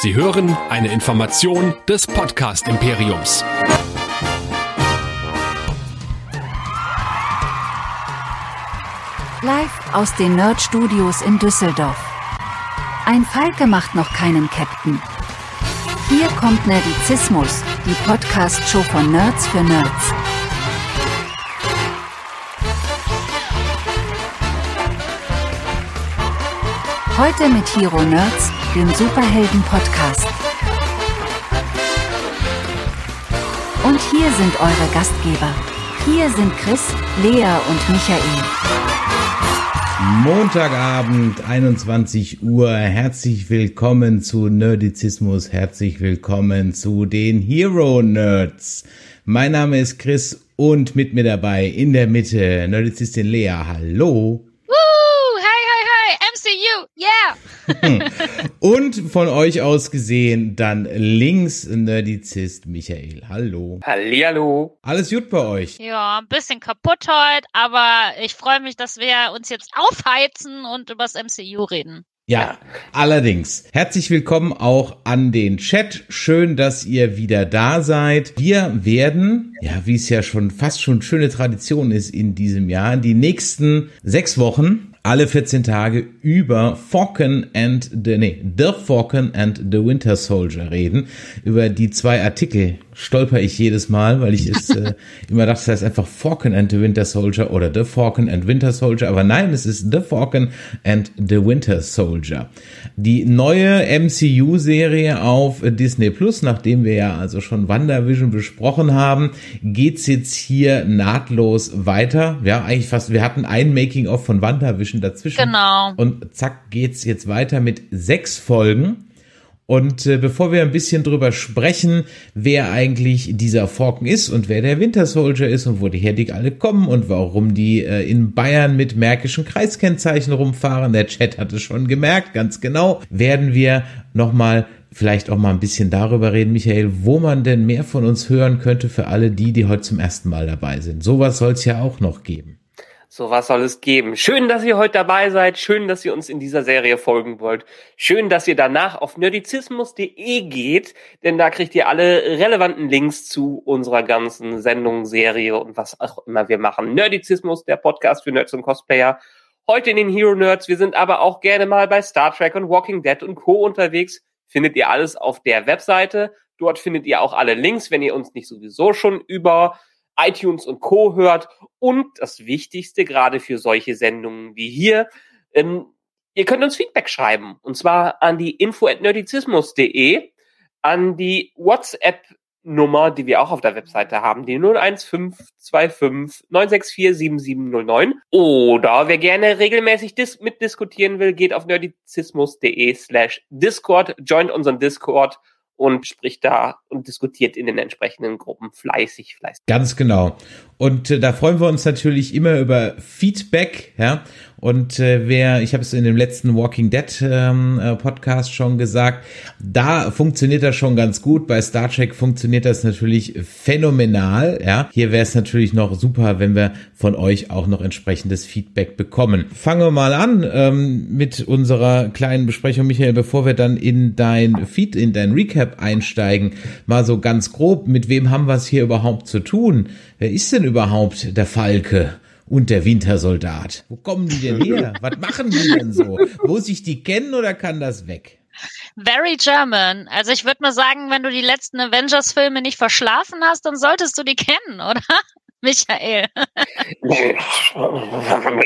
Sie hören eine Information des Podcast Imperiums. Live aus den Nerd Studios in Düsseldorf. Ein Falke macht noch keinen Captain. Hier kommt Nerdizismus, die Podcast-Show von Nerds für Nerds. Heute mit Hero Nerds, dem Superhelden-Podcast. Und hier sind eure Gastgeber. Hier sind Chris, Lea und Michael. Montagabend, 21 Uhr. Herzlich willkommen zu Nerdizismus. Herzlich willkommen zu den Hero Nerds. Mein Name ist Chris und mit mir dabei in der Mitte Nerdizistin Lea. Hallo. Woo! Hi, hi, hi! MCU! Yeah! Und von euch aus gesehen dann links Nerdizist Michael. Hallo. Hallihallo. Alles gut bei euch? ja, ein bisschen kaputt heute, aber ich freue mich, dass wir uns jetzt aufheizen und übers MCU reden. Ja, allerdings. Herzlich willkommen auch an den Chat. Schön, dass ihr wieder da seid. Wir werden, ja, wie es ja schon fast schon schöne Tradition ist in diesem Jahr, die nächsten sechs Wochen alle 14 Tage über Falcon and the, nee, The Falcon and the Winter Soldier reden. Über die zwei Artikel stolper ich jedes Mal, weil ich es äh, immer dachte, das heißt einfach Falcon and the Winter Soldier oder The Falcon and Winter Soldier. Aber nein, es ist The Falcon and the Winter Soldier. Die neue MCU-Serie auf Disney Plus, nachdem wir ja also schon WandaVision besprochen haben, geht's jetzt hier nahtlos weiter. Ja, eigentlich fast, wir hatten ein Making-of von WandaVision dazwischen. Genau. Und zack geht's jetzt weiter mit sechs Folgen. Und äh, bevor wir ein bisschen drüber sprechen, wer eigentlich dieser Falcon ist und wer der Winter Soldier ist und woher die alle kommen und warum die äh, in Bayern mit märkischen Kreiskennzeichen rumfahren, der Chat hat es schon gemerkt, ganz genau, werden wir nochmal vielleicht auch mal ein bisschen darüber reden, Michael, wo man denn mehr von uns hören könnte für alle die, die heute zum ersten Mal dabei sind. Sowas soll es ja auch noch geben. So was soll es geben. Schön, dass ihr heute dabei seid. Schön, dass ihr uns in dieser Serie folgen wollt. Schön, dass ihr danach auf nerdizismus.de geht, denn da kriegt ihr alle relevanten Links zu unserer ganzen Sendung, Serie und was auch immer wir machen. Nerdizismus, der Podcast für Nerds und Cosplayer. Heute in den Hero Nerds. Wir sind aber auch gerne mal bei Star Trek und Walking Dead und Co. unterwegs. Findet ihr alles auf der Webseite. Dort findet ihr auch alle Links, wenn ihr uns nicht sowieso schon über iTunes und Co. hört. Und das Wichtigste, gerade für solche Sendungen wie hier, ähm, ihr könnt uns Feedback schreiben. Und zwar an die info.nerdizismus.de, an die WhatsApp-Nummer, die wir auch auf der Webseite haben, die 01525 964 7709. Oder wer gerne regelmäßig dis mitdiskutieren will, geht auf nerdizismus.de slash Discord, joint unseren Discord und spricht da und diskutiert in den entsprechenden Gruppen fleißig, fleißig. Ganz genau. Und äh, da freuen wir uns natürlich immer über Feedback, ja. Und äh, wer, ich habe es in dem letzten Walking Dead ähm, äh, Podcast schon gesagt, da funktioniert das schon ganz gut. Bei Star Trek funktioniert das natürlich phänomenal, ja. Hier wäre es natürlich noch super, wenn wir von euch auch noch entsprechendes Feedback bekommen. Fangen wir mal an ähm, mit unserer kleinen Besprechung, Michael, bevor wir dann in dein Feed, in dein Recap einsteigen. Mal so ganz grob, mit wem haben wir es hier überhaupt zu tun? Wer ist denn überhaupt der Falke? Und der Wintersoldat. Wo kommen die denn her? Was machen die denn so? Muss ich die kennen oder kann das weg? Very German. Also ich würde mal sagen, wenn du die letzten Avengers-Filme nicht verschlafen hast, dann solltest du die kennen, oder? Michael.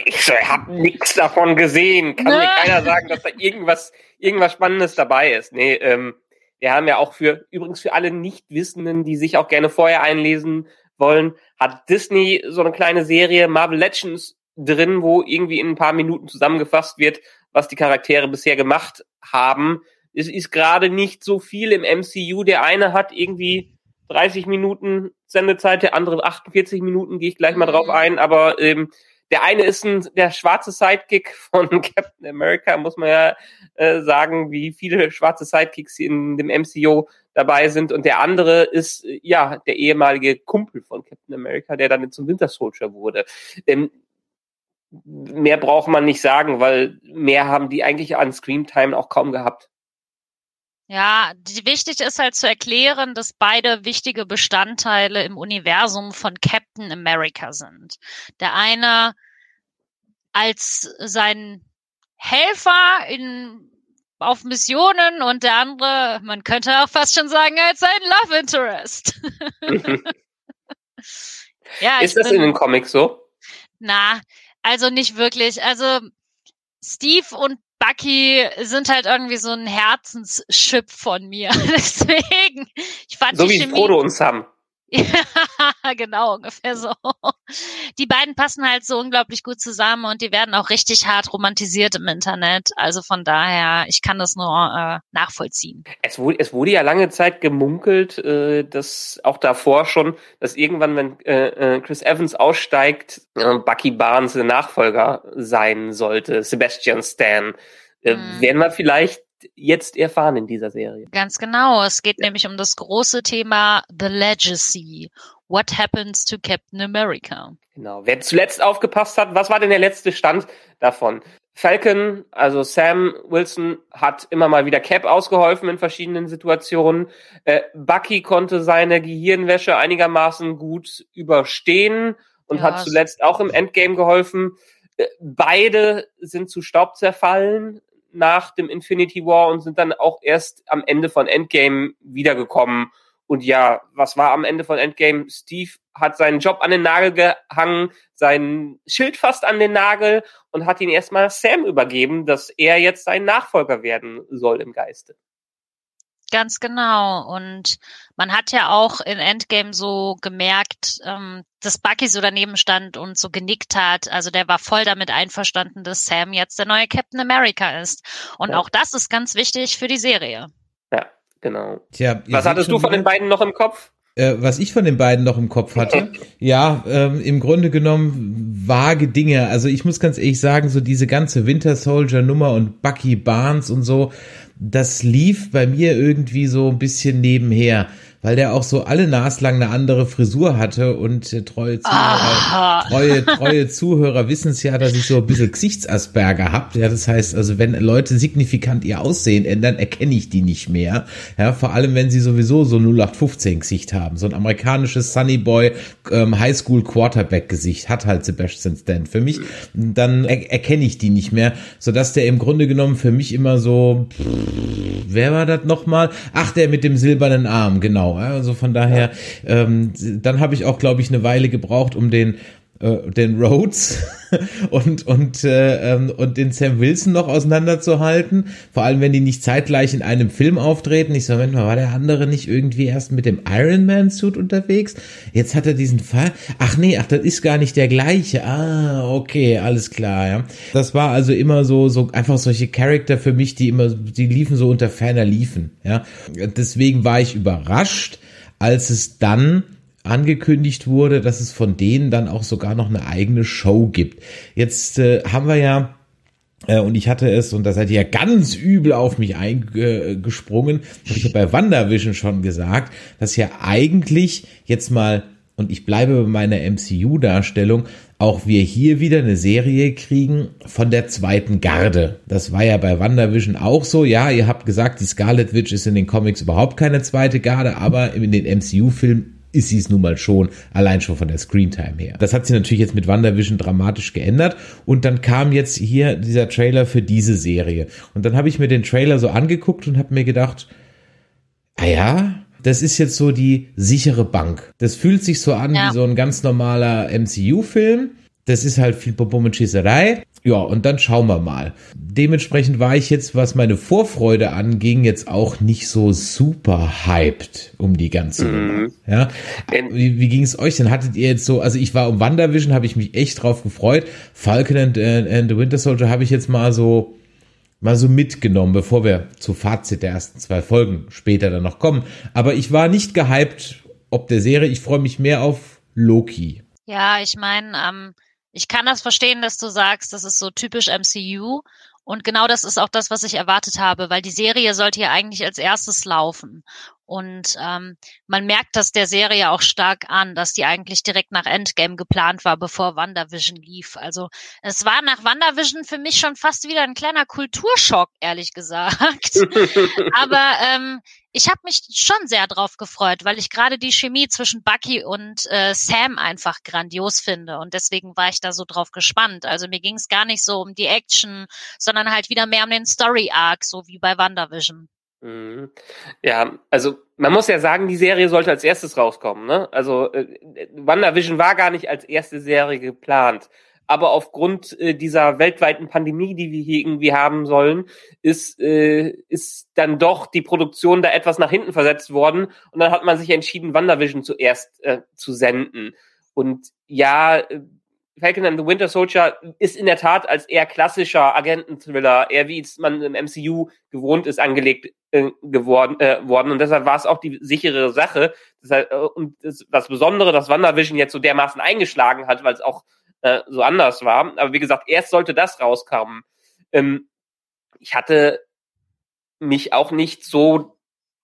Ich habe nichts davon gesehen. Kann mir Ne? keiner sagen, dass da irgendwas, irgendwas Spannendes dabei ist. Nee, ähm, wir haben ja auch für, übrigens für alle Nichtwissenden, die sich auch gerne vorher einlesen wollen, hat Disney so eine kleine Serie Marvel Legends drin, wo irgendwie in ein paar Minuten zusammengefasst wird, was die Charaktere bisher gemacht haben. Es ist gerade nicht so viel im MCU. Der eine hat irgendwie 30 Minuten Sendezeit, der andere 48 Minuten, gehe ich gleich mal drauf Mhm. ein, aber ähm, der eine ist ein, der schwarze Sidekick von Captain America, muss man ja äh, sagen, wie viele schwarze Sidekicks in dem MCU dabei sind. Und der andere ist, äh, ja, der ehemalige Kumpel von Captain America, der dann zum Winter Soldier wurde. Ähm, mehr braucht man nicht sagen, weil mehr haben die eigentlich an Screamtime auch kaum gehabt. Ja, die, wichtig ist halt zu erklären, dass beide wichtige Bestandteile im Universum von Captain America sind. Der eine als sein Helfer in auf Missionen und der andere, man könnte auch fast schon sagen, als sein Love Interest. ja, ist das bin, in den Comics so? Na, also nicht wirklich. Also Steve und Bucky sind halt irgendwie so ein Herzenschip von mir. Deswegen, ich fand so wie Chemie, Frodo und Sam. Ja, genau, ungefähr so. Die beiden passen halt so unglaublich gut zusammen und die werden auch richtig hart romantisiert im Internet. Also von daher, ich kann das nur äh, nachvollziehen. Es wurde, es wurde ja lange Zeit gemunkelt, äh, dass auch davor schon, dass irgendwann, wenn äh, äh Chris Evans aussteigt, äh, Bucky Barnes der Nachfolger sein sollte, Sebastian Stan. Äh, hm. Werden wir vielleicht jetzt erfahren in dieser Serie. Ganz genau. Es geht ja. nämlich um das große Thema The Legacy. What happens to Captain America? Genau. Wer zuletzt aufgepasst hat, was war denn der letzte Stand davon? Falcon, also Sam Wilson, hat immer mal wieder Cap ausgeholfen in verschiedenen Situationen. Äh, Bucky konnte seine Gehirnwäsche einigermaßen gut überstehen und ja, hat zuletzt auch im Endgame geholfen. Äh, beide sind zu Staub zerfallen nach dem Infinity War und sind dann auch erst am Ende von Endgame wiedergekommen. Und ja, was war am Ende von Endgame? Steve hat seinen Job an den Nagel gehangen, sein Schild fast an den Nagel und hat ihn erstmal Sam übergeben, dass er jetzt sein Nachfolger werden soll im Geiste. Ganz genau. Und man hat ja auch in Endgame so gemerkt, ähm, dass Bucky so daneben stand und so genickt hat. Also der war voll damit einverstanden, dass Sam jetzt der neue Captain America ist. Und ja. auch das ist ganz wichtig für die Serie. Ja, genau. Tja, Was hattest du von den beiden noch im Kopf? Äh, was ich von den beiden noch im Kopf hatte, ja, ähm, im Grunde genommen vage Dinge. Also ich muss ganz ehrlich sagen, so diese ganze Winter Soldier Nummer und Bucky Barnes und so, das lief bei mir irgendwie so ein bisschen nebenher weil der auch so alle naslang eine andere Frisur hatte und äh, treue Zuhörer, treue, treue Zuhörer wissen es ja, dass ich so ein bisschen Gesichtsasperger hab. Ja, das heißt, also wenn Leute signifikant ihr Aussehen ändern, erkenne ich die nicht mehr. Ja, vor allem wenn sie sowieso so 0815 Gesicht haben, so ein amerikanisches Sunnyboy ähm, Highschool Quarterback Gesicht hat halt Sebastian Stan für mich, dann er erkenne ich die nicht mehr, so dass der im Grunde genommen für mich immer so pff, wer war das nochmal? Ach, der mit dem silbernen Arm, genau also von daher, ähm, dann habe ich auch, glaube ich, eine Weile gebraucht, um den äh, den Rhodes und und äh, ähm, und den Sam Wilson noch auseinanderzuhalten. Vor allem, wenn die nicht zeitgleich in einem Film auftreten. Ich so, Moment mal, war der andere nicht irgendwie erst mit dem Iron Man Suit unterwegs? Jetzt hat er diesen Fall. Ach nee, ach, das ist gar nicht der gleiche. Ah, okay, alles klar, ja. Das war also immer so so einfach solche Charakter für mich, die immer die liefen so unter ferner liefen, ja. Deswegen war ich überrascht, als es dann angekündigt wurde, dass es von denen dann auch sogar noch eine eigene Show gibt. Jetzt äh, haben wir ja äh, und ich hatte es, und da seid ihr ja ganz übel auf mich eingesprungen, habe ich ja bei WandaVision schon gesagt, dass ja eigentlich jetzt mal, und ich bleibe bei meiner MCU-Darstellung, auch wir hier wieder eine Serie kriegen von der zweiten Garde. Das war ja bei WandaVision auch so. Ja, ihr habt gesagt, die Scarlet Witch ist in den Comics überhaupt keine zweite Garde, aber in den MCU-Filmen ist sie es nun mal schon, allein schon von der Screentime her. Das hat sich natürlich jetzt mit WandaVision dramatisch geändert und dann kam jetzt hier dieser Trailer für diese Serie. Und dann habe ich mir den Trailer so angeguckt und habe mir gedacht, ah ja, das ist jetzt so die sichere Bank. Das fühlt sich so an ja. wie so ein ganz normaler MCU-Film. Das ist halt viel Popom und Schießerei. Ja, und dann schauen wir mal. Dementsprechend war ich jetzt, was meine Vorfreude anging, jetzt auch nicht so super hyped um die ganze mhm. Ja. Wie, wie ging es euch denn? Hattet ihr jetzt so, also ich war um WandaVision, habe ich mich echt drauf gefreut. Falcon and, and the Winter Soldier habe ich jetzt mal so mal so mitgenommen, bevor wir zu Fazit der ersten zwei Folgen später dann noch kommen. Aber ich war nicht gehypt ob der Serie. Ich freue mich mehr auf Loki. Ja, ich meine, ähm, ich kann das verstehen, dass du sagst, das ist so typisch MCU. Und genau das ist auch das, was ich erwartet habe, weil die Serie sollte ja eigentlich als erstes laufen. Und ähm, man merkt das der Serie auch stark an, dass die eigentlich direkt nach Endgame geplant war, bevor WandaVision lief. Also es war nach WandaVision für mich schon fast wieder ein kleiner Kulturschock, ehrlich gesagt. Aber ähm, ich habe mich schon sehr drauf gefreut, weil ich gerade die Chemie zwischen Bucky und äh, Sam einfach grandios finde. Und deswegen war ich da so drauf gespannt. Also mir ging es gar nicht so um die Action, sondern halt wieder mehr um den Story-Arc, so wie bei WandaVision. Mhm. Ja, also man muss ja sagen, die Serie sollte als erstes rauskommen. Ne? Also äh, WandaVision war gar nicht als erste Serie geplant. Aber aufgrund äh, dieser weltweiten Pandemie, die wir hier irgendwie haben sollen, ist, äh, ist dann doch die Produktion da etwas nach hinten versetzt worden. Und dann hat man sich entschieden, WandaVision zuerst äh, zu senden. Und ja, äh, Falcon and the Winter Soldier ist in der Tat als eher klassischer Agenten-Thriller, eher wie es man im MCU gewohnt ist, angelegt äh, geworden, äh, worden. Und deshalb war es auch die sichere Sache. Deshalb, äh, und das, das Besondere, dass WandaVision jetzt so dermaßen eingeschlagen hat, weil es auch äh, so anders war. Aber wie gesagt, erst sollte das rauskommen. Ähm, ich hatte mich auch nicht so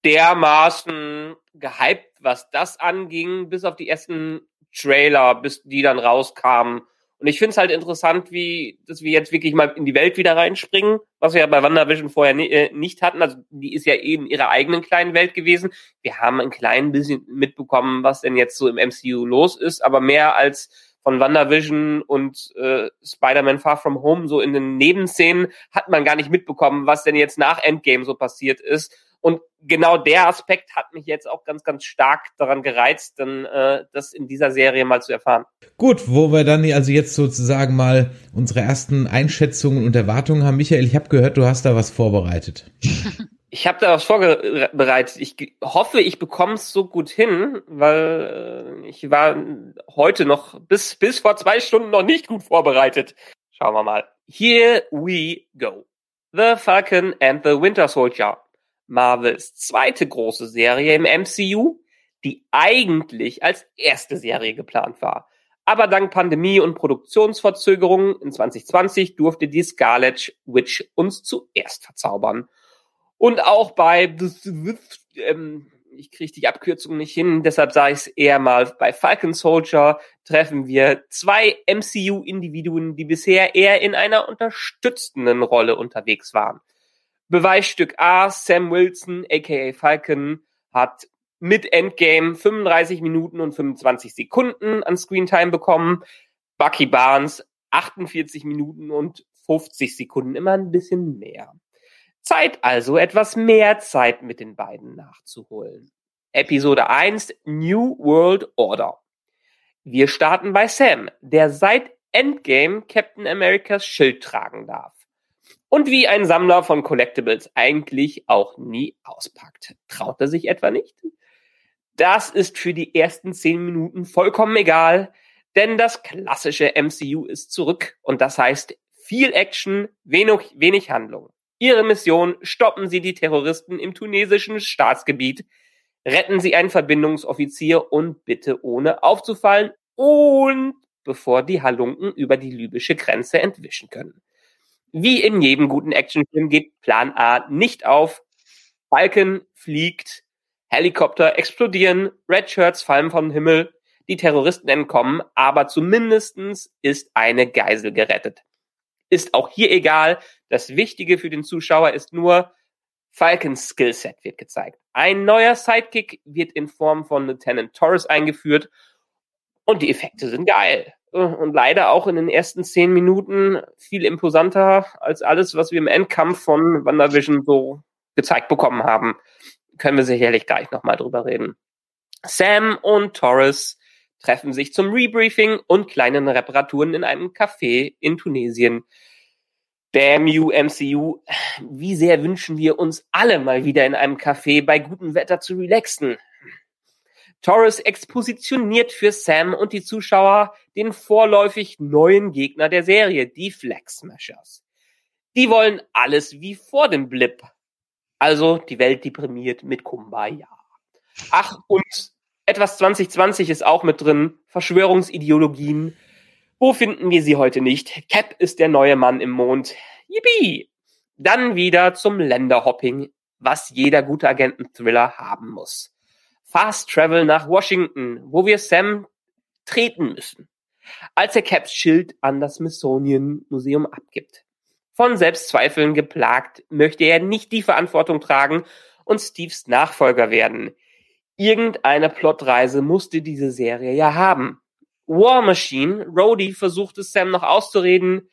dermaßen gehypt, was das anging, bis auf die ersten Trailer, bis die dann rauskamen. Und ich finde es halt interessant, wie, dass wir jetzt wirklich mal in die Welt wieder reinspringen, was wir ja bei WandaVision vorher ni äh, nicht hatten. Also die ist ja in ihrer eigenen kleinen Welt gewesen. Wir haben ein klein bisschen mitbekommen, was denn jetzt so im MCU los ist, aber mehr als von WandaVision und äh, Spider-Man Far From Home so in den Nebenszenen hat man gar nicht mitbekommen, was denn jetzt nach Endgame so passiert ist. Und genau der Aspekt hat mich jetzt auch ganz, ganz stark daran gereizt, dann äh, das in dieser Serie mal zu erfahren. Gut, wo wir dann also jetzt sozusagen mal unsere ersten Einschätzungen und Erwartungen haben. Michael, ich habe gehört, du hast da was vorbereitet. Ich habe da was vorbereitet. Ich hoffe, ich bekomme es so gut hin, weil äh, ich war heute noch bis bis vor zwei Stunden noch nicht gut vorbereitet. Schauen wir mal. Here we go. The Falcon and the Winter Soldier. Marvels zweite große Serie im MCU, die eigentlich als erste Serie geplant war. Aber dank Pandemie und Produktionsverzögerungen in 2020 durfte die Scarlet Witch uns zuerst verzaubern. Und auch bei, ähm, ich kriege die Abkürzung nicht hin, deshalb sage ich es eher mal, bei Falcon Soldier treffen wir zwei MCU-Individuen, die bisher eher in einer unterstützenden Rolle unterwegs waren. Beweisstück A, Sam Wilson, aka Falcon, hat mit Endgame 35 Minuten und 25 Sekunden an Screentime bekommen. Bucky Barnes 48 Minuten und 50 Sekunden, immer ein bisschen mehr. Zeit also, etwas mehr Zeit mit den beiden nachzuholen. Episode 1 New World Order. Wir starten bei Sam, der seit Endgame Captain Americas Schild tragen darf. Und wie ein Sammler von Collectibles eigentlich auch nie auspackt. Traut er sich etwa nicht? Das ist für die ersten zehn Minuten vollkommen egal, denn das klassische MCU ist zurück und das heißt viel Action, wenig, wenig Handlung. Ihre Mission, stoppen Sie die Terroristen im tunesischen Staatsgebiet, retten Sie einen Verbindungsoffizier und bitte ohne aufzufallen und bevor die Halunken über die libysche Grenze entwischen können. Wie in jedem guten Actionfilm geht Plan A nicht auf. Falken fliegt, Helikopter explodieren, Red Shirts fallen vom Himmel, die Terroristen entkommen, aber zumindestens ist eine Geisel gerettet. Ist auch hier egal. Das Wichtige für den Zuschauer ist nur, Falcons Skillset wird gezeigt. Ein neuer Sidekick wird in Form von Lieutenant Torres eingeführt und die Effekte sind geil. Und leider auch in den ersten zehn Minuten viel imposanter als alles, was wir im Endkampf von WandaVision so gezeigt bekommen haben. Können wir sicherlich gleich nochmal drüber reden. Sam und Torres treffen sich zum Rebriefing und kleinen Reparaturen in einem Café in Tunesien. Damn you, MCU. Wie sehr wünschen wir uns alle mal wieder in einem Café bei gutem Wetter zu relaxen. Torres expositioniert für Sam und die Zuschauer den vorläufig neuen Gegner der Serie, die Flag Smashers. Die wollen alles wie vor dem Blip. Also die Welt deprimiert mit Kumbaya. Ach, und etwas 2020 ist auch mit drin. Verschwörungsideologien. Wo finden wir sie heute nicht? Cap ist der neue Mann im Mond. Yippie! Dann wieder zum Länderhopping was jeder gute Agenten-Thriller haben muss. Fast Travel nach Washington, wo wir Sam treten müssen, als er Caps Schild an das Smithsonian Museum abgibt. Von Selbstzweifeln geplagt möchte er nicht die Verantwortung tragen und Steves Nachfolger werden. Irgendeine Plotreise musste diese Serie ja haben. War Machine, Rhodey versucht es Sam noch auszureden,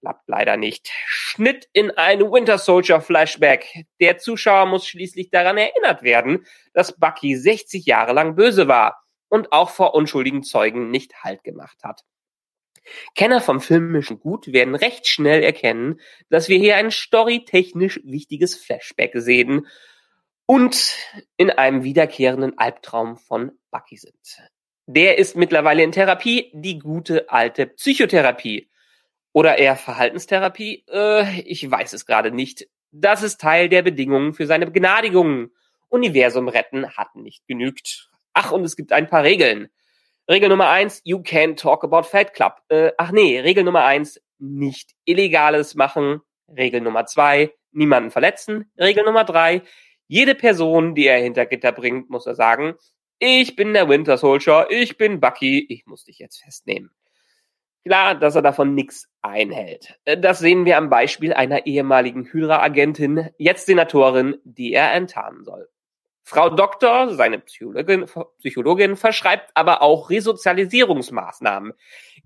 klappt leider nicht. Schnitt in ein Winter Soldier Flashback. Der Zuschauer muss schließlich daran erinnert werden, dass Bucky 60 Jahre lang böse war und auch vor unschuldigen Zeugen nicht Halt gemacht hat. Kenner vom filmischen Gut werden recht schnell erkennen, dass wir hier ein storytechnisch wichtiges Flashback sehen und in einem wiederkehrenden Albtraum von Bucky sind. Der ist mittlerweile in Therapie, die gute alte Psychotherapie. Oder eher Verhaltenstherapie? Äh, ich weiß es gerade nicht. Das ist Teil der Bedingungen für seine Begnadigung. Universum retten hat nicht genügt. Ach, und es gibt ein paar Regeln. Regel Nummer eins, you can talk about Fat Club. Äh, ach nee, Regel Nummer eins, nicht Illegales machen. Regel Nummer zwei, niemanden verletzen. Regel Nummer drei, jede Person, die er hinter Gitter bringt, muss er sagen, ich bin der Winter Soldier, ich bin Bucky, ich muss dich jetzt festnehmen. Klar, dass er davon nichts einhält. Äh, das sehen wir am Beispiel einer ehemaligen Hydra-Agentin, jetzt Senatorin, die er enttarnen soll. Frau Doktor, seine Psychologin, Psychologin, verschreibt aber auch Resozialisierungsmaßnahmen.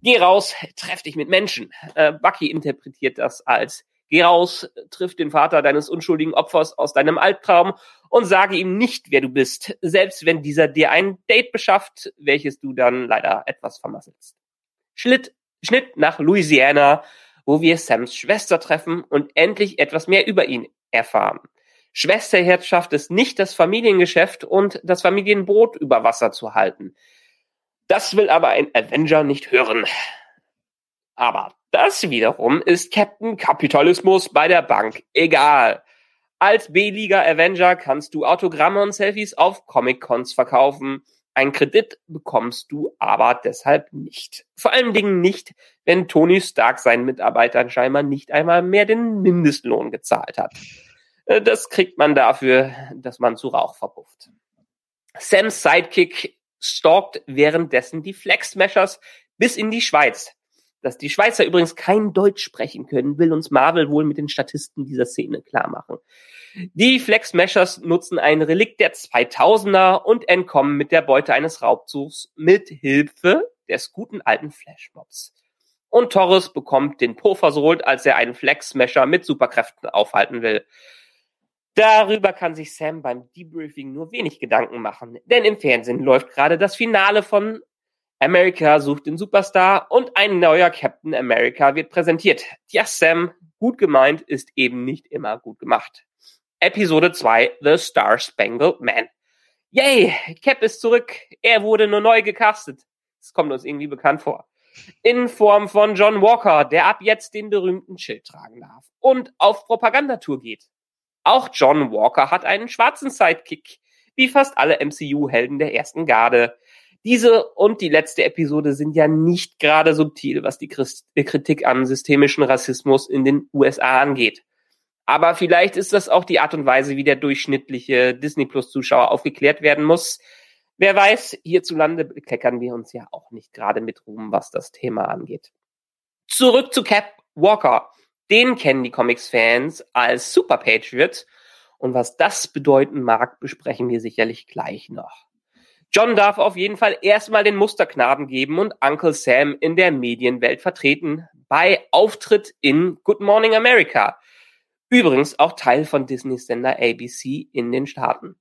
Geh raus, treff dich mit Menschen. Äh, Bucky interpretiert das als Geh raus, triff den Vater deines unschuldigen Opfers aus deinem Albtraum und sage ihm nicht, wer du bist, selbst wenn dieser dir ein Date beschafft, welches du dann leider etwas vermasselst. Schnitt, Schnitt nach Louisiana, wo wir Sams Schwester treffen und endlich etwas mehr über ihn erfahren. Schwesterherz schafft es nicht, das Familiengeschäft und das Familienbrot über Wasser zu halten. Das will aber ein Avenger nicht hören. Aber das wiederum ist Captain Kapitalismus bei der Bank egal. Als B-Liga Avenger kannst du Autogramme und Selfies auf Comic-Cons verkaufen. Ein Kredit bekommst du aber deshalb nicht. Vor allen Dingen nicht, wenn Tony Stark seinen Mitarbeitern scheinbar nicht einmal mehr den Mindestlohn gezahlt hat. Äh, das kriegt man dafür, dass man zu Rauch verpufft. Sams Sidekick stalkt währenddessen die Flex Smashers bis in die Schweiz. Dass die Schweizer übrigens kein Deutsch sprechen können, will uns Marvel wohl mit den Statisten dieser Szene klar machen. Die Flex Smashers nutzen ein Relikt der 2000er und entkommen mit der Beute eines Raubzugs mit Hilfe des guten alten Flashmobs. Und Torres bekommt den Po versohlt, als er einen Flex Smasher mit Superkräften aufhalten will. Darüber kann sich Sam beim Debriefing nur wenig Gedanken machen, denn im Fernsehen läuft gerade das Finale von America sucht den Superstar und ein neuer Captain America wird präsentiert. Ja, Sam, gut gemeint ist eben nicht immer gut gemacht. Episode 2, The Star Spangled Man. Yay, Cap ist zurück. Er wurde nur neu gecastet. Das kommt uns irgendwie bekannt vor. In Form von John Walker, der ab jetzt den berühmten Schild tragen darf und auf Propagandatour geht. Auch John Walker hat einen schwarzen Sidekick, wie fast alle MCU-Helden der ersten Garde. Diese und die letzte Episode sind ja nicht gerade subtil, was die Kritik am systemischen Rassismus in den USA angeht. Aber vielleicht ist das auch die Art und Weise, wie der durchschnittliche Disney Plus Zuschauer aufgeklärt werden muss. Wer weiß, hierzulande bekleckern wir uns ja auch nicht gerade mit Ruhm, was das Thema angeht. Zurück zu Cap Walker. Den kennen die Comics-Fans als Super Patriot. Und was das bedeuten mag, besprechen wir sicherlich gleich noch. John darf auf jeden Fall erstmal den Musterknaben geben und Uncle Sam in der Medienwelt vertreten bei Auftritt in Good Morning America. Übrigens auch Teil von Disneys Sender ABC in den Staaten.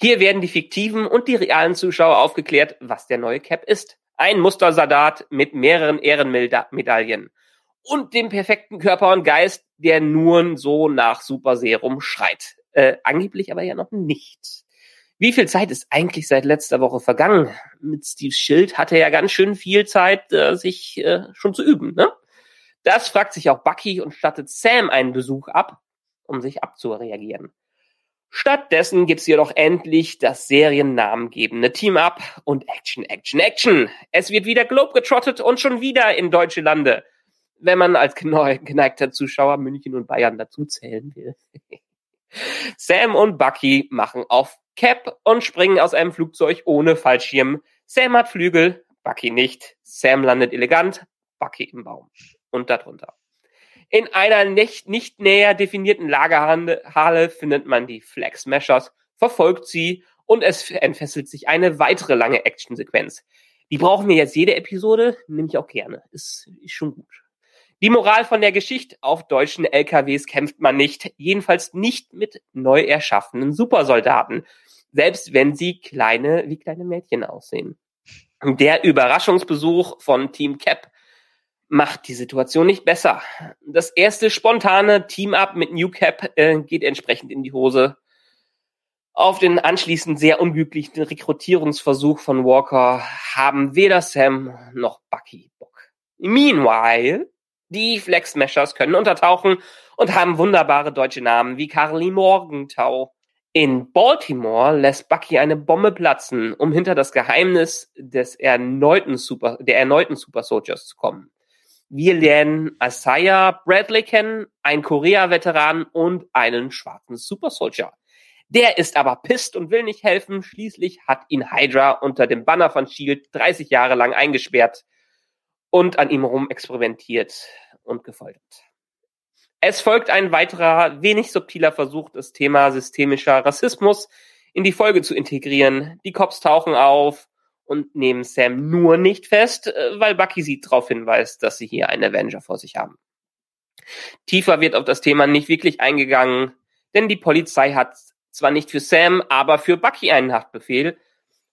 Hier werden die fiktiven und die realen Zuschauer aufgeklärt, was der neue Cap ist. Ein Mustersadat mit mehreren Ehrenmedaillen und dem perfekten Körper und Geist, der nur so nach Super Serum schreit. Äh, angeblich aber ja noch nicht. Wie viel Zeit ist eigentlich seit letzter Woche vergangen? Mit Steves Schild hatte er ja ganz schön viel Zeit, äh, sich äh, schon zu üben. Ne? Das fragt sich auch Bucky und stattet Sam einen Besuch ab, um sich abzureagieren. Stattdessen gibt's jedoch endlich das seriennamengebende Team-Up und Action, Action, Action. Es wird wieder globegetrottet und schon wieder in deutsche Lande, wenn man als geneigter Zuschauer München und Bayern dazu zählen will. Sam und Bucky machen auf Cap und springen aus einem Flugzeug ohne Fallschirm. Sam hat Flügel, Bucky nicht. Sam landet elegant, Bucky im Baum und darunter. In einer nicht, nicht näher definierten Lagerhalle findet man die Flag Smashers, verfolgt sie und es entfesselt sich eine weitere lange Actionsequenz. Die brauchen wir jetzt jede Episode, nehme ich auch gerne. Ist, ist schon gut. Die Moral von der Geschichte, auf deutschen LKWs kämpft man nicht, jedenfalls nicht mit neu erschaffenen Supersoldaten, selbst wenn sie kleine, wie kleine Mädchen aussehen. Der Überraschungsbesuch von Team Cap macht die Situation nicht besser. Das erste spontane Team-Up mit New Cap äh, geht entsprechend in die Hose. Auf den anschließend sehr unglücklichen Rekrutierungsversuch von Walker haben weder Sam noch Bucky Bock. Meanwhile, die Flex Smashers können untertauchen und haben wunderbare deutsche Namen wie Carly Morgenthau. In Baltimore lässt Bucky eine Bombe platzen, um hinter das Geheimnis des erneuten Super, der erneuten Super Soldiers zu kommen. Wir lernen Isaiah Bradley kennen, einen Korea-Veteran und einen schwarzen Super Soldier. Der ist aber pisst und will nicht helfen. Schließlich hat ihn Hydra unter dem Banner von Shield 30 Jahre lang eingesperrt und an ihm rum experimentiert und gefoltert. Es folgt ein weiterer, wenig subtiler Versuch, das Thema systemischer Rassismus in die Folge zu integrieren. Die Cops tauchen auf und nehmen Sam nur nicht fest, äh, weil Bucky sie darauf hinweist, dass sie hier einen Avenger vor sich haben. Tiefer wird auf das Thema nicht wirklich eingegangen, denn die Polizei hat zwar nicht für Sam, aber für Bucky einen Haftbefehl,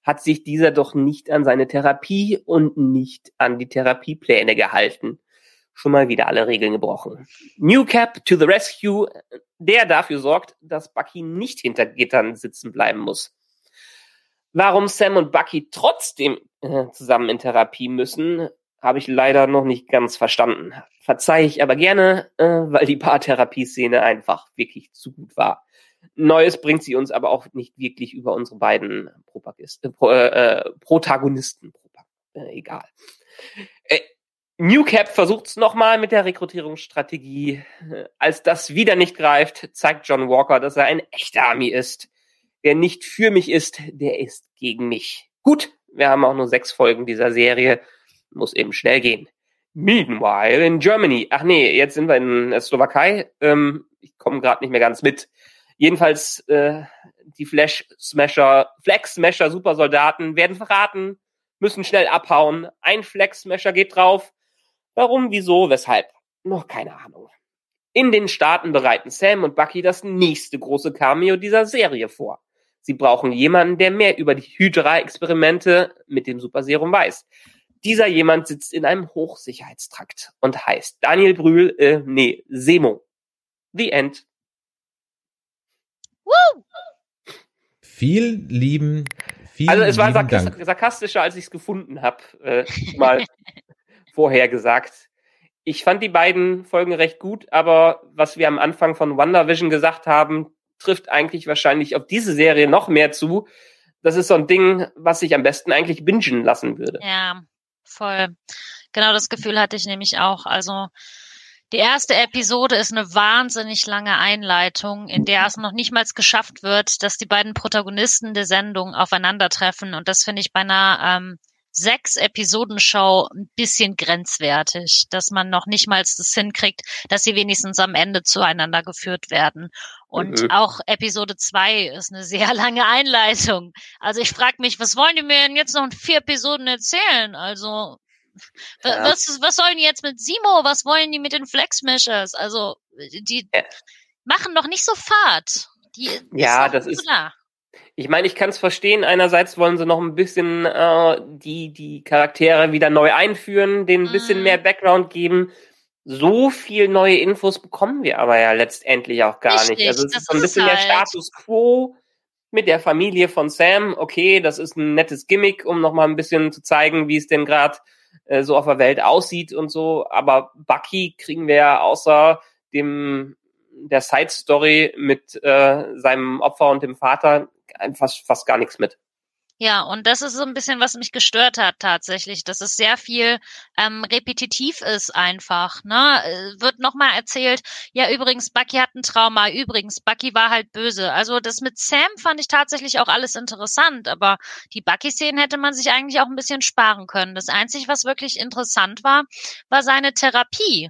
hat sich dieser doch nicht an seine Therapie und nicht an die Therapiepläne gehalten. Schon mal wieder alle Regeln gebrochen. New Cap to the rescue, der dafür sorgt, dass Bucky nicht hinter Gittern sitzen bleiben muss. Warum Sam und Bucky trotzdem äh, zusammen in Therapie müssen, habe ich leider noch nicht ganz verstanden. Verzeihe ich aber gerne, äh, weil die Paartherapieszene einfach wirklich zu gut war. Neues bringt sie uns aber auch nicht wirklich über unsere beiden Propagist, äh, Pro, äh, Protagonisten. Äh, egal. Äh, New Cap versucht es nochmal mit der Rekrutierungsstrategie. Als das wieder nicht greift, zeigt John Walker, dass er ein echter Army ist. Wer nicht für mich ist, der ist gegen mich. Gut, wir haben auch nur sechs Folgen dieser Serie. Muss eben schnell gehen. Meanwhile in Germany. Ach nee, jetzt sind wir in der Slowakei. Ähm, ich komme gerade nicht mehr ganz mit. Jedenfalls äh, die Flash Smasher, Flag Smasher Supersoldaten werden verraten, müssen schnell abhauen. Ein Flag Smasher geht drauf. Warum, wieso, weshalb? Noch keine Ahnung. In den Staaten bereiten Sam und Bucky das nächste große Cameo dieser Serie vor. Sie brauchen jemanden, der mehr über die Hydra-Experimente mit dem Superserum weiß. Dieser jemand sitzt in einem Hochsicherheitstrakt und heißt Daniel Brühl, äh, nee, Semo. The End. Woo! Vielen lieben, vielen Also es war Dank. sarkastischer, als ich es gefunden habe, äh, mal vorher gesagt. Ich fand die beiden Folgen recht gut, aber was wir am Anfang von WandaVision gesagt haben, trifft eigentlich wahrscheinlich auf diese Serie noch mehr zu. Das ist so ein Ding, was sich am besten eigentlich bingen lassen würde. Ja, voll. Genau das Gefühl hatte ich nämlich auch. Also die erste Episode ist eine wahnsinnig lange Einleitung, in der es noch nicht mal geschafft wird, dass die beiden Protagonisten der Sendung aufeinandertreffen. Und das finde ich bei einer ähm, sechs Episodenshow ein bisschen grenzwertig, dass man noch nicht mal das hinkriegt, dass sie wenigstens am Ende zueinander geführt werden. Und mhm. auch Episode zwei ist eine sehr lange Einleitung. Also ich frage mich, was wollen die mir denn jetzt noch in vier Episoden erzählen? Also ja. Was, was sollen die jetzt mit Simo? Was wollen die mit den Flexmeshers? Also, die ja. machen noch nicht so Fahrt. Die ja, ist das ist. Ich meine, ich kann es verstehen. Einerseits wollen sie noch ein bisschen äh, die, die Charaktere wieder neu einführen, denen ein bisschen mm. mehr Background geben. So viel neue Infos bekommen wir aber ja letztendlich auch gar Richtig, nicht. Also es ist so ein bisschen halt. der Status quo mit der Familie von Sam. Okay, das ist ein nettes Gimmick, um noch mal ein bisschen zu zeigen, wie es denn gerade äh, so auf der Welt aussieht und so. Aber Bucky kriegen wir ja außer dem der Side Story mit äh, seinem Opfer und dem Vater fast fast gar nichts mit. Ja, und das ist so ein bisschen, was mich gestört hat tatsächlich, dass es sehr viel ähm, repetitiv ist einfach. Ne? Äh, wird nochmal erzählt, ja übrigens, Bucky hat ein Trauma, übrigens, Bucky war halt böse. Also das mit Sam fand ich tatsächlich auch alles interessant, aber die Bucky-Szenen hätte man sich eigentlich auch ein bisschen sparen können. Das Einzige, was wirklich interessant war, war seine Therapie.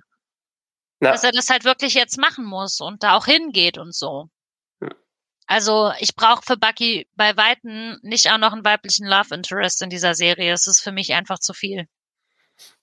Ja. Dass er das halt wirklich jetzt machen muss und da auch hingeht und so. Also ich brauche für Bucky bei Weitem nicht auch noch einen weiblichen Love Interest in dieser Serie. Es ist für mich einfach zu viel.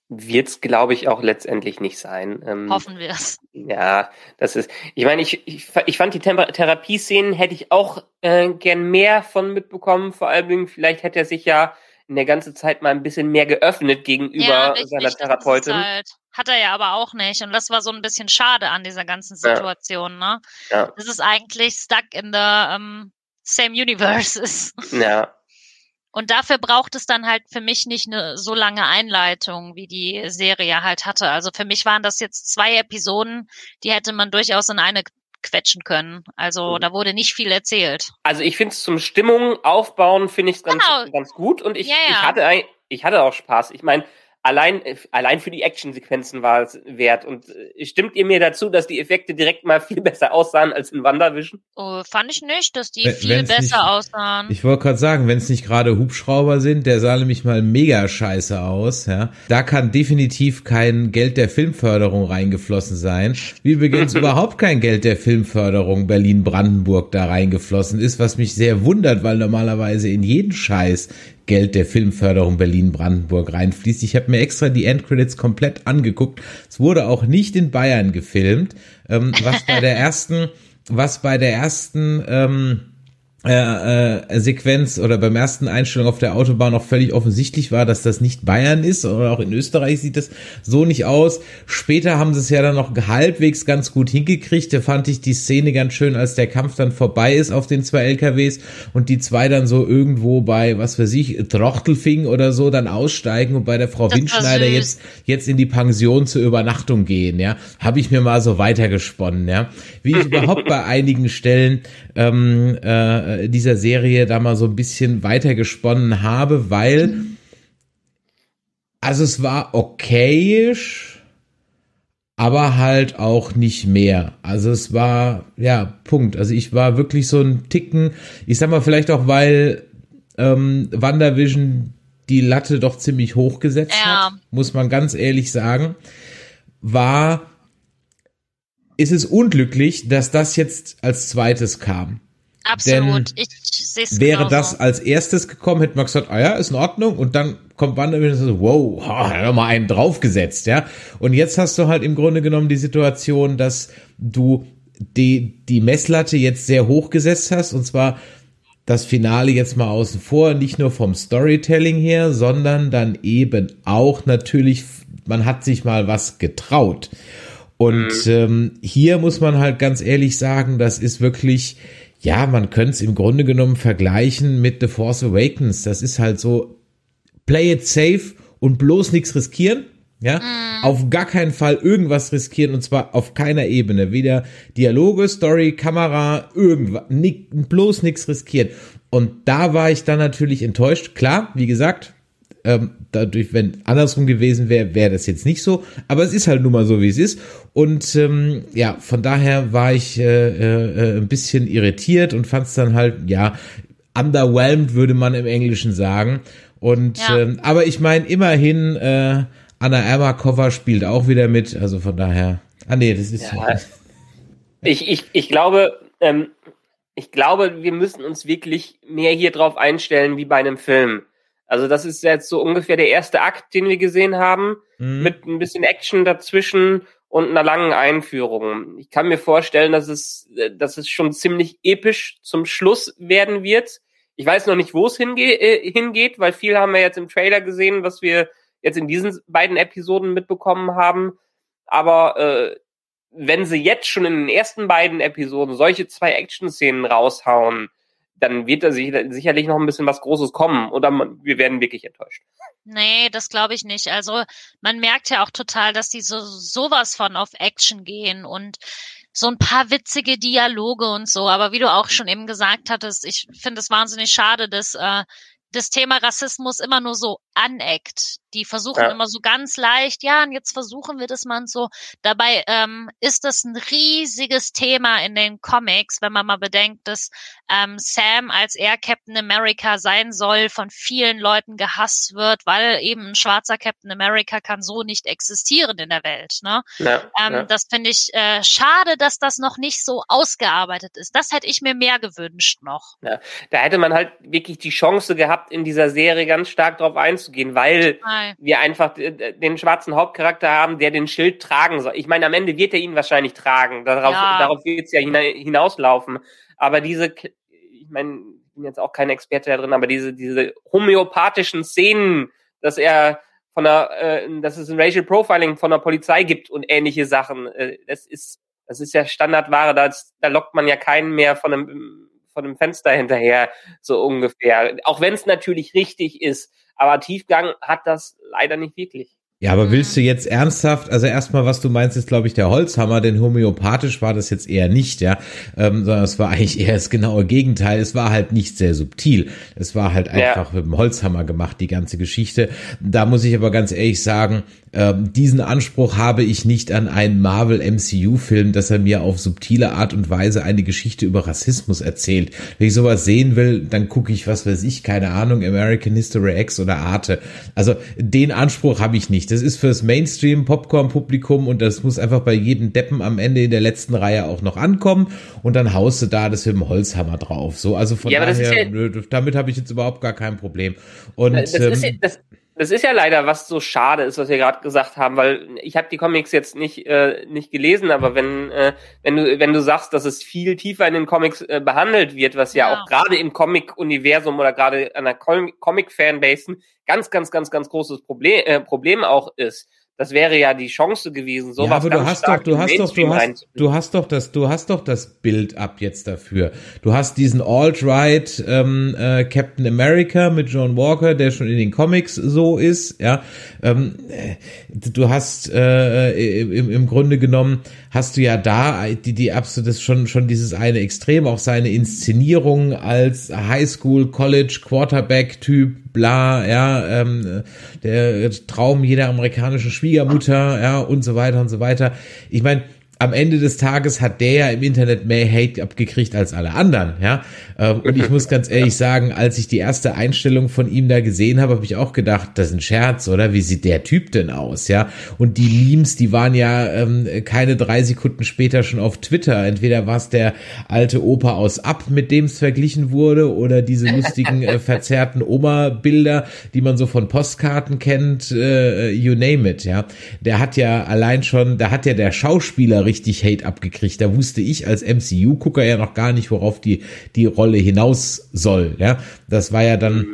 Wird's, glaube ich, auch letztendlich nicht sein. Ähm, Hoffen wir es. Ja, das ist. Ich meine, ich, ich, ich fand die Therapieszenen hätte ich auch äh, gern mehr von mitbekommen. Vor allen Dingen, vielleicht hätte er sich ja in der ganzen Zeit mal ein bisschen mehr geöffnet gegenüber ja, richtig, seiner Therapeutin. Halt, hat er ja aber auch nicht. Und das war so ein bisschen schade an dieser ganzen Situation, ja. ne? Ja. Das ist eigentlich stuck in the um, same universes. Ja. Und dafür braucht es dann halt für mich nicht eine so lange Einleitung, wie die Serie halt hatte. Also für mich waren das jetzt zwei Episoden, die hätte man durchaus in eine quetschen können. Also mhm. da wurde nicht viel erzählt. Also ich finde es zum Stimmung aufbauen, finde ich es ganz, genau. ganz gut und ich, ja, ja. ich hatte ich hatte auch Spaß. Ich meine, allein, allein für die Actionsequenzen war es wert. Und äh, stimmt ihr mir dazu, dass die Effekte direkt mal viel besser aussahen als in WandaVision? Oh, fand ich nicht, dass die wenn, viel besser nicht, aussahen. Ich wollte gerade sagen, wenn es nicht gerade Hubschrauber sind, der sah nämlich mal mega scheiße aus. Ja, Da kann definitiv kein Geld der Filmförderung reingeflossen sein. Wie übrigens überhaupt kein Geld der Filmförderung Berlin-Brandenburg da reingeflossen ist, was mich sehr wundert, weil normalerweise in jeden Scheiß Geld der Filmförderung Berlin-Brandenburg reinfließt. Ich habe mir extra die Endcredits komplett angeguckt. Es wurde auch nicht in Bayern gefilmt, ähm, was bei der ersten, was bei der ersten ähm, äh, äh, Sequenz oder beim ersten Einstellung auf der Autobahn noch völlig offensichtlich war, dass das nicht Bayern ist oder auch in Österreich sieht das so nicht aus. Später haben sie es ja dann noch halbwegs ganz gut hingekriegt. Da fand ich die Szene ganz schön, als der Kampf dann vorbei ist auf den zwei LKWs und die zwei dann so irgendwo bei, was weiß ich, Trochtelfing oder so dann aussteigen und bei der Frau Windschneider jetzt, jetzt in die Pension zur Übernachtung gehen, ja. Habe ich mir mal so weitergesponnen, ja. Wie ich überhaupt bei einigen Stellen ähm, äh, dieser Serie da mal so ein bisschen weitergesponnen habe, weil also es war okayisch, aber halt auch nicht mehr. Also es war, ja, Punkt. Also ich war wirklich so ein Ticken, ich sag mal vielleicht auch, weil ähm, WandaVision die Latte doch ziemlich hoch gesetzt ja. hat, muss man ganz ehrlich sagen, war, ist es unglücklich, dass das jetzt als zweites kam. Absolut. Denn ich sehe es Wäre genauso. das als erstes gekommen, hätte man gesagt, ah ja, ist in Ordnung. Und dann kommt WandaVision und so, wow, hat er mal einen draufgesetzt, ja. Und jetzt hast du halt im Grunde genommen die Situation, dass du die, die Messlatte jetzt sehr hoch gesetzt hast. Und zwar das Finale jetzt mal außen vor, nicht nur vom Storytelling her, sondern dann eben auch natürlich, man hat sich mal was getraut. Und mhm. ähm, hier muss man halt ganz ehrlich sagen, das ist wirklich, ja, man könnte es im Grunde genommen vergleichen mit The Force Awakens. Das ist halt so, play it safe und bloß nichts riskieren. Ja, mm. auf gar keinen Fall irgendwas riskieren und zwar auf keiner Ebene. Weder Dialoge, Story, Kamera, irgendwas, bloß nichts riskieren. Und da war ich dann natürlich enttäuscht. Klar, wie gesagt, ähm, dadurch, wenn andersrum gewesen wäre, wäre das jetzt nicht so. Aber es ist halt nun mal so, wie es ist. Und ähm, ja, von daher war ich äh, äh, ein bisschen irritiert und fand es dann halt, ja, underwhelmed würde man im Englischen sagen. Und ja. ähm, aber ich meine, immerhin, äh, Anna Ermakova spielt auch wieder mit, also von daher. Ah nee, das ist. Ja. Ich, ich, ich glaube, ähm, ich glaube, wir müssen uns wirklich mehr hier drauf einstellen wie bei einem Film. Also das ist jetzt so ungefähr der erste Akt, den wir gesehen haben, mhm. mit ein bisschen Action dazwischen und einer langen Einführung. Ich kann mir vorstellen, dass es, dass es schon ziemlich episch zum Schluss werden wird. Ich weiß noch nicht, wo es hinge äh, hingeht, weil viel haben wir jetzt im Trailer gesehen, was wir jetzt in diesen beiden Episoden mitbekommen haben. Aber äh, wenn sie jetzt schon in den ersten beiden Episoden solche zwei Action-Szenen raushauen, dann wird da sicherlich noch ein bisschen was Großes kommen oder man, wir werden wirklich enttäuscht. Nee, das glaube ich nicht. Also man merkt ja auch total, dass die so sowas von auf Action gehen und so ein paar witzige Dialoge und so. Aber wie du auch schon eben gesagt hattest, ich finde es wahnsinnig schade, dass äh, das Thema Rassismus immer nur so aneckt. Die versuchen Ja. immer so ganz leicht, ja, und jetzt versuchen wir das mal so. Dabei ähm, ist das ein riesiges Thema in den Comics, wenn man mal bedenkt, dass ähm, Sam, als er Captain America sein soll, von vielen Leuten gehasst wird, weil eben ein schwarzer Captain America kann so nicht existieren in der Welt. Ne? Ja, Ähm, ja. Das finde ich äh, schade, dass das noch nicht so ausgearbeitet ist. Das hätte ich mir mehr gewünscht noch. Da hätte man halt wirklich die Chance gehabt, in dieser Serie ganz stark drauf einzugehen, weil Nein. wir einfach den schwarzen Hauptcharakter haben, der den Schild tragen soll. Ich meine, am Ende wird er ihn wahrscheinlich tragen. Darauf, Ja. darauf wird es ja hina hinauslaufen. Aber diese, ich meine, ich bin jetzt auch kein Experte da drin, aber diese, diese homöopathischen Szenen, dass er von der, äh, dass es ein Racial Profiling von der Polizei gibt und ähnliche Sachen, äh, das ist, das ist ja Standardware, da, da lockt man ja keinen mehr von einem, von einem Fenster hinterher, so ungefähr. Auch wenn es natürlich richtig ist. Aber Tiefgang hat das leider nicht wirklich. Ja, aber willst du jetzt ernsthaft, also erstmal, was du meinst, ist, glaube ich, der Holzhammer, denn homöopathisch war das jetzt eher nicht, ja, ähm, sondern es war eigentlich eher das genaue Gegenteil. Es war halt nicht sehr subtil. Es war halt Ja. einfach mit dem Holzhammer gemacht, die ganze Geschichte. Da muss ich aber ganz ehrlich sagen, ähm, diesen Anspruch habe ich nicht an einen Marvel MCU-Film, dass er mir auf subtile Art und Weise eine Geschichte über Rassismus erzählt. Wenn ich sowas sehen will, dann gucke ich, was weiß ich, keine Ahnung, American History X oder Arte. Also den Anspruch habe ich nicht. Das ist fürs Mainstream-Popcorn-Publikum und das muss einfach bei jedem Deppen am Ende in der letzten Reihe auch noch ankommen und dann haust du da das mit dem Holzhammer drauf. So, also von Ja, daher, ja- damit habe ich jetzt überhaupt gar kein Problem. Und das, ist, ähm, das, das ist ja leider, was so schade ist, was wir gerade gesagt haben, weil ich habe die Comics jetzt nicht äh, nicht gelesen, aber wenn äh, wenn du wenn du sagst, dass es viel tiefer in den Comics äh, behandelt wird, was ja, Ja. auch gerade im Comic-Universum oder gerade an der Com- Comic-Fanbase ein ganz ganz ganz ganz großes Problem äh, Problem auch ist. Das wäre ja die Chance gewesen, sowas ja, aber du hast doch, du hast doch, du hast, du hast doch das, du hast doch das Bild ab jetzt dafür. Du hast diesen alt-right ähm, äh, Captain America mit John Walker, der schon in den Comics so ist, ja. Ähm, äh, du hast äh, im, im Grunde genommen hast du ja da die die absolut das schon schon dieses eine Extrem, auch seine Inszenierung als Highschool, College, Quarterback Typ, bla, ja, ähm, der Traum jeder amerikanischen Schwiegermutter, ja, und so weiter und so weiter. Ich meine, am Ende des Tages hat der ja im Internet mehr Hate abgekriegt als alle anderen, ja. Ähm, Und ich muss ganz ehrlich sagen, als ich die erste Einstellung von ihm da gesehen habe, habe ich auch gedacht, das ist ein Scherz, oder? Wie sieht der Typ denn aus, ja? Und die Memes, die waren ja ähm, keine drei Sekunden später schon auf Twitter. Entweder war es der alte Opa aus Ab, mit dem es verglichen wurde, oder diese lustigen äh, verzerrten Oma-Bilder, die man so von Postkarten kennt, äh, you name it, ja. Der hat ja allein schon, da hat ja der Schauspieler richtig Hate abgekriegt. Da wusste ich als MCU-Gucker ja noch gar nicht, worauf die, die Rolle hinaus soll, ja. Das war ja dann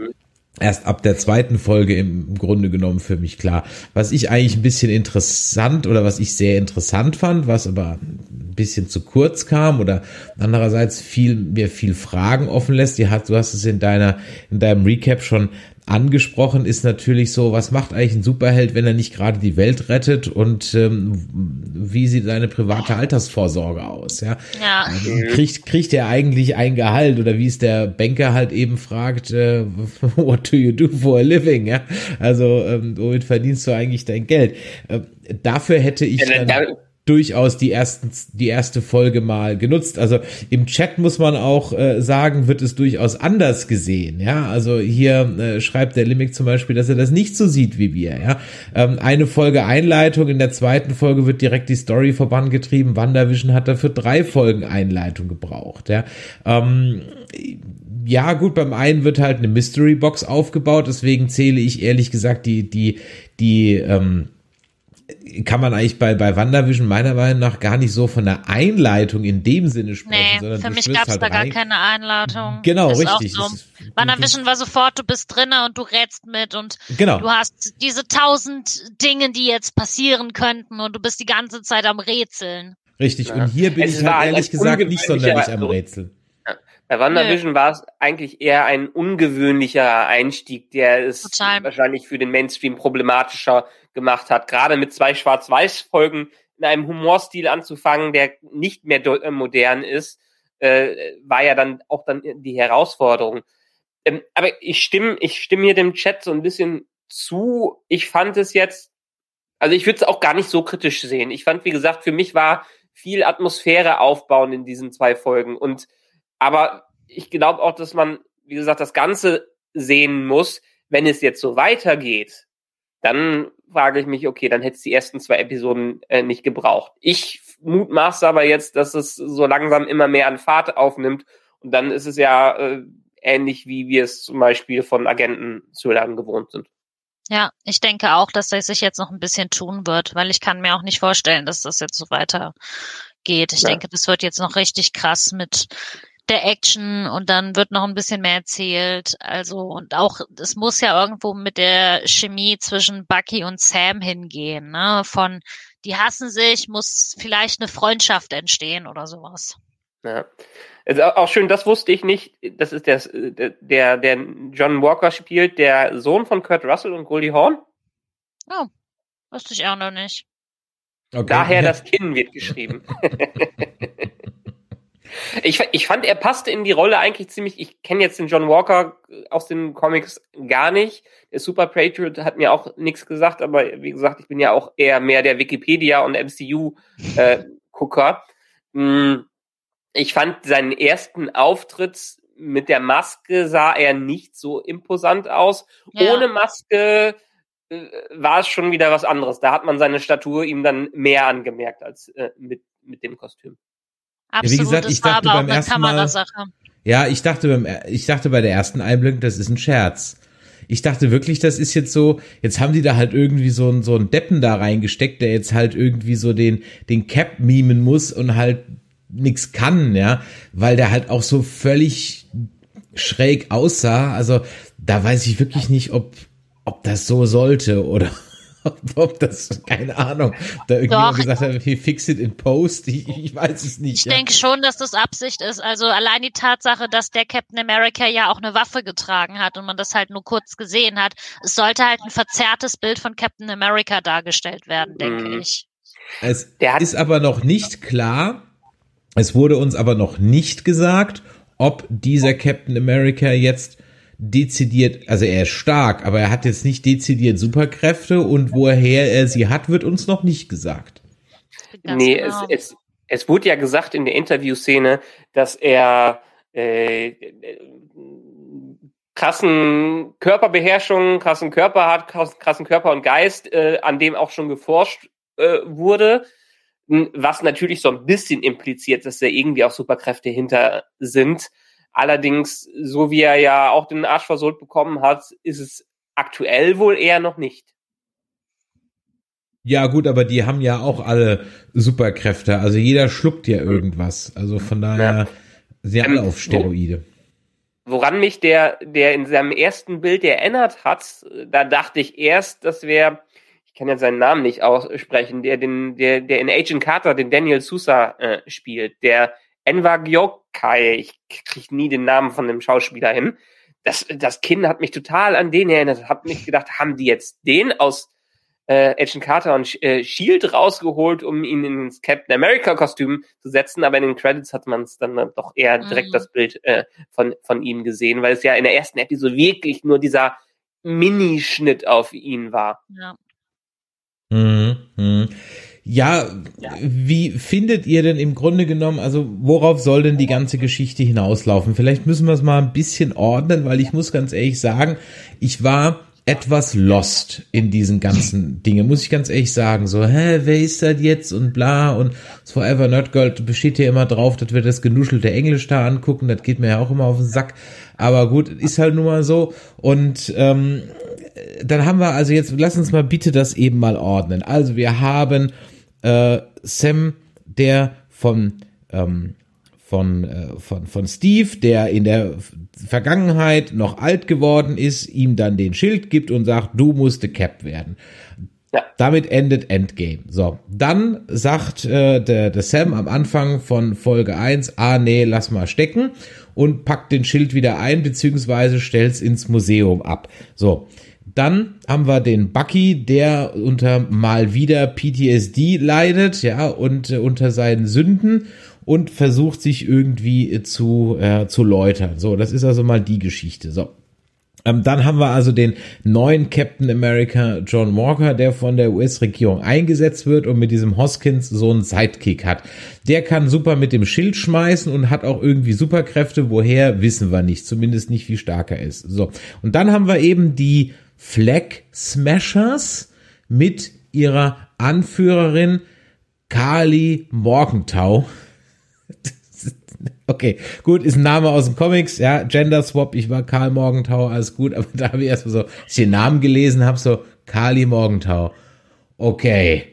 erst ab der zweiten Folge im Grunde genommen für mich klar. Was ich eigentlich ein bisschen interessant oder was ich sehr interessant fand, was aber ein bisschen zu kurz kam oder andererseits viel, mir viel Fragen offen lässt. Die hat, du hast es in deiner, in deinem Recap schon angesprochen, ist natürlich so, was macht eigentlich ein Superheld, wenn er nicht gerade die Welt rettet und ähm, wie sieht seine private Altersvorsorge aus, ja? Ja. Kriegt, kriegt er eigentlich ein Gehalt oder wie es der Banker halt eben fragt, äh, what do you do for a living, ja? Also, ähm, womit verdienst du eigentlich dein Geld? Ähm, dafür hätte ich Ja, dann da- durchaus die ersten, die erste Folge mal genutzt. Also im Chat muss man auch äh, sagen, wird es durchaus anders gesehen. Ja, also hier äh, schreibt der Limik zum Beispiel, dass er das nicht so sieht wie wir. Ja, ähm, eine Folge Einleitung, in der zweiten Folge wird direkt die Story vorangetrieben. WandaVision hat dafür drei Folgen Einleitung gebraucht. Ja, ähm, ja, gut, beim einen wird halt eine Mystery Box aufgebaut, deswegen zähle ich ehrlich gesagt die, die, die, ähm, kann man eigentlich bei, bei WandaVision meiner Meinung nach gar nicht so von der Einleitung in dem Sinne sprechen, Nee, sondern für mich gab es halt da gar keine Einladung. Genau, ist richtig. So. Ist- WandaVision war sofort, du bist drinne und du rätst mit und Genau. du hast diese tausend Dinge, die jetzt passieren könnten und du bist die ganze Zeit am Rätseln. Richtig. Ja. Und hier bin Es ich halt ehrlich gesagt nicht sonderlich am Rätseln. Bei WandaVision war es eigentlich eher ein ungewöhnlicher Einstieg, der es Total. wahrscheinlich für den Mainstream problematischer gemacht hat. Gerade mit zwei Schwarz-Weiß-Folgen in einem Humorstil anzufangen, der nicht mehr äh, modern ist, äh, war ja dann auch dann die Herausforderung. Ähm, aber ich stimme, ich stimme hier dem Chat so ein bisschen zu. Ich fand es jetzt, also ich würde es auch gar nicht so kritisch sehen. Ich fand, wie gesagt, für mich war viel Atmosphäre aufbauen in diesen zwei Folgen. Und aber ich glaube auch, dass man, wie gesagt, das Ganze sehen muss, wenn es jetzt so weitergeht, dann frage ich mich, okay, dann hätte es die ersten zwei Episoden äh, nicht gebraucht. Ich mutmaße aber jetzt, dass es so langsam immer mehr an Fahrt aufnimmt und dann ist es ja äh, ähnlich, wie wir es zum Beispiel von Agenten zu lernen gewohnt sind. Ja, ich denke auch, dass das sich jetzt noch ein bisschen tun wird, weil ich kann mir auch nicht vorstellen, dass das jetzt so weitergeht. Ich ja. denke, das wird jetzt noch richtig krass mit der Action und dann wird noch ein bisschen mehr erzählt. Also und auch es muss ja irgendwo mit der Chemie zwischen Bucky und Sam hingehen. Ne? Von die hassen sich, muss vielleicht eine Freundschaft entstehen oder sowas. Ja. Also auch schön, das wusste ich nicht. Das ist der, der, der John Walker spielt, der Sohn von Kurt Russell und Goldie Hawn. Oh, wusste ich auch noch nicht. Okay. Daher das Kinn wird geschrieben. Ich, ich fand, er passte in die Rolle eigentlich ziemlich. Ich kenne jetzt den John Walker aus den Comics gar nicht. Der Super Patriot hat mir auch nichts gesagt, aber wie gesagt, ich bin ja auch eher mehr der Wikipedia und MCU-Gucker. Äh, mm, ich fand seinen ersten Auftritt mit der Maske sah er nicht so imposant aus. Ja. Ohne Maske äh, war es schon wieder was anderes. Da hat man seine Statur ihm dann mehr angemerkt als äh, mit, mit dem Kostüm. Absolut, ja, wie gesagt, ich dachte beim ersten Mal, ja, ich dachte beim, ich dachte bei der ersten Einblendung, das ist ein Scherz. Ich dachte wirklich, das ist jetzt so, jetzt haben die da halt irgendwie so einen, so einen Deppen da reingesteckt, der jetzt halt irgendwie so den, den Cap mimen muss und halt nix kann, ja, weil der halt auch so völlig schräg aussah. Also da weiß ich wirklich nicht, ob, ob das so sollte oder ob das, keine Ahnung, da irgendjemand gesagt hat, okay, fix it in post, ich, ich weiß es nicht. Ich ja. denke schon, dass das Absicht ist. Also allein die Tatsache, dass der Captain America ja auch eine Waffe getragen hat und man das halt nur kurz gesehen hat, es sollte halt ein verzerrtes Bild von Captain America dargestellt werden, denke mhm. ich. Es ist aber noch nicht klar, es wurde uns aber noch nicht gesagt, ob dieser Captain America jetzt dezidiert, also er ist stark, aber er hat jetzt nicht dezidiert Superkräfte und woher er sie hat, wird uns noch nicht gesagt. Ganz nee, genau. es, es, es wurde ja gesagt in der Interviewszene, dass er äh, krassen Körperbeherrschung, krassen Körper hat, krassen Körper und Geist, äh, an dem auch schon geforscht äh, wurde, was natürlich so ein bisschen impliziert, dass da irgendwie auch Superkräfte hinter sind. Allerdings, so wie er ja auch den Arsch versohlt bekommen hat, ist es aktuell wohl eher noch nicht. Ja, gut, aber die haben ja auch alle Superkräfte. Also jeder schluckt ja irgendwas. Also von daher ja. sind alle ähm, auf Steroide. Woran mich der, der in seinem ersten Bild erinnert hat, da dachte ich erst, das wäre, ich kann ja seinen Namen nicht aussprechen, der den, der, der in Agent Carter den Daniel Sousa äh, spielt, der Enver Gyokai, ich krieg nie den Namen von dem Schauspieler hin. Das, das Kind hat mich total an den erinnert. Hab mich gedacht, haben die jetzt den aus äh, Agent Carter und äh, Shield rausgeholt, um ihn ins Captain America Kostüm zu setzen, aber in den Credits hat man es dann doch eher direkt mhm. das Bild äh, von von ihm gesehen, weil es ja in der ersten Episode wirklich nur dieser Minischnitt auf ihn war. Ja. Mhm. Ja, ja, wie findet ihr denn im Grunde genommen, also worauf soll denn die ganze Geschichte hinauslaufen? Vielleicht müssen wir es mal ein bisschen ordnen, weil ich muss ganz ehrlich sagen, ich war etwas lost in diesen ganzen Dingen, muss ich ganz ehrlich sagen. So, hä, wer ist das jetzt und bla und Forever Nerd Girl besteht ja immer drauf, dass wir das genuschelte Englisch da angucken, das geht mir ja auch immer auf den Sack. Aber gut, ist halt nun mal so. Und ähm, dann haben wir also jetzt, lass uns mal bitte das eben mal ordnen. Also wir haben äh, Sam, der von, ähm, von, äh, von, von Steve, der in der Vergangenheit noch alt geworden ist, ihm dann den Schild gibt und sagt, du musst the Cap werden. Ja. Damit endet Endgame. So, dann sagt äh, der, der Sam am Anfang von Folge 1, ah nee, lass mal stecken und packt den Schild wieder ein, beziehungsweise stellt's ins Museum ab. So, dann haben wir den Bucky, der unter mal wieder PTSD leidet, ja, und äh, unter seinen Sünden. und versucht sich irgendwie zu, äh, zu läutern. So, das ist also mal die Geschichte. So. Ähm, dann haben wir also den neuen Captain America John Walker, der von der US-Regierung eingesetzt wird und mit diesem Hoskins so einen Sidekick hat. Der kann super mit dem Schild schmeißen und hat auch irgendwie Superkräfte. Woher wissen wir nicht, zumindest nicht, wie stark er ist. So. Und dann haben wir eben die Flag Smashers mit ihrer Anführerin Carly Morgenthau. Okay, gut, ist ein Name aus den Comics, ja, Gender Swap, ich war Karl Morgenthau, alles gut, aber da habe ich erstmal so, als ich den Namen gelesen habe, so Carly Morgenthau. Okay,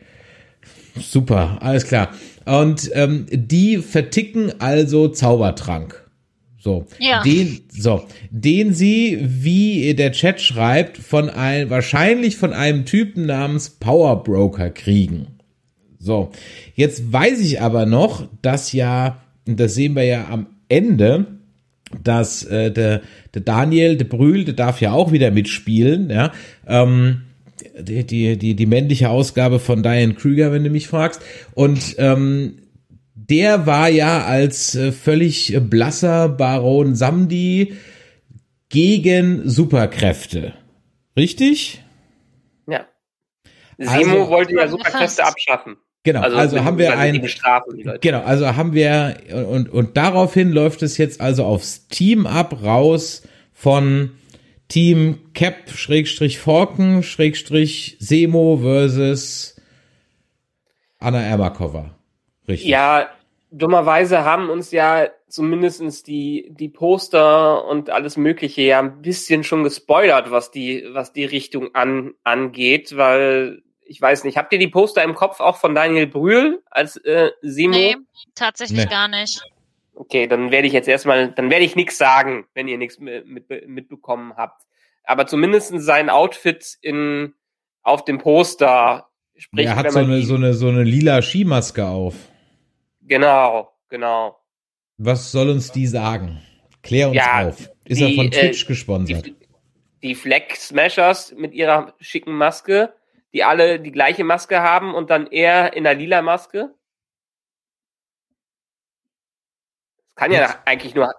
super, alles klar. Und ähm, die verticken also Zaubertrank. So, Ja. den, so, den sie, wie der Chat schreibt, von einem, wahrscheinlich von einem Typen namens Power Broker kriegen. So, jetzt weiß ich aber noch, dass ja, und das sehen wir ja am Ende, dass äh, der, der Daniel, der Brühl, der darf ja auch wieder mitspielen, ja. Ähm, die, die, die, die männliche Ausgabe von Diane Krüger, wenn du mich fragst. Und ähm, der war ja als äh, völlig äh, blasser Baron Samdi gegen Superkräfte. Richtig? Ja. Simo Also- wollte ja Fast. Superkräfte abschaffen. Genau, also, haben wir ein. Genau, also haben wir und und daraufhin läuft es jetzt also aufs Team ab raus von Team Cap Schrägstrich Forken Schrägstrich Semo versus Anna Ermakova. Richtig. Ja, dummerweise haben uns ja zumindestens die, die Poster und alles Mögliche ja ein bisschen schon gespoilert, was die, was die Richtung an, angeht, weil ich weiß nicht, habt ihr die Poster im Kopf auch von Daniel Brühl als äh, Simo? Nee, tatsächlich Nee. gar nicht. Okay, dann werde ich jetzt erstmal, dann werde ich nichts sagen, wenn ihr nichts mit, mit, mitbekommen habt. Aber zumindest sein Outfit in, auf dem Poster spricht, er hat wenn so eine so eine so eine lila Skimaske auf. Genau, genau. Was soll uns die sagen? Klär uns Ja, auf. Ist die, er von äh, Twitch gesponsert? Die, die Flag Smashers mit ihrer schicken Maske, die alle die gleiche Maske haben und dann er in der lila Maske. Das kann ja Was? eigentlich nur,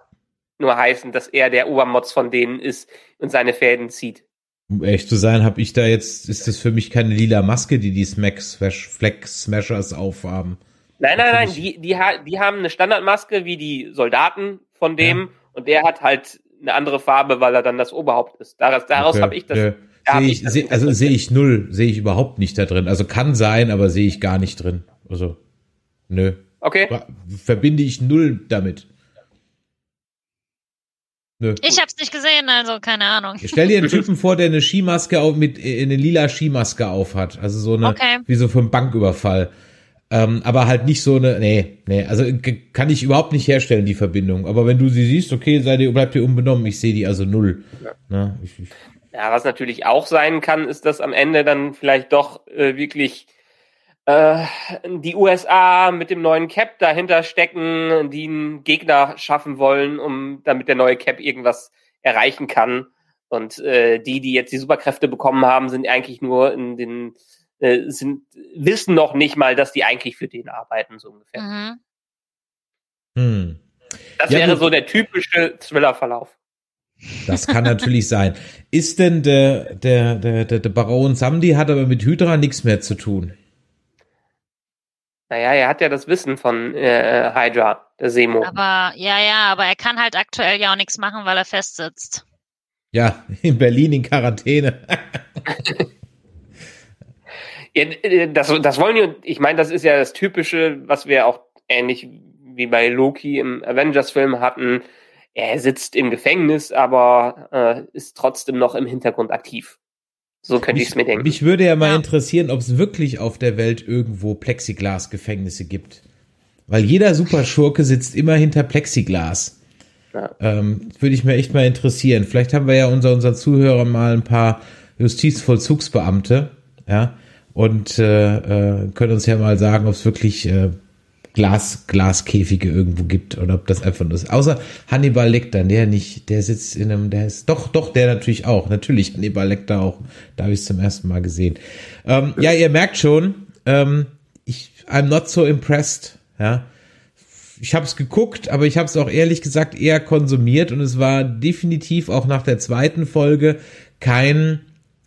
nur heißen, dass er der Obermotz von denen ist und seine Fäden zieht. Um ehrlich zu sein, habe ich da jetzt, ist das für mich keine lila Maske, die die Smack Flag Smashers aufhaben. Nein, nein, nein, die, die, ha- die haben eine Standardmaske wie die Soldaten von dem und der hat halt eine andere Farbe, weil er dann das Oberhaupt ist. Daraus, daraus Okay, habe ich das. ja. da Sehe ich ich, das seh, also sehe ich null, sehe ich überhaupt nicht da drin. Also kann sein, aber sehe ich gar nicht drin. Also, nö. Okay. Verbinde ich null damit. Nö. Ich hab's nicht gesehen, also keine Ahnung. Stell dir einen Typen vor, der eine Skimaske auf, mit, äh, eine lila Skimaske auf hat. Also so eine, Okay. wie so für einen Banküberfall. Ähm, aber halt nicht so eine, nee, nee, also kann ich überhaupt nicht herstellen, die Verbindung. Aber wenn du sie siehst, okay, sei dir, bleib dir unbenommen, ich sehe die also null. Na, ich, ich, Ja, was natürlich auch sein kann, ist, dass am Ende dann vielleicht doch äh, wirklich äh, die USA mit dem neuen Cap dahinter stecken, die einen Gegner schaffen wollen, um damit der neue Cap irgendwas erreichen kann. Und äh, die, die jetzt die Superkräfte bekommen haben, sind eigentlich nur in den äh, sind wissen noch nicht mal, dass die eigentlich für den arbeiten so ungefähr. Mhm. hm. Das Ja, wäre gut. so der typische Thriller-Verlauf. Das kann natürlich sein. Ist denn der, der, der, der, der Baron Samdi hat aber mit Hydra nichts mehr zu tun? Naja, er hat ja das Wissen von äh, Hydra, der Semo. Aber ja, ja, aber er kann halt aktuell ja auch nichts machen, weil er festsitzt. Ja, in Berlin in Quarantäne. Ja, äh, das, das wollen wir, ich meine, das ist ja das Typische, was wir auch ähnlich wie bei Loki im Avengers-Film hatten. Er sitzt im Gefängnis, aber äh, ist trotzdem noch im Hintergrund aktiv. So könnte ich es mir denken. Mich würde ja mal Ja. interessieren, ob es wirklich auf der Welt irgendwo Plexiglas-Gefängnisse gibt. Weil jeder Superschurke sitzt immer hinter Plexiglas. Ja. Ähm, würde ich mir echt mal interessieren. Vielleicht haben wir ja unter unseren Zuhörern mal ein paar Justizvollzugsbeamte, ja, und äh, äh, können uns ja mal sagen, ob es wirklich äh, Glas, Glaskäfige irgendwo gibt oder ob das einfach nur ist. Außer Hannibal Lecter, der nicht, der sitzt in einem, der ist, doch, doch, der natürlich auch, natürlich Hannibal Lecter auch, da habe ich es zum ersten Mal gesehen. Ähm, ja, ihr merkt schon, ähm, ich, I'm not so impressed, ja, ich habe es geguckt, aber ich habe es auch ehrlich gesagt eher konsumiert und es war definitiv auch nach der zweiten Folge kein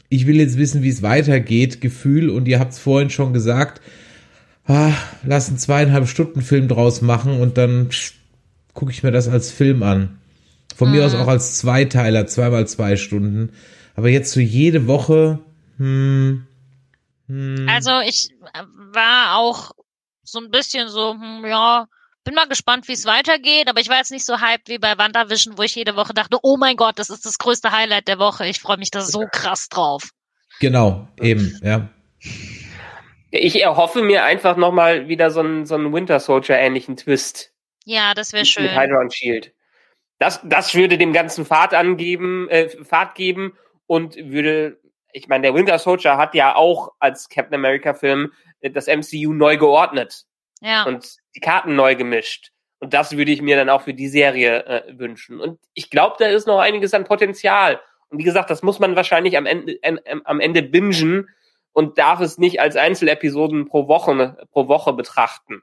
ich will jetzt wissen, wie es weitergeht, Gefühl und ihr habt es vorhin schon gesagt, ah, lass einen zweieinhalb Stunden Film draus machen und dann gucke ich mir das als Film an. Von mhm. mir aus auch als Zweiteiler, zweimal zwei Stunden. Aber jetzt so jede Woche, hm, hm. Also ich war auch so ein bisschen so, hm, ja, bin mal gespannt, wie es weitergeht, aber ich war jetzt nicht so hyped wie bei WandaVision, wo ich jede Woche dachte, oh mein Gott, das ist das größte Highlight der Woche. Ich freue mich da so krass drauf. Genau, eben, ja. Ich erhoffe mir einfach nochmal wieder so einen, so einen Winter Soldier ähnlichen Twist. Ja, das wäre schön. Mit Hydra und Shield. Das, das würde dem ganzen Fahrt angeben, äh, Fahrt geben und würde, ich meine, der Winter Soldier hat ja auch als Captain America Film äh, das MCU neu geordnet. Ja. Und die Karten neu gemischt. Und das würde ich mir dann auch für die Serie äh, wünschen. Und ich glaube, da ist noch einiges an Potenzial. Und wie gesagt, das muss man wahrscheinlich am Ende, äh, am Ende bingen und darf es nicht als Einzelepisoden pro Woche, pro Woche betrachten.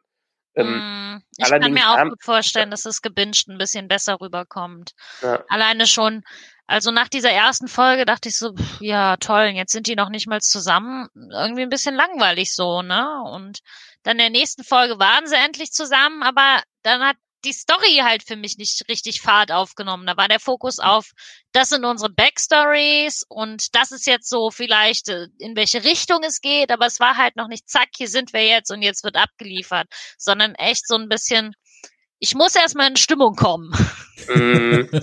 Ähm, mm, ich kann mir auch gut vorstellen, dass es gebinged ein bisschen besser rüberkommt. Ja. Alleine schon, also nach dieser ersten Folge dachte ich so, pff, ja toll, jetzt sind die noch nicht mal zusammen. Irgendwie ein bisschen langweilig so, ne? Und dann in der nächsten Folge waren sie endlich zusammen, aber dann hat die Story halt für mich nicht richtig Fahrt aufgenommen. Da war der Fokus auf, das sind unsere Backstories und das ist jetzt so vielleicht, äh, in welche Richtung es geht, aber es war halt noch nicht, zack, hier sind wir jetzt und jetzt wird abgeliefert, sondern echt so ein bisschen, ich muss erstmal in Stimmung kommen. Mhm.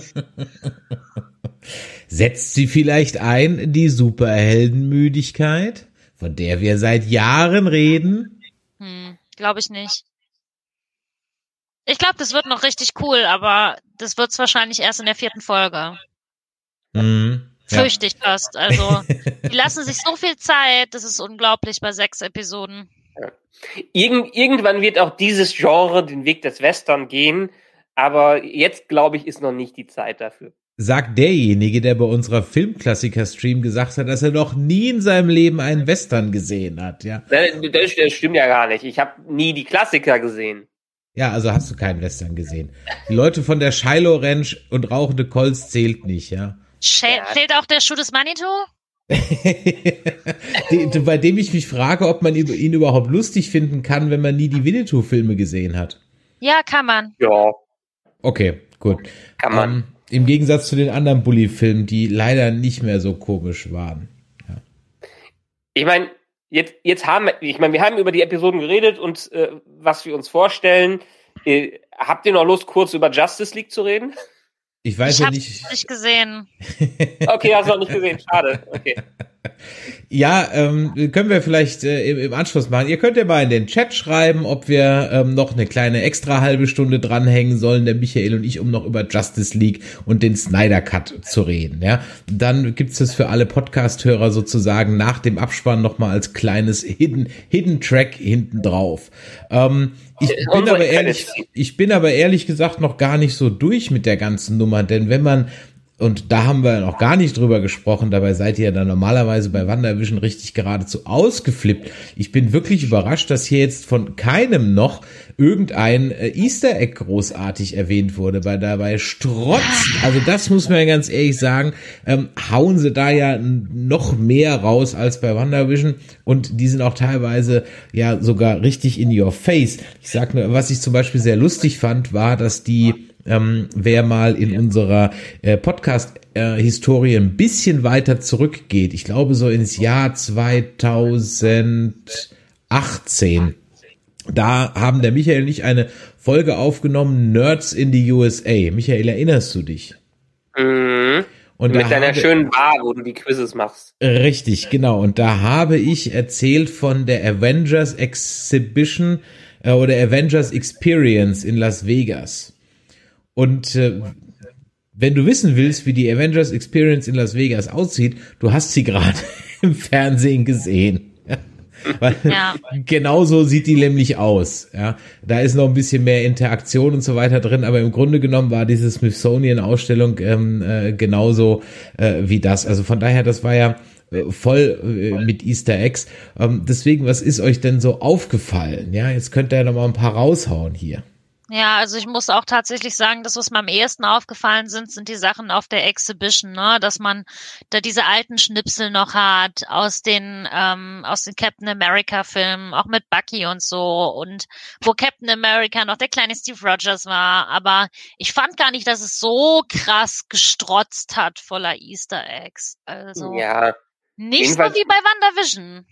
Setzt sie vielleicht ein, die Superheldenmüdigkeit, von der wir seit Jahren reden? Glaube ich nicht. Ich glaube, das wird noch richtig cool, aber das wird's wahrscheinlich erst in der vierten Folge. Mhm. Ja. Fürchte ich fast. Also, die lassen sich so viel Zeit, das ist unglaublich bei sechs Episoden. Ja. Irgend, irgendwann wird auch dieses Genre den Weg des Western gehen, aber jetzt, glaube ich, ist noch nicht die Zeit dafür sagt derjenige, der bei unserer Filmklassiker-Stream gesagt hat, dass er noch nie in seinem Leben einen Western gesehen hat, ja. Das, das stimmt ja gar nicht. Ich habe nie die Klassiker gesehen. Ja, also hast du keinen Western gesehen. Die Leute von der Shiloh Ranch und rauchende Colts zählt nicht, ja. Zählt auch der Schuh des Manitou? bei dem ich mich frage, ob man ihn überhaupt lustig finden kann, wenn man nie die Winnetou-Filme gesehen hat. Ja, kann man. Ja. Okay, gut. Kann man. Ähm, Im Gegensatz zu den anderen Bully-Filmen, die leider nicht mehr so komisch waren. Ja. Ich meine, jetzt, jetzt haben, ich meine, wir haben über die Episoden geredet und äh, was wir uns vorstellen. Äh, habt ihr noch Lust, kurz über Justice League zu reden? Ich weiß ich ja nicht. nicht gesehen. okay, hast du auch nicht gesehen. Schade. Okay. Ja, ähm, können wir vielleicht äh, im, im, Anschluss machen. Ihr könnt ja mal in den Chat schreiben, ob wir ähm, noch eine kleine extra halbe Stunde dranhängen sollen, der Michael und ich, um noch über Justice League und den Snyder Cut zu reden. Ja, dann gibt's es für alle Podcast-Hörer sozusagen nach dem Abspann noch mal als kleines Hidden Hidden Track hinten drauf. Ähm, ich bin aber ehrlich, ich bin aber ehrlich gesagt noch gar nicht so durch mit der ganzen Nummer, denn wenn man und da haben wir noch gar nicht drüber gesprochen. Dabei seid ihr ja dann normalerweise bei WandaVision richtig geradezu ausgeflippt. Ich bin wirklich überrascht, dass hier jetzt von keinem noch irgendein äh, Easter Egg großartig erwähnt wurde, weil dabei strotzt, also das muss man ganz ehrlich sagen, ähm, hauen sie da ja noch mehr raus als bei WandaVision und die sind auch teilweise ja sogar richtig in your face. Ich sag nur, was ich zum Beispiel sehr lustig fand, war, dass die ähm, wer mal in unserer äh, Podcast-Historie äh, ein bisschen weiter zurückgeht, ich glaube so ins Jahr 2018, da haben der Michael und ich eine Folge aufgenommen, Nerds in the USA. Michael, erinnerst du dich? Mhm. Und Mit deiner habe, schönen Bar, wo du die Quizzes machst. Richtig, genau. Und da habe ich erzählt von der Avengers Exhibition äh, oder Avengers Experience in Las Vegas. Und äh, wenn du wissen willst, wie die Avengers Experience in Las Vegas aussieht, du hast sie gerade im Fernsehen gesehen. Weil ja. genau so sieht die nämlich aus. Ja, da ist noch ein bisschen mehr Interaktion und so weiter drin, aber im Grunde genommen war diese Smithsonian-Ausstellung ähm, äh, genauso äh, wie das. Also von daher, das war ja äh, voll äh, mit Easter Eggs. Ähm, deswegen, was ist euch denn so aufgefallen? Ja, jetzt könnt ihr ja noch mal ein paar raushauen hier. Ja, also ich muss auch tatsächlich sagen, das, was mir am ehesten aufgefallen sind, sind die Sachen auf der Exhibition, ne? dass man da diese alten Schnipsel noch hat aus den ähm, aus den Captain America Filmen, auch mit Bucky und so und wo Captain America noch der kleine Steve Rogers war. Aber ich fand gar nicht, dass es so krass gestrotzt hat voller Easter Eggs. Also Ja, nicht so wie bei WandaVision.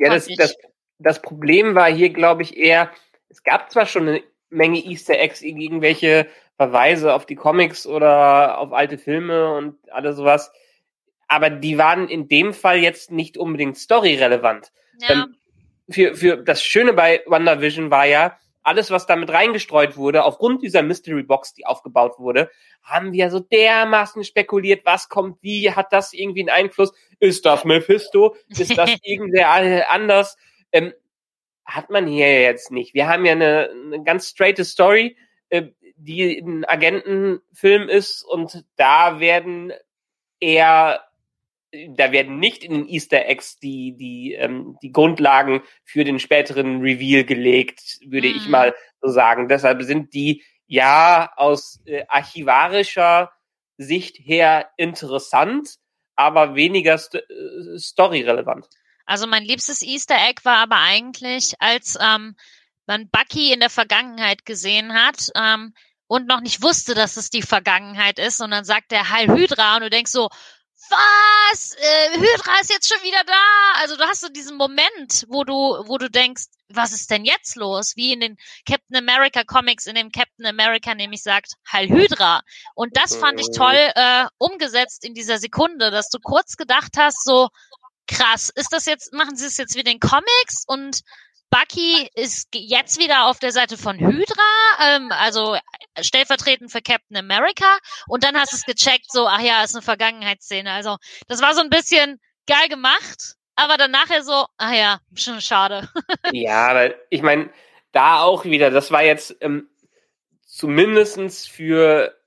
ja das, das, das Problem war hier, glaube ich, eher, es gab zwar schon eine Menge Easter Eggs, irgendwelche Verweise auf die Comics oder auf alte Filme und alles sowas, aber die waren in dem Fall jetzt nicht unbedingt storyrelevant. Ja, Ähm, für, für das Schöne bei WandaVision war ja, alles, was damit reingestreut wurde, aufgrund dieser Mystery Box, die aufgebaut wurde, haben wir so dermaßen spekuliert, was kommt wie, hat das irgendwie einen Einfluss? Ist das Mephisto? Ist das irgendwer anders? Ähm, hat man hier jetzt nicht. Wir haben ja eine, eine ganz straighte Story, äh, die ein Agentenfilm ist und da werden eher da werden nicht in den Easter Eggs die, die, ähm, die Grundlagen für den späteren Reveal gelegt, würde ich Mhm. mal so sagen. Deshalb sind die ja aus äh, archivarischer Sicht her interessant, aber weniger st äh, storyrelevant. Also mein liebstes Easter Egg war aber eigentlich, als ähm, man Bucky in der Vergangenheit gesehen hat ähm, und noch nicht wusste, dass es die Vergangenheit ist, und dann sagt der Heil Hydra und du denkst so, was? Äh, Hydra ist jetzt schon wieder da. Also du hast so diesen Moment, wo du, wo du denkst, was ist denn jetzt los? Wie in den Captain America Comics, in dem Captain America nämlich sagt, Heil Hydra. Und das fand ich toll äh, umgesetzt in dieser Sekunde, dass du kurz gedacht hast, so, krass, ist das jetzt, machen sie es jetzt wie den Comics und Bucky ist jetzt wieder auf der Seite von Hydra, ähm, also stellvertretend für Captain America und dann hast du es gecheckt, so, ach ja, ist eine Vergangenheitsszene. Also das war so ein bisschen geil gemacht, aber dann nachher so, ach ja, schon schade. Ja, ich meine, da auch wieder, das war jetzt ähm, zumindestens für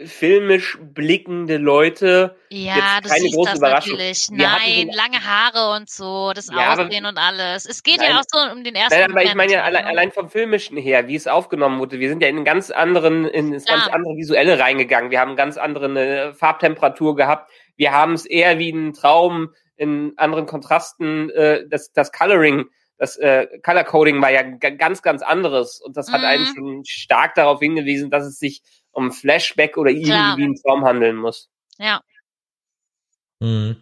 filmisch blickende Leute Ja, du keine große das Überraschung. natürlich. Wir Nein, lange Haare und so, das Ja, aber- Aussehen und alles. Es geht Nein. ja auch so um den ersten Nein, aber ich meine ja ne? allein, vom Filmischen her, wie es aufgenommen wurde. Wir sind ja in einen ganz anderen, in das ganz andere Visuelle reingegangen. Wir haben ganz andere eine Farbtemperatur gehabt. Wir haben es eher wie einen Traum in anderen Kontrasten. Äh, das, das Coloring, das äh, Color Coding war ja ganz, ganz anderes. Und das hat Mhm. einen schon stark darauf hingewiesen, dass es sich um Flashback oder irgendwie einen Traum handeln muss. Ja, Mhm.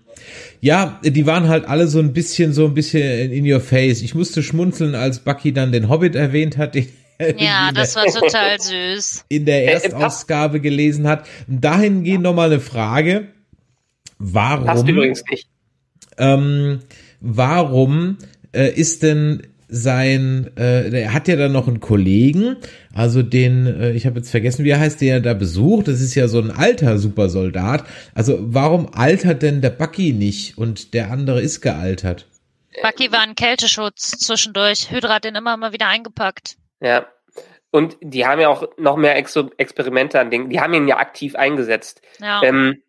Ja, die waren halt alle so ein bisschen, so ein bisschen in your face. Ich musste schmunzeln, als Bucky dann den Hobbit erwähnt hat, den er ja, in das der, war total süß. in der Äh, äh, Erstausgabe gelesen hat. Dahingehend nochmal eine Frage. Passt Warum, übrigens nicht. ähm, warum äh, ist denn sein, äh, er hat ja dann noch einen Kollegen, also den, äh, ich habe jetzt vergessen, wie er heißt, den er da besucht. Das ist ja so ein alter Supersoldat. Also warum altert denn der Bucky nicht und der andere ist gealtert? Bucky war ein Kälteschutz zwischendurch. Hydra hat den immer mal wieder eingepackt. Ja. Und die haben ja auch noch mehr Ex Experimente an Dingen. Die haben ihn ja aktiv eingesetzt. Ja. Ähm,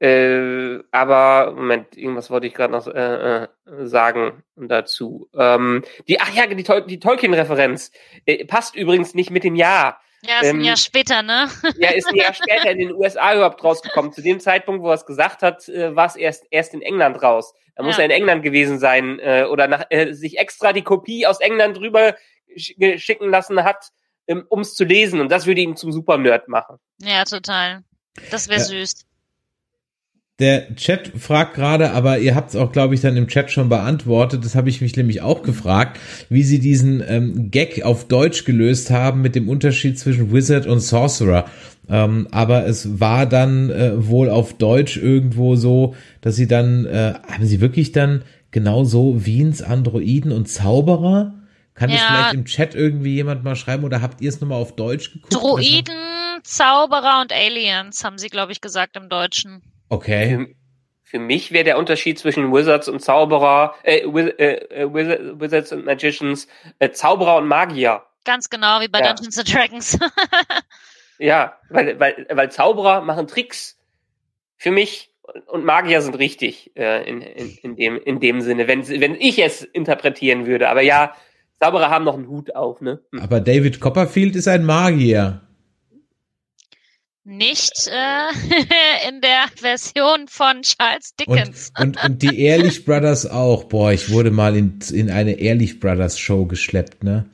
äh, aber, Moment, irgendwas wollte ich gerade noch äh, äh, sagen dazu. Ähm, die, ach ja, die, die Tolkien-Referenz äh, passt übrigens nicht mit dem Jahr. ja, ist ein ähm, Jahr später, ne? Ja, ist ein Jahr später in den USA überhaupt rausgekommen. Zu dem Zeitpunkt, wo er es gesagt hat, äh, war es erst, erst in England raus. Da muss Ja. er in England gewesen sein äh, oder nach, äh, sich extra die Kopie aus England rüber sch schicken lassen hat, ähm, um es zu lesen. Und das würde ihn zum Super-Nerd machen. Ja, total. Das wäre Ja. süß. Der Chat fragt gerade, aber ihr habt es auch, glaube ich, dann im Chat schon beantwortet. Das habe ich mich nämlich auch gefragt, wie sie diesen ähm, Gag auf Deutsch gelöst haben mit dem Unterschied zwischen Wizard und Sorcerer. Ähm, aber es war dann äh, wohl auf Deutsch irgendwo so, dass sie dann, äh, haben sie wirklich dann genau so Wiens Androiden und Zauberer? Kann das Ja. vielleicht im Chat irgendwie jemand mal schreiben oder habt ihr es nochmal auf Deutsch geguckt? Droiden, Zauberer und Aliens, haben sie, glaube ich, gesagt im Deutschen. Okay. Für, für mich wäre der Unterschied zwischen Wizards und Zauberer, äh, Wiz äh, äh, Wizard, Wizards und Magicians, äh, Zauberer und Magier. Ganz genau, wie bei Ja. Dungeons and Dragons. Ja, weil, weil, weil Zauberer machen Tricks für mich und Magier sind richtig äh, in, in, in, dem, in dem Sinne, wenn, wenn ich es interpretieren würde. Aber ja, Zauberer haben noch einen Hut auf, ne? Hm. Aber David Copperfield ist ein Magier. Nicht äh, in der Version von Charles Dickens. Und, und, und die Ehrlich Brothers auch. Boah, ich wurde mal in, in eine Ehrlich Brothers Show geschleppt, ne?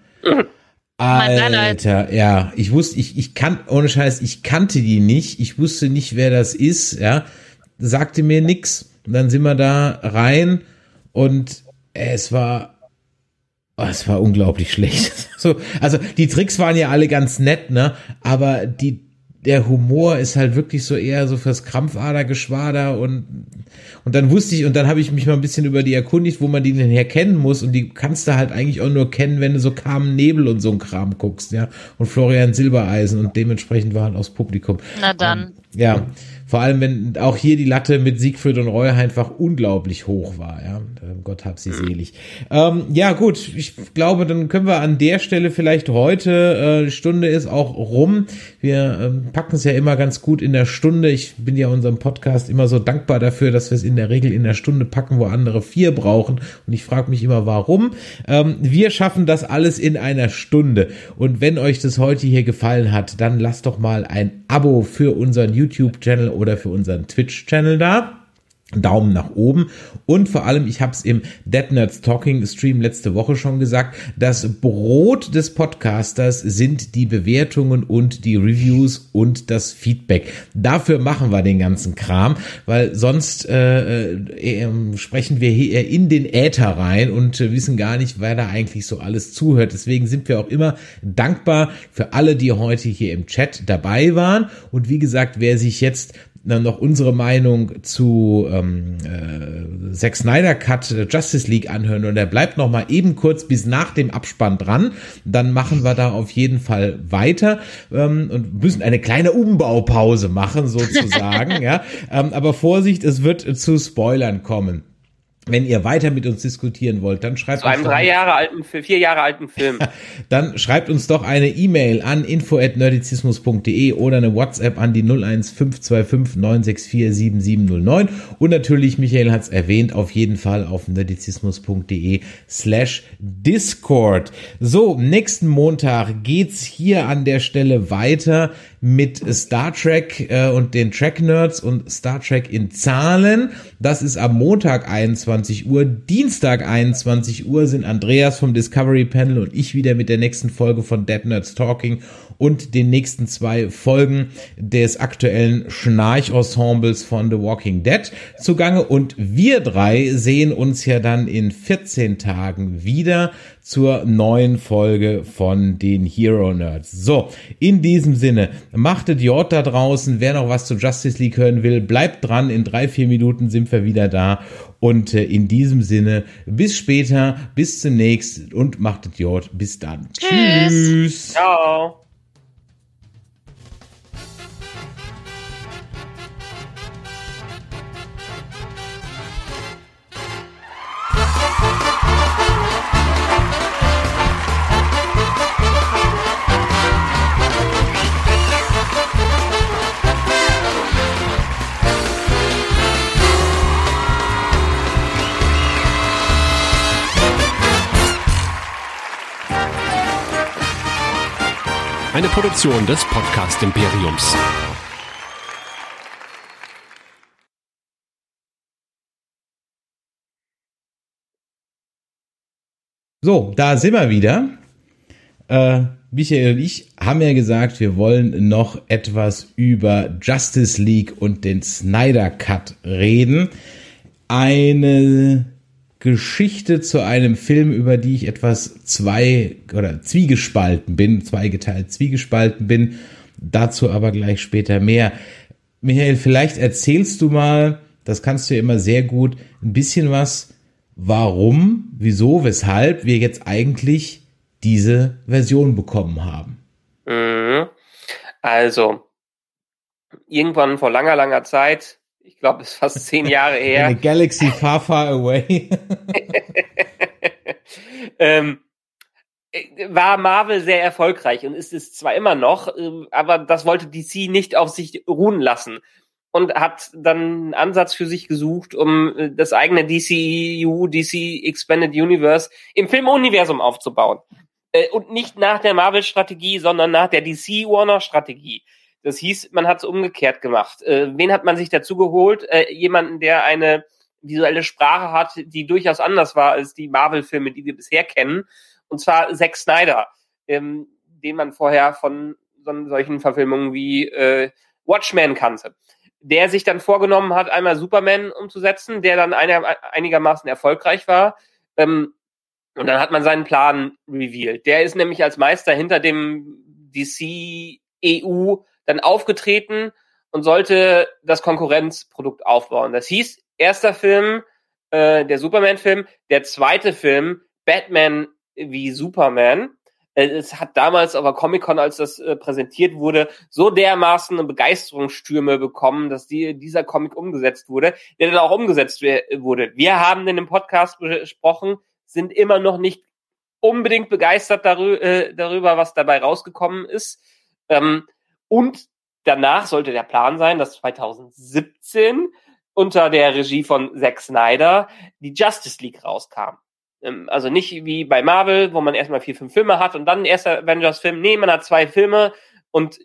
Alter, ja, ich wusste, ich, ich kann, ohne Scheiß, ich kannte die nicht, ich wusste nicht, wer das ist, ja, sagte mir nix. Und dann sind wir da rein und es war, oh, es war unglaublich schlecht. So, also die Tricks waren ja alle ganz nett, ne, aber die, der Humor ist halt wirklich so eher so fürs Krampfadergeschwader und und dann wusste ich und dann habe ich mich mal ein bisschen über die erkundigt, wo man die denn herkennen muss und die kannst du halt eigentlich auch nur kennen, wenn du so Carmen Nebel und so ein Kram guckst, ja und Florian Silbereisen und dementsprechend war halt aus Publikum. Na dann. Ja, vor allem wenn auch hier die Latte mit Siegfried und Roy einfach unglaublich hoch war, ja. Gott hab sie selig. Ähm, ja, gut, ich glaube, dann können wir an der Stelle vielleicht heute, äh, Stunde ist auch rum. Wir ähm, packen es ja immer ganz gut in der Stunde. Ich bin ja unserem Podcast immer so dankbar dafür, dass wir es in der Regel in der Stunde packen, wo andere vier brauchen. Und ich frage mich immer, warum. Ähm, wir schaffen das alles in einer Stunde. Und wenn euch das heute hier gefallen hat, dann lasst doch mal ein Abo für unseren YouTube-Channel oder für unseren Twitch-Channel da. Daumen nach oben und vor allem, ich habe es im Dead Nerds Talking Stream letzte Woche schon gesagt, das Brot des Podcasters sind die Bewertungen und die Reviews und das Feedback. Dafür machen wir den ganzen Kram, weil sonst äh, äh, sprechen wir hier in den Äther rein und äh, wissen gar nicht, wer da eigentlich so alles zuhört. Deswegen sind wir auch immer dankbar für alle, die heute hier im Chat dabei waren und wie gesagt, wer sich jetzt dann noch unsere Meinung zu ähm, äh, Zack Snyder Cut Justice League anhören und er bleibt noch mal eben kurz bis nach dem Abspann dran, dann machen wir da auf jeden Fall weiter ähm, und müssen eine kleine Umbaupause machen sozusagen, ja. Ähm, aber Vorsicht, es wird zu Spoilern kommen. Wenn ihr weiter mit uns diskutieren wollt, dann schreibt Zu einem uns drei Jahre alten, vier Jahre alten Film. dann schreibt uns doch eine E-Mail an info@nerdizismus.de oder eine WhatsApp an die 01525 964 7709 und natürlich Michael hat's erwähnt, auf jeden Fall auf nerdizismus.de slash Discord. So, nächsten Montag geht's hier an der Stelle weiter mit Star Trek äh, und den Track Nerds und Star Trek in Zahlen. Das ist am Montag 21 Uhr. Dienstag 21 Uhr sind Andreas vom Discovery Panel und ich wieder mit der nächsten Folge von Dead Nerds Talking und den nächsten zwei Folgen des aktuellen Schnarch-Ensembles von The Walking Dead zugange. Und wir drei sehen uns ja dann in 14 Tagen wieder zur neuen Folge von den Hero Nerds. So, in diesem Sinne, machtet J da draußen. Wer noch was zu Justice League hören will, bleibt dran. In drei, vier Minuten sind wir wieder da. Und äh, in diesem Sinne, bis später, bis zunächst und machtet J. Bis dann. Tschüss. Tschüss. Ciao. Produktion des Podcast Imperiums. So, da sind wir wieder. Äh, Michael und ich haben ja gesagt, wir wollen noch etwas über Justice League und den Snyder Cut reden. Eine Geschichte zu einem Film, über die ich etwas zwei oder zwiegespalten bin, zweigeteilt zwiegespalten bin. Dazu aber gleich später mehr. Michael, vielleicht erzählst du mal, das kannst du ja immer sehr gut, ein bisschen was, warum, wieso, weshalb wir jetzt eigentlich diese Version bekommen haben. Mhm. Also, irgendwann vor langer, langer Zeit, ich glaube, es ist fast zehn Jahre her. Eine Galaxy far, far away. ähm, war Marvel sehr erfolgreich und ist es zwar immer noch, ähm, aber das wollte DC nicht auf sich ruhen lassen. und hat dann einen Ansatz für sich gesucht, um äh, das eigene DCU, DC Expanded Universe im Filmuniversum aufzubauen. Äh, und nicht nach der Marvel-Strategie, sondern nach der DC-Warner-Strategie. Das hieß, man hat es umgekehrt gemacht. Äh, wen hat man sich dazu geholt? Äh, jemanden, der eine visuelle Sprache hat, die durchaus anders war als die Marvel-Filme, die wir bisher kennen. Und zwar Zack Snyder, ähm, den man vorher von so, solchen Verfilmungen wie äh, Watchmen kannte. Der sich dann vorgenommen hat, einmal Superman umzusetzen, der dann einer, einigermaßen erfolgreich war. Ähm, und dann hat man seinen Plan revealed. Der ist nämlich als Meister hinter dem DC EU dann aufgetreten und sollte das Konkurrenzprodukt aufbauen. Das hieß, erster Film, äh, der Superman-Film, der zweite Film, Batman wie Superman. Äh, es hat damals aber Comic-Con, als das äh, präsentiert wurde, so dermaßen Begeisterungsstürme bekommen, dass die, dieser Comic umgesetzt wurde, der dann auch umgesetzt wurde. Wir haben in dem Podcast besprochen, sind immer noch nicht unbedingt begeistert darü äh, darüber, was dabei rausgekommen ist. Ähm, und danach sollte der Plan sein, dass 2017 unter der Regie von Zack Snyder die Justice League rauskam. Ähm, also nicht wie bei Marvel, wo man erstmal vier, fünf Filme hat und dann ein erster Avengers-Film. Nee, man hat zwei Filme und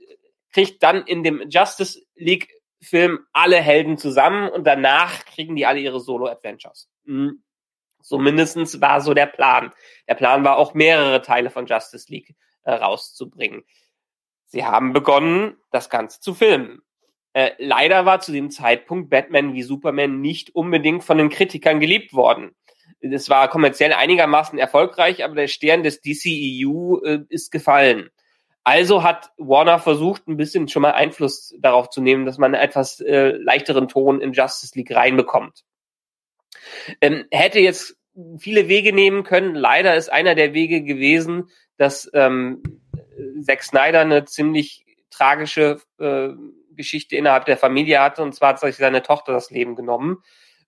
kriegt dann in dem Justice League-Film alle Helden zusammen und danach kriegen die alle ihre Solo-Adventures. Mhm. So mindestens war so der Plan. Der Plan war auch mehrere Teile von Justice League äh, rauszubringen. Sie haben begonnen, das Ganze zu filmen. Äh, leider war zu dem Zeitpunkt Batman wie Superman nicht unbedingt von den Kritikern geliebt worden. Es war kommerziell einigermaßen erfolgreich, aber der Stern des DCEU äh, ist gefallen. Also hat Warner versucht, ein bisschen schon mal Einfluss darauf zu nehmen, dass man einen etwas äh, leichteren Ton in Justice League reinbekommt. Ähm, hätte jetzt viele Wege nehmen können. Leider ist einer der Wege gewesen, dass ähm, Zack Snyder eine ziemlich tragische äh, Geschichte innerhalb der Familie hatte. Und zwar hat sich seine Tochter das Leben genommen.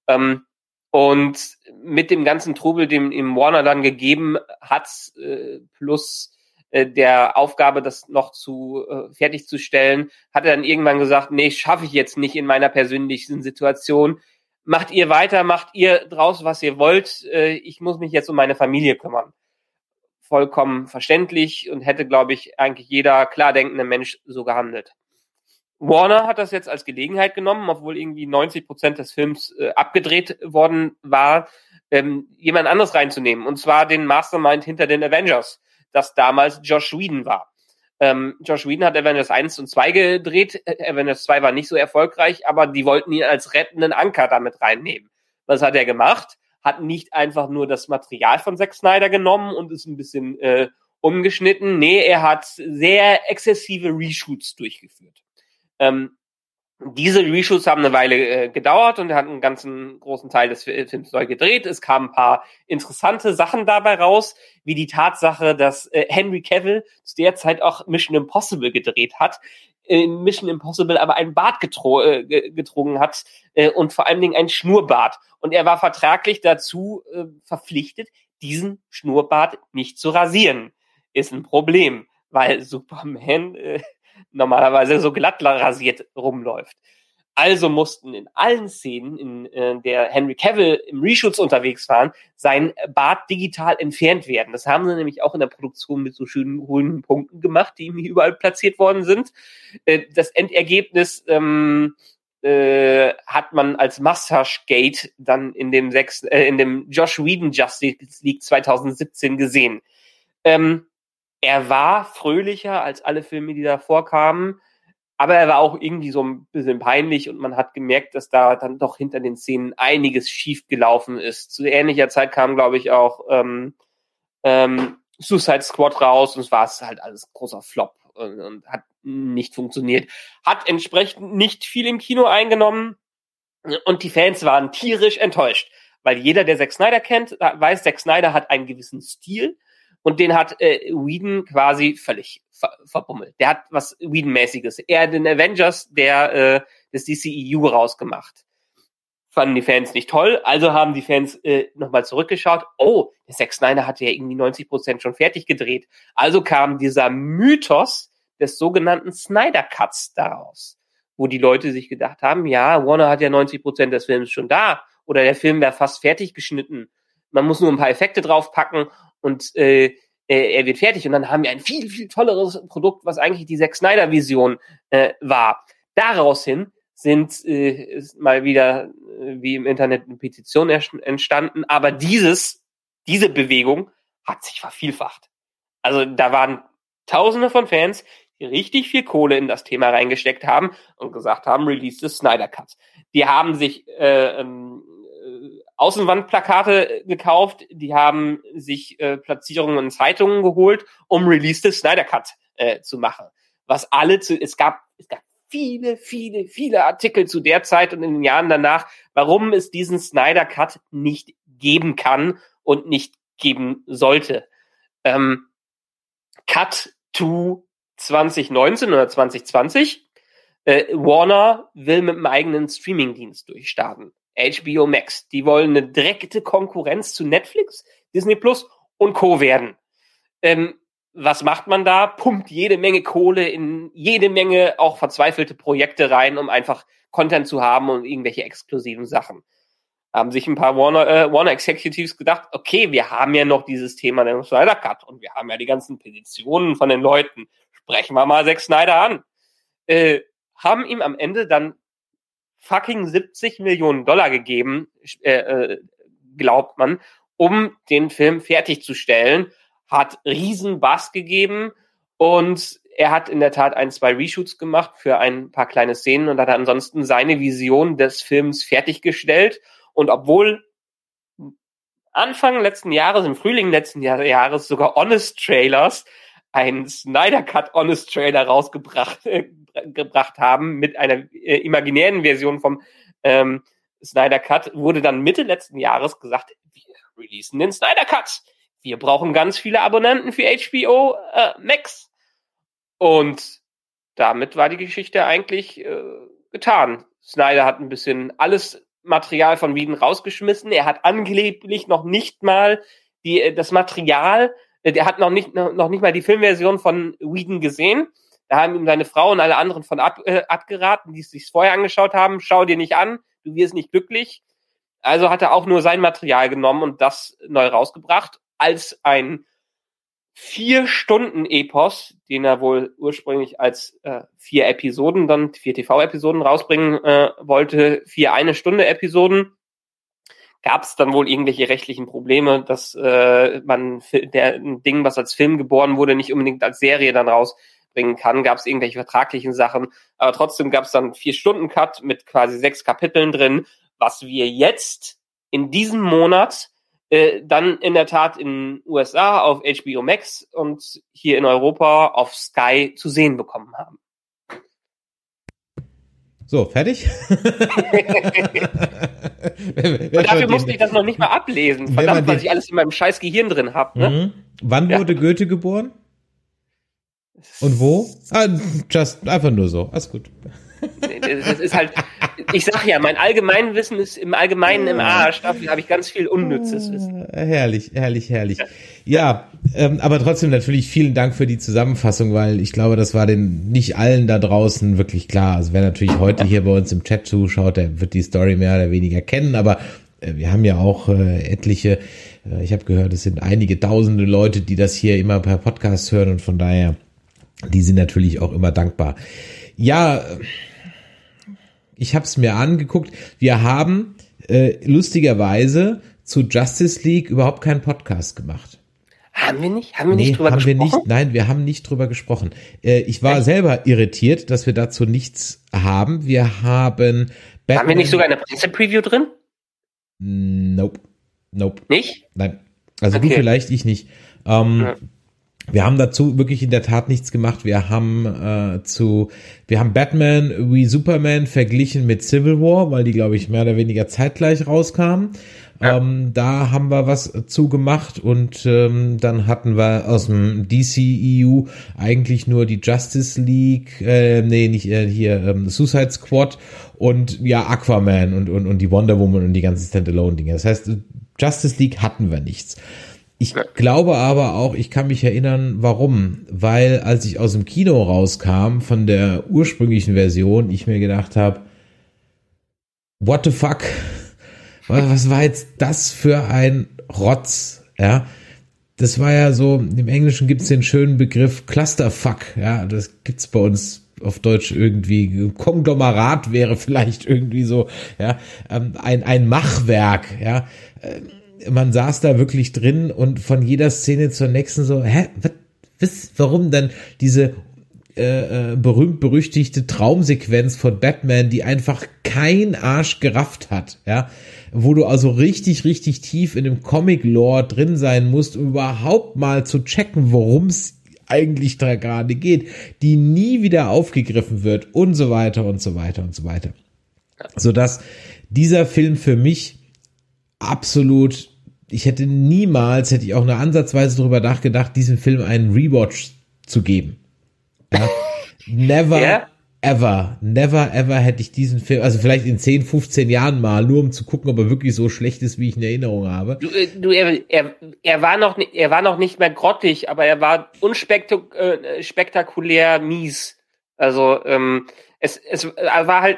Ähm, und mit dem ganzen Trubel, dem ihm Warner dann gegeben hat, äh, plus äh, der Aufgabe, das noch zu äh, fertigzustellen, hat er dann irgendwann gesagt, nee, schaffe ich jetzt nicht in meiner persönlichen Situation macht ihr weiter, macht ihr draus, was ihr wollt. Äh, ich muss mich jetzt um meine Familie kümmern. Vollkommen verständlich und hätte, glaube ich, eigentlich jeder klar denkende Mensch so gehandelt. Warner hat das jetzt als Gelegenheit genommen, obwohl irgendwie 90 Prozent des Films äh, abgedreht worden war, ähm, jemand anderes reinzunehmen. Und zwar den Mastermind hinter den Avengers, das damals Josh Whedon war. Ähm, Josh Whedon hat Avengers 1 und 2 gedreht. Avengers 2 war nicht so erfolgreich, aber die wollten ihn als rettenden Anker damit reinnehmen. Was hat er gemacht? Hat nicht einfach nur das Material von Zack Snyder genommen und ist ein bisschen äh, umgeschnitten. Nee, er hat sehr exzessive Reshoots durchgeführt. Ähm, diese Reshoots haben eine Weile äh, gedauert und er hat einen ganzen großen Teil des Films neu gedreht. Es kamen ein paar interessante Sachen dabei raus, wie die Tatsache, dass äh, Henry Cavill zu der Zeit auch Mission Impossible gedreht hat, in Mission Impossible aber einen Bart getro äh, getrunken hat äh, und vor allen Dingen ein Schnurrbart. Und er war vertraglich dazu äh, verpflichtet, diesen Schnurrbart nicht zu rasieren. Ist ein Problem, weil Superman äh, normalerweise so glatt rasiert rumläuft. Also mussten in allen Szenen, in äh, der Henry Cavill im Reshoots unterwegs waren, sein Bart digital entfernt werden. Das haben sie nämlich auch in der Produktion mit so schönen grünen Punkten gemacht, die ihm überall platziert worden sind. Äh, das Endergebnis ähm, äh, hat man als Mustache Gate dann in dem sechs, äh, in dem Josh Whedon Justice League 2017 gesehen. Ähm, er war fröhlicher als alle Filme, die davor kamen, aber er war auch irgendwie so ein bisschen peinlich und man hat gemerkt, dass da dann doch hinter den Szenen einiges schief gelaufen ist. Zu ähnlicher Zeit kam, glaube ich, auch ähm, ähm, Suicide Squad raus und es war halt alles großer Flop und, und hat nicht funktioniert. Hat entsprechend nicht viel im Kino eingenommen und die Fans waren tierisch enttäuscht, weil jeder, der Zack Snyder kennt, weiß, Zack Snyder hat einen gewissen Stil und den hat äh, Whedon quasi völlig ver verbummelt. Der hat was Whedon-mäßiges. Er hat den Avengers der äh, des DCEU rausgemacht. Fanden die Fans nicht toll, also haben die Fans äh, nochmal zurückgeschaut. Oh, der Zack Snyder hatte ja irgendwie 90 Prozent schon fertig gedreht. Also kam dieser Mythos des sogenannten Snyder Cuts daraus. wo die Leute sich gedacht haben, ja, Warner hat ja 90 Prozent des Films schon da oder der Film wäre fast fertig geschnitten. Man muss nur ein paar Effekte draufpacken und äh, er wird fertig. Und dann haben wir ein viel, viel tolleres Produkt, was eigentlich die Zack Snyder-Vision äh, war. Daraus hin sind äh, mal wieder äh, wie im Internet eine Petition entstanden, aber dieses, diese Bewegung hat sich vervielfacht. Also da waren Tausende von Fans, die richtig viel Kohle in das Thema reingesteckt haben und gesagt haben, release the Snyder Cut. Die haben sich äh, ähm, äh, Außenwandplakate gekauft, die haben sich äh, Platzierungen in Zeitungen geholt, um Release the Snyder Cut äh, zu machen. Was alle zu, es gab, es gab viele, viele, viele Artikel zu der Zeit und in den Jahren danach, warum es diesen Snyder Cut nicht geben kann und nicht geben sollte. Ähm, Cut to 2019 oder 2020. Äh, Warner will mit einem eigenen Streamingdienst durchstarten. HBO Max. Die wollen eine direkte Konkurrenz zu Netflix, Disney Plus und Co. werden. Ähm, was macht man da? Pumpt jede Menge Kohle in jede Menge auch verzweifelte Projekte rein, um einfach Content zu haben und irgendwelche exklusiven Sachen. Haben sich ein paar Warner, äh, Warner Executives gedacht, okay, wir haben ja noch dieses Thema der Snyder Cut und wir haben ja die ganzen Petitionen von den Leuten. Sprechen wir mal Zack Snyder an. Äh, haben ihm am Ende dann fucking 70 Millionen Dollar gegeben, äh, äh, glaubt man, um den Film fertigzustellen hat riesen Bass gegeben und er hat in der Tat ein, zwei Reshoots gemacht für ein paar kleine Szenen und hat ansonsten seine Vision des Films fertiggestellt. Und obwohl Anfang letzten Jahres, im Frühling letzten Jahres sogar Honest Trailers ein Snyder Cut Honest Trailer rausgebracht äh, gebracht haben mit einer äh, imaginären Version vom ähm, Snyder Cut, wurde dann Mitte letzten Jahres gesagt, wir releasen den Snyder Cut wir brauchen ganz viele Abonnenten für HBO äh, Max. Und damit war die Geschichte eigentlich äh, getan. Snyder hat ein bisschen alles Material von Whedon rausgeschmissen. Er hat angeblich noch nicht mal die, äh, das Material, der hat noch nicht, noch nicht mal die Filmversion von Whedon gesehen. Da haben ihm seine Frau und alle anderen von ab, äh, abgeraten, die es sich vorher angeschaut haben. Schau dir nicht an, du wirst nicht glücklich. Also hat er auch nur sein Material genommen und das neu rausgebracht als ein vier Stunden Epos, den er wohl ursprünglich als äh, vier Episoden, dann vier TV-Episoden rausbringen äh, wollte, vier eine Stunde Episoden, gab es dann wohl irgendwelche rechtlichen Probleme, dass äh, man der ein Ding, was als Film geboren wurde, nicht unbedingt als Serie dann rausbringen kann. Gab es irgendwelche vertraglichen Sachen, aber trotzdem gab es dann vier Stunden Cut mit quasi sechs Kapiteln drin, was wir jetzt in diesem Monat äh, dann in der Tat in USA auf HBO Max und hier in Europa auf Sky zu sehen bekommen haben. So, fertig? und dafür musste ich das noch nicht mal ablesen. Verdammt, weil ich alles in meinem scheiß Gehirn drin habe. Ne? Mhm. Wann wurde ja. Goethe geboren? Und wo? Ah, just, einfach nur so. Alles gut. Das ist halt, ich sag ja, mein Allgemeinwissen ist im Allgemeinen im Arsch. Dafür habe ich ganz viel unnützes Wissen. Herrlich, herrlich, herrlich. Ja, ähm, aber trotzdem natürlich vielen Dank für die Zusammenfassung, weil ich glaube, das war den nicht allen da draußen wirklich klar. Also wer natürlich heute hier bei uns im Chat zuschaut, der wird die Story mehr oder weniger kennen, aber äh, wir haben ja auch äh, etliche, äh, ich habe gehört, es sind einige tausende Leute, die das hier immer per Podcast hören und von daher, die sind natürlich auch immer dankbar. Ja, ich habe es mir angeguckt. Wir haben äh, lustigerweise zu Justice League überhaupt keinen Podcast gemacht. Haben wir nicht? Haben wir nee, nicht drüber haben gesprochen? Wir nicht, nein, wir haben nicht drüber gesprochen. Äh, ich war Echt? selber irritiert, dass wir dazu nichts haben. Wir haben Batman Haben wir nicht sogar eine Presse-Preview drin? Nope. Nope. Nicht? Nein. Also okay. du vielleicht, ich nicht. Ähm, ja. Wir haben dazu wirklich in der Tat nichts gemacht. Wir haben äh, zu, wir haben Batman wie Superman verglichen mit Civil War, weil die, glaube ich, mehr oder weniger zeitgleich rauskamen. Ja. Ähm, da haben wir was zu gemacht und ähm, dann hatten wir aus dem DCEU eigentlich nur die Justice League, äh, nee, nicht äh, hier, ähm, Suicide Squad und ja, Aquaman und, und, und die Wonder Woman und die ganzen Standalone-Dinge. Das heißt, Justice League hatten wir nichts. Ich glaube aber auch, ich kann mich erinnern, warum. Weil als ich aus dem Kino rauskam von der ursprünglichen Version, ich mir gedacht habe, what the fuck? Was war jetzt das für ein Rotz? Ja, das war ja so, im Englischen gibt es den schönen Begriff Clusterfuck. Ja, das gibt's bei uns auf Deutsch irgendwie Konglomerat wäre vielleicht irgendwie so, ja, ähm, ein, ein Machwerk, ja. Man saß da wirklich drin und von jeder Szene zur nächsten so, hä, was, warum dann diese äh, äh, berühmt berüchtigte Traumsequenz von Batman, die einfach kein Arsch gerafft hat, ja, wo du also richtig, richtig tief in dem Comic-Lore drin sein musst, um überhaupt mal zu checken, worum es eigentlich da gerade geht, die nie wieder aufgegriffen wird und so weiter und so weiter und so weiter. Sodass dieser Film für mich absolut, ich hätte niemals, hätte ich auch eine Ansatzweise darüber nachgedacht, diesem Film einen Rewatch zu geben. Ja? Never, ja? ever, never, ever hätte ich diesen Film, also vielleicht in 10, 15 Jahren mal, nur um zu gucken, ob er wirklich so schlecht ist, wie ich in Erinnerung habe. Du, äh, du er, er, er war noch, er war noch nicht mehr grottig, aber er war unspektakulär äh, mies. Also ähm, es, es war halt,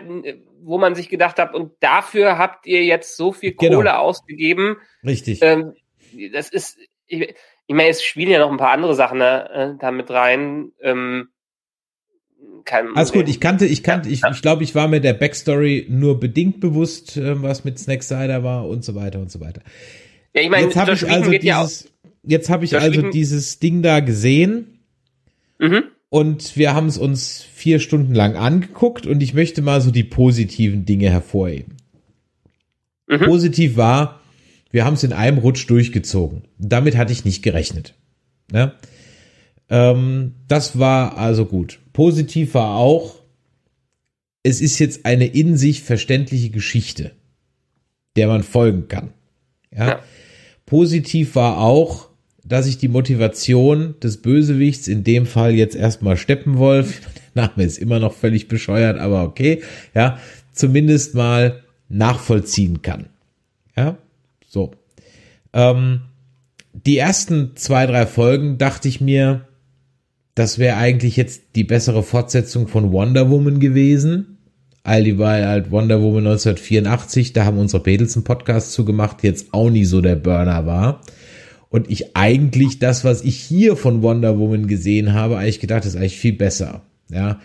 wo man sich gedacht hat, und dafür habt ihr jetzt so viel genau. Kohle ausgegeben. Richtig. Ähm, das ist, ich, ich meine, es spielen ja noch ein paar andere Sachen ne, äh, da mit rein. Ähm, kein Alles gut, ich kannte, ich kannte, ich, ich glaube, ich war mir der Backstory nur bedingt bewusst, äh, was mit Snack Cider war und so weiter und so weiter. Ja, ich meine, jetzt habe ich also dieses, jetzt habe ich also dieses Ding da gesehen. Mhm. Und wir haben es uns vier Stunden lang angeguckt und ich möchte mal so die positiven Dinge hervorheben. Mhm. Positiv war, wir haben es in einem Rutsch durchgezogen. Damit hatte ich nicht gerechnet. Ne? Ähm, das war also gut. Positiv war auch, es ist jetzt eine in sich verständliche Geschichte, der man folgen kann. Ja. ja. Positiv war auch, dass ich die Motivation des Bösewichts, in dem Fall jetzt erstmal Steppenwolf, der Name ist immer noch völlig bescheuert, aber okay, ja, zumindest mal nachvollziehen kann. Ja, so. Ähm, die ersten zwei, drei Folgen dachte ich mir, das wäre eigentlich jetzt die bessere Fortsetzung von Wonder Woman gewesen. All die war halt Wonder Woman 1984, da haben unsere Bedelsen Podcast zugemacht, jetzt auch nie so der Burner war. Und ich eigentlich das, was ich hier von Wonder Woman gesehen habe, eigentlich gedacht, ist eigentlich viel besser. Ja,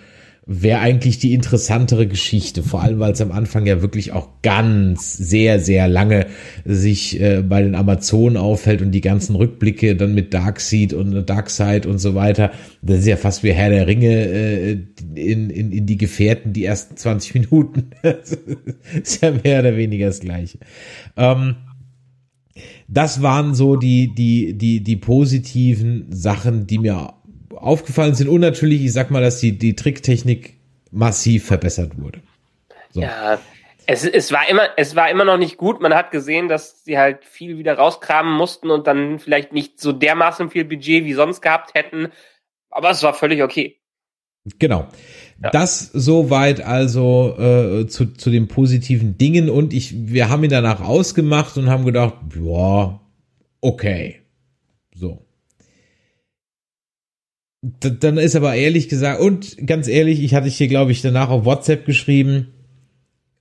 wäre eigentlich die interessantere Geschichte, vor allem weil es am Anfang ja wirklich auch ganz sehr, sehr lange sich äh, bei den Amazonen aufhält und die ganzen Rückblicke dann mit Darkseid und Darkseid und so weiter. Das ist ja fast wie Herr der Ringe äh, in, in, in die Gefährten die ersten 20 Minuten. ist ja mehr oder weniger das Gleiche. Ähm, das waren so die, die, die, die positiven Sachen, die mir aufgefallen sind und natürlich, ich sag mal, dass die, die Tricktechnik massiv verbessert wurde. So. Ja, es, es war immer, es war immer noch nicht gut. Man hat gesehen, dass sie halt viel wieder rauskramen mussten und dann vielleicht nicht so dermaßen viel Budget wie sonst gehabt hätten. Aber es war völlig okay. Genau. Ja. Das soweit also äh, zu, zu den positiven Dingen und ich, wir haben ihn danach ausgemacht und haben gedacht, ja, okay. So dann ist aber ehrlich gesagt, und ganz ehrlich, ich hatte hier, glaube ich, danach auf WhatsApp geschrieben,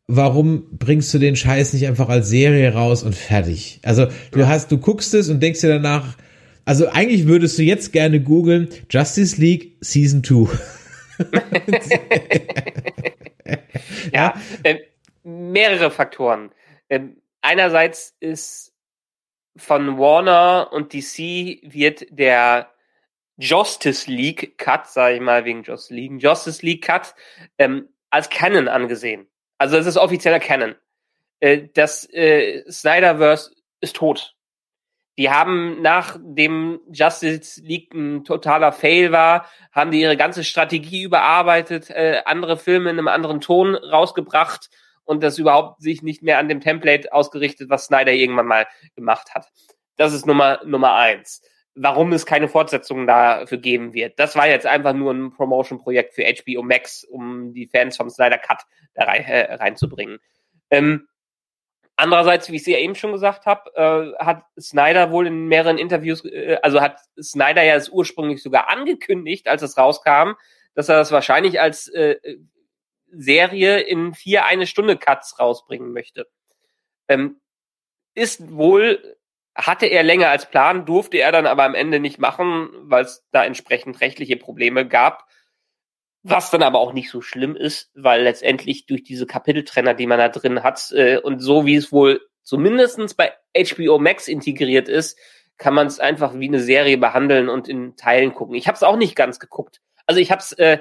warum bringst du den Scheiß nicht einfach als Serie raus und fertig? Also du hast, du guckst es und denkst dir danach, also eigentlich würdest du jetzt gerne googeln Justice League Season 2. ja, äh, mehrere Faktoren. Äh, einerseits ist von Warner und DC wird der Justice League Cut, sage ich mal wegen Justice League, Justice League Cut ähm, als Canon angesehen. Also es ist offizieller Canon. Äh, das äh, Snyderverse ist tot. Die haben nach dem Justice League ein totaler Fail war, haben die ihre ganze Strategie überarbeitet, äh, andere Filme in einem anderen Ton rausgebracht und das überhaupt sich nicht mehr an dem Template ausgerichtet, was Snyder irgendwann mal gemacht hat. Das ist Nummer Nummer eins warum es keine Fortsetzungen dafür geben wird. Das war jetzt einfach nur ein Promotion-Projekt für HBO Max, um die Fans vom Snyder Cut da rein, äh, reinzubringen. Ähm, Andererseits, wie ich es ja eben schon gesagt habe, äh, hat Snyder wohl in mehreren Interviews, äh, also hat Snyder ja es ursprünglich sogar angekündigt, als es rauskam, dass er das wahrscheinlich als äh, Serie in vier eine Stunde Cuts rausbringen möchte. Ähm, ist wohl, hatte er länger als Plan, durfte er dann aber am Ende nicht machen, weil es da entsprechend rechtliche Probleme gab. Was dann aber auch nicht so schlimm ist, weil letztendlich durch diese Kapiteltrenner, die man da drin hat, äh, und so wie es wohl zumindestens bei HBO Max integriert ist, kann man es einfach wie eine Serie behandeln und in Teilen gucken. Ich habe es auch nicht ganz geguckt. Also ich habe es äh,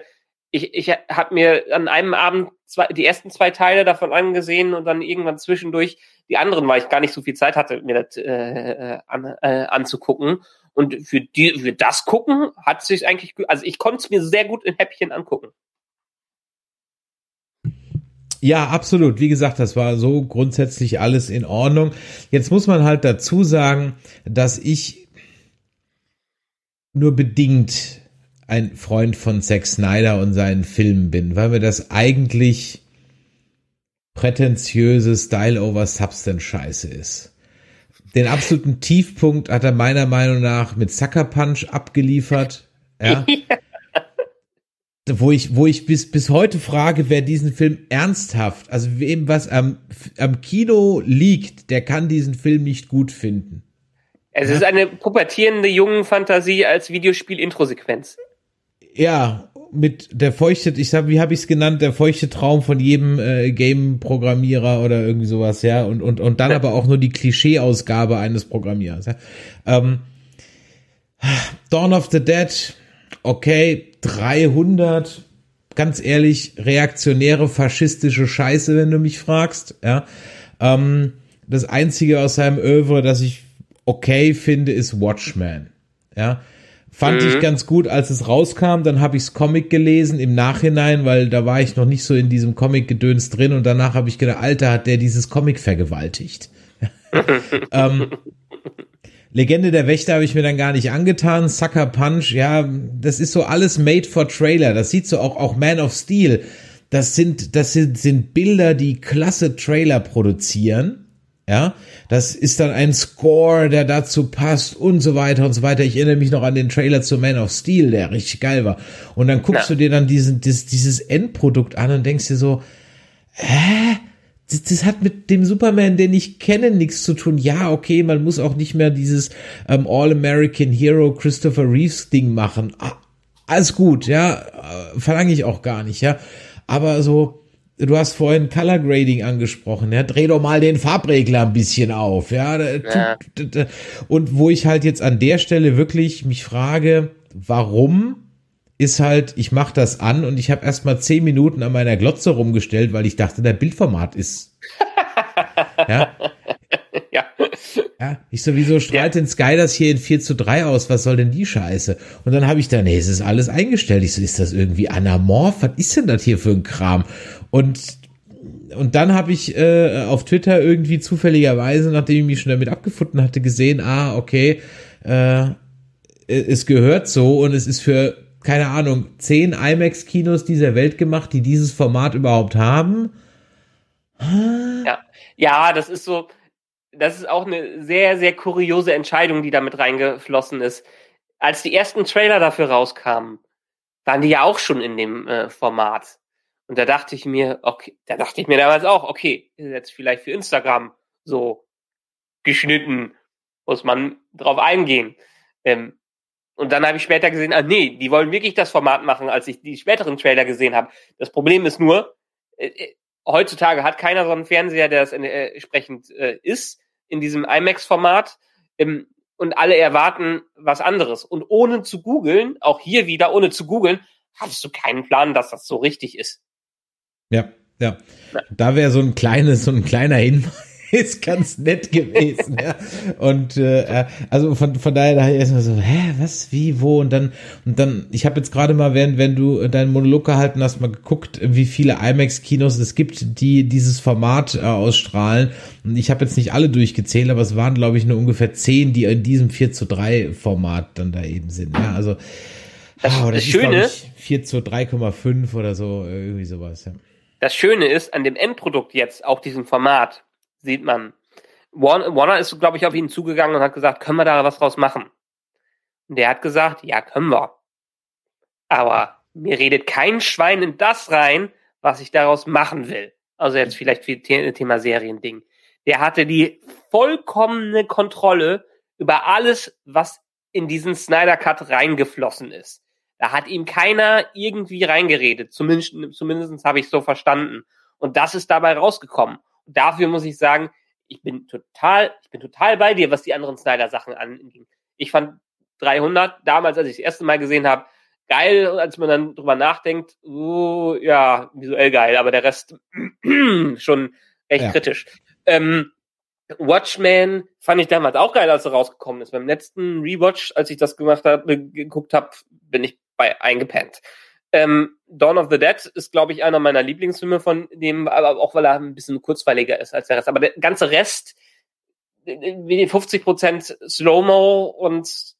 ich, ich habe mir an einem Abend zwei, die ersten zwei Teile davon angesehen und dann irgendwann zwischendurch die anderen, weil ich gar nicht so viel Zeit hatte, mir das äh, an, äh, anzugucken. Und für die, für das gucken hat sich eigentlich, also ich konnte es mir sehr gut in Häppchen angucken. Ja, absolut. Wie gesagt, das war so grundsätzlich alles in Ordnung. Jetzt muss man halt dazu sagen, dass ich nur bedingt ein Freund von Zack Snyder und seinen Filmen bin, weil mir das eigentlich prätentiöse Style over Substance Scheiße ist. Den absoluten Tiefpunkt hat er meiner Meinung nach mit Sucker Punch abgeliefert. Ja. wo ich, wo ich bis, bis heute frage, wer diesen Film ernsthaft, also wem was am, am Kino liegt, der kann diesen Film nicht gut finden. Es ja? ist eine pubertierende jungen Fantasie als Videospiel-Intro-Sequenz ja, mit der feuchte, ich sag, wie habe ich es genannt, der feuchte Traum von jedem äh, Game-Programmierer oder irgendwie sowas, ja, und, und, und dann aber auch nur die Klischee-Ausgabe eines Programmierers. Ja? Ähm, Dawn of the Dead, okay, 300, ganz ehrlich, reaktionäre, faschistische Scheiße, wenn du mich fragst, ja. Ähm, das einzige aus seinem Övre, das ich okay finde, ist Watchmen, ja Fand mhm. ich ganz gut, als es rauskam. Dann habe ichs Comic gelesen im Nachhinein, weil da war ich noch nicht so in diesem Comic-Gedöns drin. Und danach habe ich gedacht, Alter, hat der dieses Comic vergewaltigt. ähm, Legende der Wächter habe ich mir dann gar nicht angetan. Sucker Punch, ja, das ist so alles made for Trailer. Das sieht so auch, auch Man of Steel. Das sind, das sind, sind Bilder, die klasse Trailer produzieren. Ja, das ist dann ein Score, der dazu passt und so weiter und so weiter. Ich erinnere mich noch an den Trailer zu Man of Steel, der richtig geil war. Und dann guckst ja. du dir dann diesen, dieses, dieses Endprodukt an und denkst dir so, hä? Das, das, hat mit dem Superman, den ich kenne, nichts zu tun. Ja, okay, man muss auch nicht mehr dieses ähm, All-American Hero Christopher Reeves Ding machen. Ah, alles gut, ja, äh, verlange ich auch gar nicht, ja. Aber so, du hast vorhin Color Grading angesprochen, ja, dreh doch mal den Farbregler ein bisschen auf, ja, ja. und wo ich halt jetzt an der Stelle wirklich mich frage, warum ist halt, ich mache das an und ich habe erst mal zehn Minuten an meiner Glotze rumgestellt, weil ich dachte, der Bildformat ist. ja. ja. Ja, ich sowieso strahlt ja. den Sky das hier in 4 zu 3 aus, was soll denn die Scheiße? Und dann habe ich da, nee, es ist alles eingestellt. Ich so, ist das irgendwie anamorph? Was ist denn das hier für ein Kram? Und und dann habe ich äh, auf Twitter irgendwie zufälligerweise, nachdem ich mich schon damit abgefunden hatte, gesehen, ah, okay, äh, es gehört so und es ist für, keine Ahnung, zehn IMAX-Kinos dieser Welt gemacht, die dieses Format überhaupt haben. Ja, ja, das ist so, das ist auch eine sehr, sehr kuriose Entscheidung, die damit reingeflossen ist. Als die ersten Trailer dafür rauskamen, waren die ja auch schon in dem äh, Format. Und da dachte ich mir, okay, da dachte ich mir damals auch, okay, ist jetzt vielleicht für Instagram so geschnitten, muss man drauf eingehen. Ähm, und dann habe ich später gesehen, ah nee, die wollen wirklich das Format machen, als ich die späteren Trailer gesehen habe. Das Problem ist nur, äh, äh heutzutage hat keiner so einen Fernseher, der das äh, entsprechend äh, ist, in diesem IMAX-Format. Ähm, und alle erwarten was anderes. Und ohne zu googeln, auch hier wieder ohne zu googeln, hattest du keinen Plan, dass das so richtig ist. Ja, ja. Da wäre so ein kleines, so ein kleiner Hinweis ganz nett gewesen, ja. Und äh, also von, von daher da erstmal so, hä, was, wie, wo? Und dann, und dann, ich habe jetzt gerade mal, während wenn du deinen Monolog gehalten hast, mal geguckt, wie viele IMAX-Kinos es gibt, die dieses Format äh, ausstrahlen. Und ich habe jetzt nicht alle durchgezählt, aber es waren, glaube ich, nur ungefähr zehn, die in diesem 4 zu 3 Format dann da eben sind. Ja, also das, oh, das, das Schöne ist, ich, 4 zu 3,5 oder so, irgendwie sowas, ja. Das Schöne ist an dem Endprodukt jetzt, auch diesem Format, sieht man. Warner ist, glaube ich, auf ihn zugegangen und hat gesagt, können wir da was draus machen? Und der hat gesagt, ja, können wir. Aber mir redet kein Schwein in das rein, was ich daraus machen will. Also jetzt vielleicht für Thema Seriending. Der hatte die vollkommene Kontrolle über alles, was in diesen Snyder Cut reingeflossen ist. Da hat ihm keiner irgendwie reingeredet. Zumindest, zumindest habe ich so verstanden. Und das ist dabei rausgekommen. Und dafür muss ich sagen, ich bin total, ich bin total bei dir, was die anderen Snyder-Sachen anging. Ich fand 300 damals, als ich das erste Mal gesehen habe, geil, als man dann drüber nachdenkt, uh, ja, visuell geil, aber der Rest schon echt ja. kritisch. Ähm, Watchmen fand ich damals auch geil, als er rausgekommen ist. Beim letzten Rewatch, als ich das gemacht habe, geguckt habe, bin ich bei eingepennt. Ähm, Dawn of the Dead ist, glaube ich, einer meiner Lieblingsfilme von dem, aber auch weil er ein bisschen kurzweiliger ist als der Rest. Aber der ganze Rest, 50 Prozent Slow-Mo und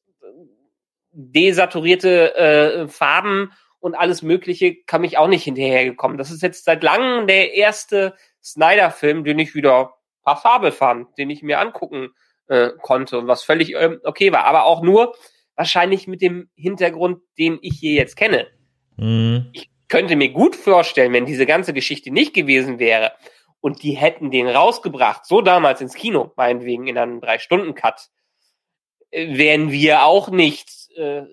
desaturierte äh, Farben und alles Mögliche, kam ich auch nicht hinterhergekommen. Das ist jetzt seit langem der erste Snyder-Film, den ich wieder passabel fand, den ich mir angucken äh, konnte und was völlig äh, okay war. Aber auch nur wahrscheinlich mit dem Hintergrund, den ich hier jetzt kenne. Mhm. Ich könnte mir gut vorstellen, wenn diese ganze Geschichte nicht gewesen wäre und die hätten den rausgebracht, so damals ins Kino, meinetwegen in einem Drei-Stunden-Cut, äh, wären wir auch nicht äh,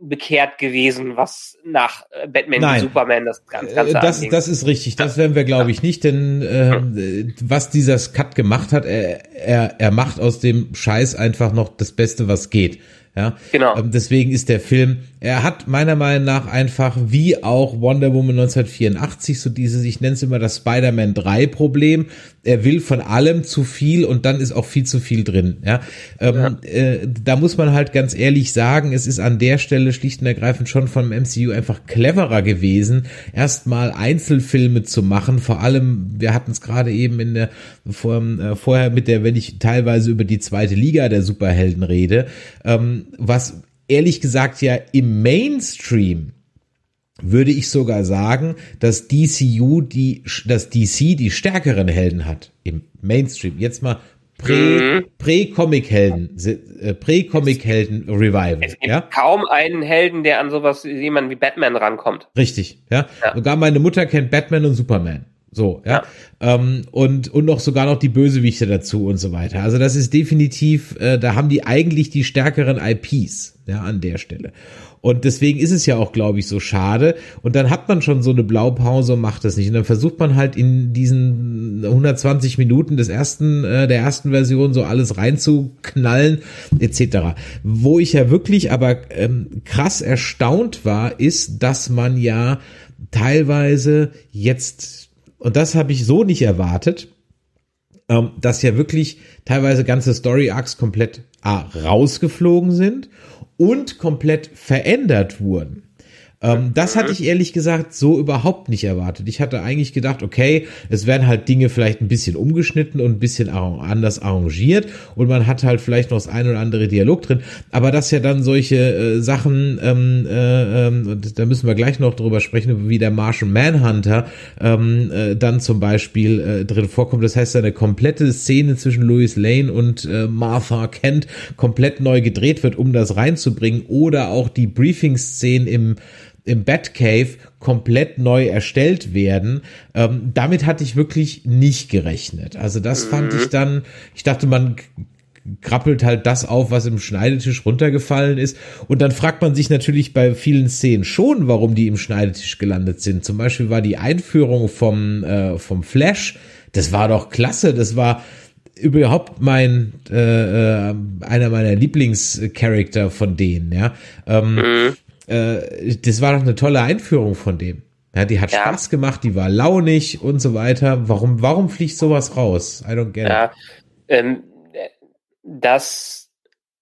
bekehrt gewesen, was nach äh, Batman Nein. Superman das Ganze, Ganze das, anging. das ist richtig, das werden wir glaube ich nicht, denn äh, was dieser Cut gemacht hat, er, er, er macht aus dem Scheiß einfach noch das Beste, was geht. Ja, genau. Ähm, deswegen ist der Film, er hat meiner Meinung nach einfach wie auch Wonder Woman 1984 so dieses, ich nenne es immer das Spider-Man 3 Problem. Er will von allem zu viel und dann ist auch viel zu viel drin. Ja, ähm, ja. Äh, da muss man halt ganz ehrlich sagen, es ist an der Stelle schlicht und ergreifend schon vom MCU einfach cleverer gewesen, erstmal Einzelfilme zu machen. Vor allem, wir hatten es gerade eben in der vor, äh, vorher mit der, wenn ich teilweise über die zweite Liga der Superhelden rede. Ähm, was ehrlich gesagt ja im Mainstream würde ich sogar sagen, dass DCU die, dass DC die stärkeren Helden hat im Mainstream. Jetzt mal mhm. Prä-Comic-Helden, äh, Prä-Comic-Helden-Revival. Es gibt ja? kaum einen Helden, der an sowas wie jemanden wie Batman rankommt. Richtig, ja? ja. Sogar meine Mutter kennt Batman und Superman. So, ja. ja. Ähm, und, und noch sogar noch die Bösewichte dazu und so weiter. Also das ist definitiv, äh, da haben die eigentlich die stärkeren IPs, ja, an der Stelle. Und deswegen ist es ja auch, glaube ich, so schade. Und dann hat man schon so eine Blaupause und macht das nicht. Und dann versucht man halt in diesen 120 Minuten des ersten, äh, der ersten Version so alles reinzuknallen, etc. Wo ich ja wirklich aber ähm, krass erstaunt war, ist, dass man ja teilweise jetzt und das habe ich so nicht erwartet, ähm, dass ja wirklich teilweise ganze Story Arcs komplett A, rausgeflogen sind und komplett verändert wurden. Ähm, das hatte ich ehrlich gesagt so überhaupt nicht erwartet. Ich hatte eigentlich gedacht, okay, es werden halt Dinge vielleicht ein bisschen umgeschnitten und ein bisschen anders arrangiert und man hat halt vielleicht noch das ein oder andere Dialog drin. Aber dass ja dann solche äh, Sachen, ähm, äh, äh, da müssen wir gleich noch drüber sprechen, wie der Martian Manhunter ähm, äh, dann zum Beispiel äh, drin vorkommt. Das heißt, eine komplette Szene zwischen Louis Lane und äh, Martha Kent komplett neu gedreht wird, um das reinzubringen. Oder auch die Briefing-Szenen im im Batcave komplett neu erstellt werden. Ähm, damit hatte ich wirklich nicht gerechnet. Also das mhm. fand ich dann, ich dachte, man krabbelt halt das auf, was im Schneidetisch runtergefallen ist. Und dann fragt man sich natürlich bei vielen Szenen schon, warum die im Schneidetisch gelandet sind. Zum Beispiel war die Einführung vom, äh, vom Flash, das war doch klasse, das war überhaupt mein äh, äh einer meiner Lieblingscharakter von denen, ja. Ähm, mhm äh, das war doch eine tolle Einführung von dem. Ja, die hat ja. Spaß gemacht, die war launig und so weiter. Warum, warum fliegt sowas raus? I don't get ja, it. Ähm, das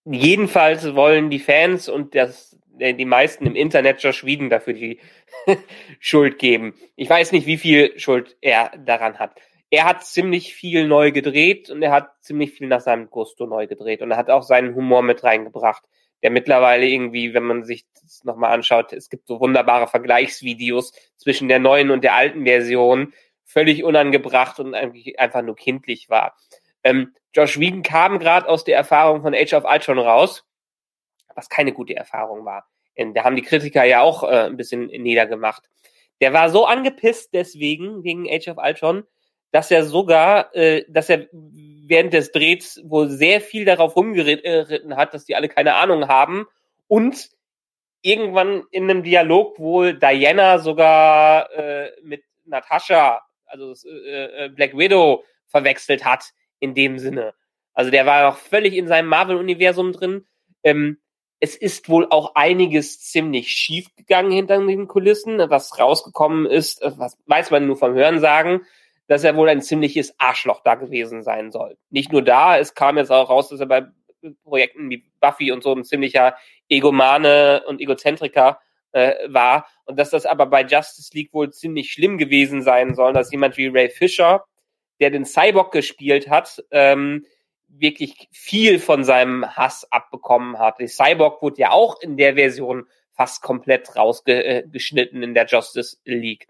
jedenfalls wollen die Fans und das, äh, die meisten im Internet Josh Whedon dafür die Schuld geben. Ich weiß nicht, wie viel Schuld er daran hat. Er hat ziemlich viel neu gedreht und er hat ziemlich viel nach seinem Gusto neu gedreht und er hat auch seinen Humor mit reingebracht der mittlerweile irgendwie, wenn man sich das nochmal anschaut, es gibt so wunderbare Vergleichsvideos zwischen der neuen und der alten Version, völlig unangebracht und einfach nur kindlich war. Ähm, Josh Whedon kam gerade aus der Erfahrung von Age of Ultron raus, was keine gute Erfahrung war. Da haben die Kritiker ja auch äh, ein bisschen niedergemacht. Der war so angepisst deswegen wegen Age of Ultron, dass er sogar, äh, dass er während des Drehs wohl sehr viel darauf rumgeritten hat, dass die alle keine Ahnung haben und irgendwann in einem Dialog wohl Diana sogar äh, mit Natascha, also äh, äh, Black Widow, verwechselt hat in dem Sinne. Also der war noch völlig in seinem Marvel-Universum drin. Ähm, es ist wohl auch einiges ziemlich schief gegangen hinter den Kulissen. Was rausgekommen ist, was weiß man nur vom Hören sagen, dass er wohl ein ziemliches Arschloch da gewesen sein soll. Nicht nur da, es kam jetzt auch raus, dass er bei Projekten wie Buffy und so ein ziemlicher Egomane und Egozentriker äh, war und dass das aber bei Justice League wohl ziemlich schlimm gewesen sein soll, dass jemand wie Ray Fisher, der den Cyborg gespielt hat, ähm, wirklich viel von seinem Hass abbekommen hat. Die Cyborg wurde ja auch in der Version fast komplett rausgeschnitten in der Justice League.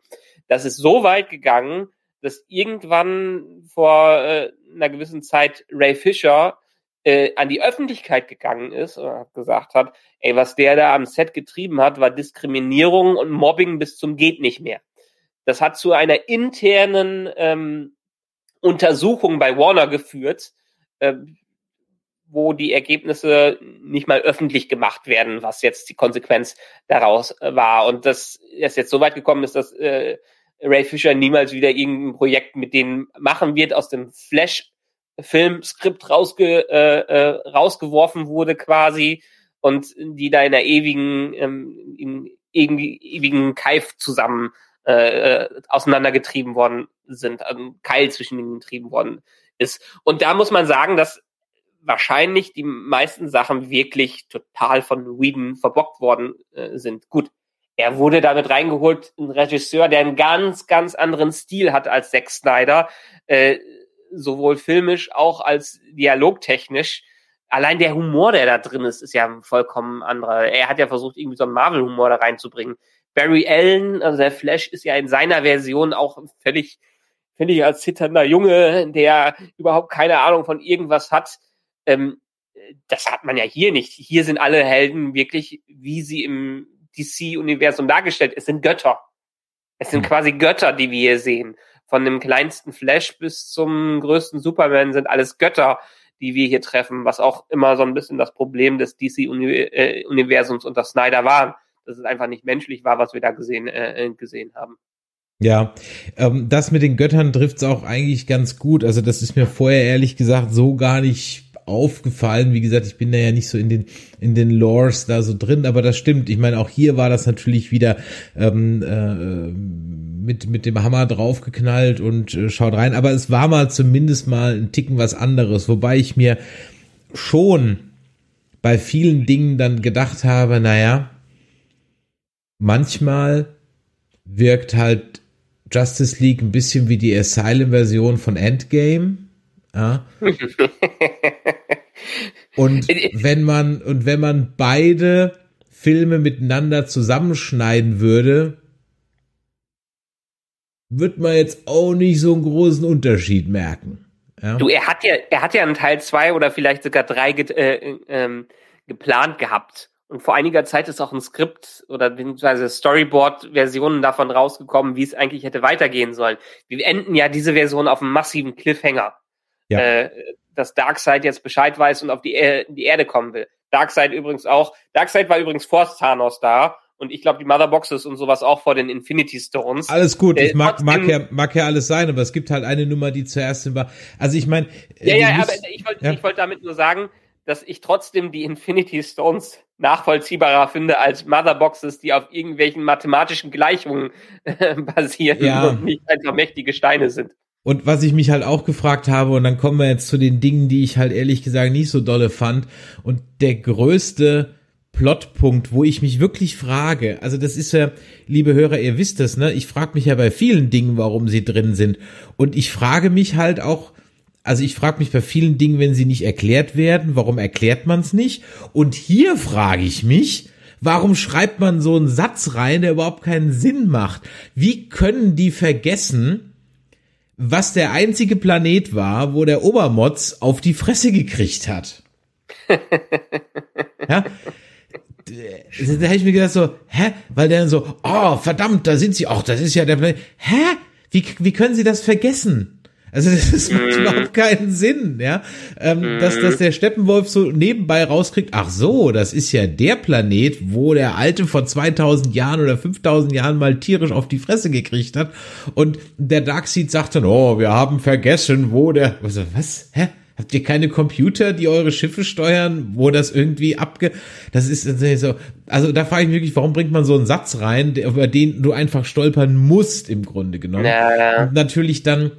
Das ist so weit gegangen, dass irgendwann vor äh, einer gewissen Zeit Ray Fisher äh, an die Öffentlichkeit gegangen ist und gesagt hat, ey, was der da am Set getrieben hat, war Diskriminierung und Mobbing bis zum geht nicht mehr. Das hat zu einer internen ähm, Untersuchung bei Warner geführt, äh, wo die Ergebnisse nicht mal öffentlich gemacht werden, was jetzt die Konsequenz daraus äh, war. Und das ist jetzt so weit gekommen ist, dass äh, Ray Fisher niemals wieder irgendein Projekt mit denen machen wird, aus dem Flash Filmskript rausge, äh, äh, rausgeworfen wurde quasi und die da in der ewigen, ähm, in irgendwie ewigen Keif zusammen äh, äh, auseinandergetrieben worden sind, also ein Keil zwischen ihnen getrieben worden ist. Und da muss man sagen, dass wahrscheinlich die meisten Sachen wirklich total von Whedon verbockt worden äh, sind. Gut, er wurde damit reingeholt, ein Regisseur, der einen ganz, ganz anderen Stil hat als Zack Snyder. Äh, sowohl filmisch auch als dialogtechnisch. Allein der Humor, der da drin ist, ist ja vollkommen anderer. Er hat ja versucht, irgendwie so einen Marvel-Humor da reinzubringen. Barry Allen, also der Flash, ist ja in seiner Version auch völlig, völlig als zitternder Junge, der überhaupt keine Ahnung von irgendwas hat. Ähm, das hat man ja hier nicht. Hier sind alle Helden wirklich, wie sie im DC-Universum dargestellt. Es sind Götter. Es sind hm. quasi Götter, die wir hier sehen von dem kleinsten Flash bis zum größten Superman sind alles Götter, die wir hier treffen, was auch immer so ein bisschen das Problem des DC-Universums unter Snyder war, dass es einfach nicht menschlich war, was wir da gesehen, äh, gesehen haben. Ja, ähm, das mit den Göttern trifft's auch eigentlich ganz gut. Also das ist mir vorher ehrlich gesagt so gar nicht aufgefallen. Wie gesagt, ich bin da ja nicht so in den in den Lores da so drin, aber das stimmt. Ich meine, auch hier war das natürlich wieder ähm, äh, mit mit dem Hammer draufgeknallt und äh, schaut rein. Aber es war mal zumindest mal ein Ticken was anderes, wobei ich mir schon bei vielen Dingen dann gedacht habe, naja, manchmal wirkt halt Justice League ein bisschen wie die Asylum-Version von Endgame. Ja. und wenn man, und wenn man beide Filme miteinander zusammenschneiden würde, wird man jetzt auch nicht so einen großen Unterschied merken. Ja? Du, er hat ja, er hat ja einen Teil zwei oder vielleicht sogar drei ge äh, ähm, geplant gehabt. Und vor einiger Zeit ist auch ein Skript oder beziehungsweise Storyboard-Versionen davon rausgekommen, wie es eigentlich hätte weitergehen sollen. Wir enden ja diese Version auf einem massiven Cliffhanger ja. äh, dass Darkseid jetzt Bescheid weiß und auf die, er die Erde kommen will. Darkseid übrigens auch. Darkseid war übrigens vor Thanos da und ich glaube die Motherboxes und sowas auch vor den Infinity Stones. Alles gut, äh, mag, mag, ja, mag ja alles sein, aber es gibt halt eine Nummer, die zuerst war. Also ich meine. Äh, ja, ja, aber ich wollte ja. wollt damit nur sagen, dass ich trotzdem die Infinity Stones nachvollziehbarer finde als Motherboxes, die auf irgendwelchen mathematischen Gleichungen äh, basieren ja. und nicht einfach mächtige Steine sind. Und was ich mich halt auch gefragt habe, und dann kommen wir jetzt zu den Dingen, die ich halt ehrlich gesagt nicht so dolle fand. Und der größte Plotpunkt, wo ich mich wirklich frage, also das ist ja, liebe Hörer, ihr wisst das, ne? Ich frage mich ja bei vielen Dingen, warum sie drin sind. Und ich frage mich halt auch, also ich frage mich bei vielen Dingen, wenn sie nicht erklärt werden, warum erklärt man es nicht? Und hier frage ich mich, warum schreibt man so einen Satz rein, der überhaupt keinen Sinn macht? Wie können die vergessen, was der einzige Planet war, wo der Obermotz auf die Fresse gekriegt hat. ja, da habe ich mir gedacht so, hä? Weil der dann so, oh, verdammt, da sind sie, ach, das ist ja der Planet. Hä? Wie, wie können sie das vergessen? Also das macht mm. überhaupt keinen Sinn, ja. Ähm, mm. dass, dass der Steppenwolf so nebenbei rauskriegt, ach so, das ist ja der Planet, wo der Alte vor 2000 Jahren oder 5000 Jahren mal tierisch auf die Fresse gekriegt hat. Und der Darkseid sagt dann, oh, wir haben vergessen, wo der, also, was, hä? Habt ihr keine Computer, die eure Schiffe steuern, wo das irgendwie abge... Das ist so... Also da frage ich mich wirklich, warum bringt man so einen Satz rein, über den du einfach stolpern musst, im Grunde genommen. Ja. Und natürlich dann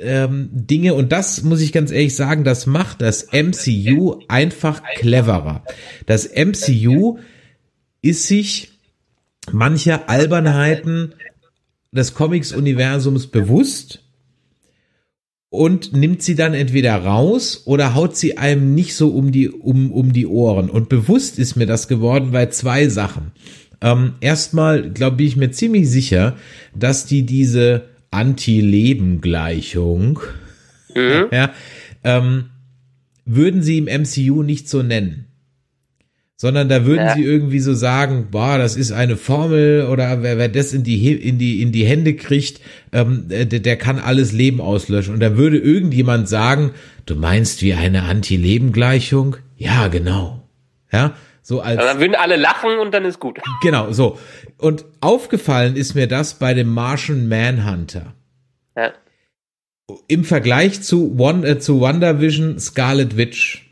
ähm, Dinge, und das muss ich ganz ehrlich sagen, das macht das MCU einfach cleverer. Das MCU ist sich mancher Albernheiten des Comics-Universums bewusst und nimmt sie dann entweder raus oder haut sie einem nicht so um die, um, um die Ohren. Und bewusst ist mir das geworden bei zwei Sachen. Ähm, erstmal glaube ich mir ziemlich sicher, dass die diese Anti-Leben-Gleichung, mhm. ja, ähm, würden sie im MCU nicht so nennen sondern da würden ja. sie irgendwie so sagen, boah, das ist eine Formel oder wer, wer das in die in die in die Hände kriegt, ähm, der, der kann alles Leben auslöschen und da würde irgendjemand sagen, du meinst wie eine Anti-Leben-Gleichung? Ja, genau. Ja, so als dann würden alle lachen und dann ist gut. Genau, so. Und aufgefallen ist mir das bei dem Martian Manhunter. Ja. Im Vergleich zu One äh, zu WandaVision Scarlet Witch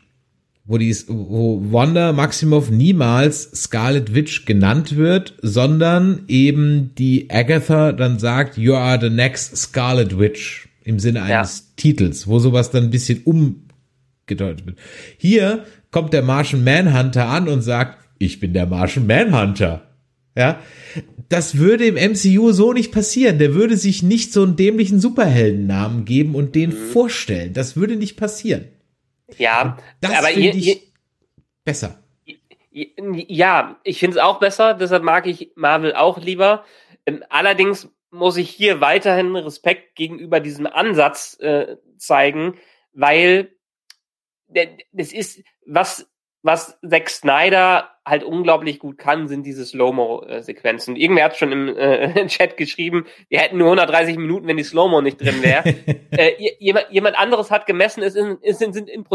wo die, wo Wanda Maximoff niemals Scarlet Witch genannt wird, sondern eben die Agatha dann sagt, you are the next Scarlet Witch im Sinne eines ja. Titels, wo sowas dann ein bisschen umgedeutet wird. Hier kommt der Martian Manhunter an und sagt, ich bin der Martian Manhunter. Ja, das würde im MCU so nicht passieren. Der würde sich nicht so einen dämlichen Superheldennamen geben und den mhm. vorstellen. Das würde nicht passieren. Ja, das aber ich besser. Ja, ich finde es auch besser, deshalb mag ich Marvel auch lieber. Ähm, allerdings muss ich hier weiterhin Respekt gegenüber diesem Ansatz äh, zeigen, weil das ist, was, was Zack Snyder halt unglaublich gut kann, sind diese Slow-Mo-Sequenzen. Irgendwer hat schon im äh, Chat geschrieben, wir hätten nur 130 Minuten, wenn die Slow-Mo nicht drin wäre. äh, jemand, jemand anderes hat gemessen, es sind, es sind, sind in,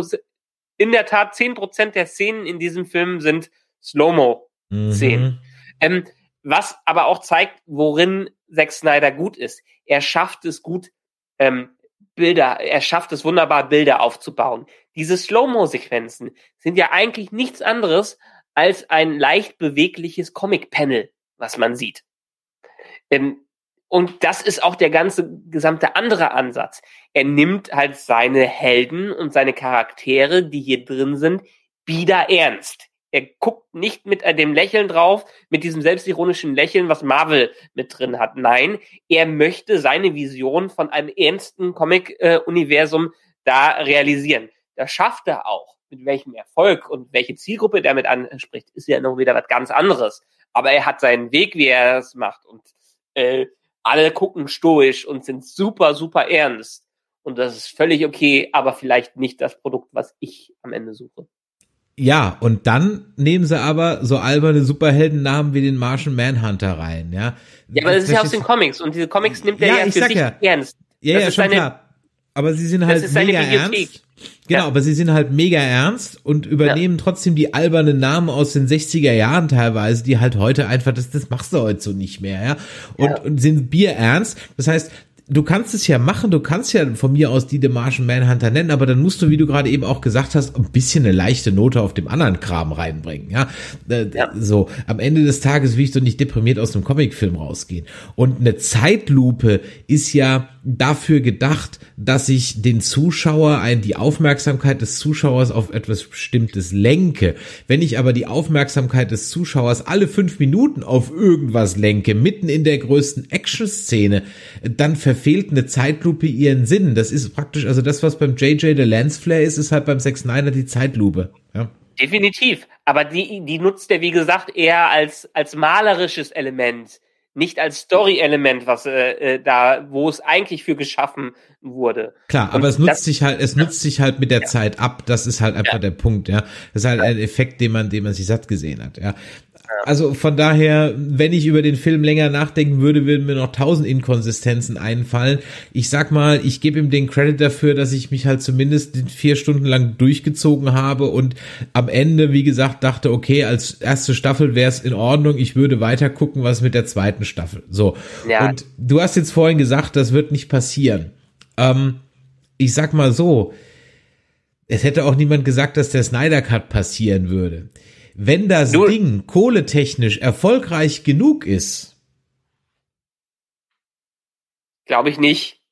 in der Tat 10% der Szenen in diesem Film sind Slow-Mo-Szenen. Mhm. Ähm, was aber auch zeigt, worin Zack Snyder gut ist. Er schafft es gut, ähm, Bilder, er schafft es wunderbar, Bilder aufzubauen. Diese Slow-Mo-Sequenzen sind ja eigentlich nichts anderes als ein leicht bewegliches Comic-Panel, was man sieht. Ähm, und das ist auch der ganze gesamte andere Ansatz. Er nimmt halt seine Helden und seine Charaktere, die hier drin sind, wieder ernst. Er guckt nicht mit dem Lächeln drauf, mit diesem selbstironischen Lächeln, was Marvel mit drin hat. Nein, er möchte seine Vision von einem ernsten Comic-Universum da realisieren. Das schafft er auch mit welchem Erfolg und welche Zielgruppe damit anspricht, ist ja noch wieder was ganz anderes. Aber er hat seinen Weg, wie er es macht. Und äh, alle gucken stoisch und sind super, super ernst. Und das ist völlig okay, aber vielleicht nicht das Produkt, was ich am Ende suche. Ja, und dann nehmen sie aber so alberne Superheldennamen wie den Martian Manhunter rein, ja. Ja, aber das, das ist ja aus den Comics und diese Comics nimmt er ja, ja für sich ja. ernst. Ja, das ja, schon seine, klar. Aber sie sind halt mega ernst. Genau, ja. aber sie sind halt mega ernst und übernehmen ja. trotzdem die albernen Namen aus den 60er Jahren teilweise, die halt heute einfach, das, das machst du heute so nicht mehr, ja. Und, ja. und sind bierernst. Das heißt, du kannst es ja machen, du kannst ja von mir aus die Martian Manhunter nennen, aber dann musst du, wie du gerade eben auch gesagt hast, ein bisschen eine leichte Note auf dem anderen Kram reinbringen, ja? Äh, ja. So, am Ende des Tages will ich doch nicht deprimiert aus einem Comicfilm rausgehen. Und eine Zeitlupe ist ja dafür gedacht, dass ich den Zuschauer, die Aufmerksamkeit des Zuschauers auf etwas Bestimmtes lenke. Wenn ich aber die Aufmerksamkeit des Zuschauers alle fünf Minuten auf irgendwas lenke, mitten in der größten Action-Szene, dann verfehlt eine Zeitlupe ihren Sinn. Das ist praktisch, also das, was beim JJ der Lensflare ist, ist halt beim Zack Snyder die Zeitlupe. Ja. Definitiv. Aber die, die nutzt er, wie gesagt, eher als, als malerisches Element nicht als Story-Element, was äh, äh, da, wo es eigentlich für geschaffen wurde. Klar, aber es nutzt sich halt, es nutzt sich halt mit der ja. Zeit ab. Das ist halt einfach ja. der Punkt, ja. Das ist halt ein Effekt, den man, den man sich satt gesehen hat, ja. Also von daher, wenn ich über den Film länger nachdenken würde, würden mir noch tausend Inkonsistenzen einfallen. Ich sag mal, ich gebe ihm den Credit dafür, dass ich mich halt zumindest vier Stunden lang durchgezogen habe und am Ende, wie gesagt, dachte, okay, als erste Staffel wäre es in Ordnung, ich würde weiter gucken, was mit der zweiten Staffel. So. Ja. Und du hast jetzt vorhin gesagt, das wird nicht passieren. Ähm, ich sag mal so, es hätte auch niemand gesagt, dass der Snyder Cut passieren würde. Wenn das Nur Ding kohletechnisch erfolgreich genug ist. Glaube ich nicht.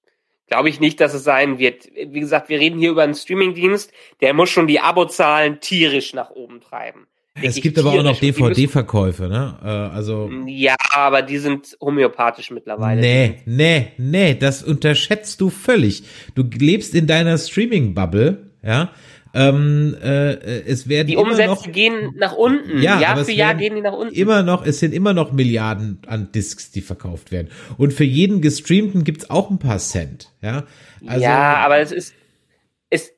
Glaube ich nicht, dass es sein wird. Wie gesagt, wir reden hier über einen Streamingdienst, der muss schon die Abozahlen tierisch nach oben treiben. Es gibt aber auch noch DVD-Verkäufe, ne? Äh, also ja, aber die sind homöopathisch mittlerweile. Nee, nee, nee, das unterschätzt du völlig. Du lebst in deiner Streaming-Bubble, ja? Ähm, äh, es werden die Umsätze noch, gehen nach unten. Ja, Jahr für Jahr gehen die nach unten. Immer noch, es sind immer noch Milliarden an Discs, die verkauft werden. Und für jeden gestreamten gibt's auch ein paar Cent. Ja, also, ja aber es ist, es,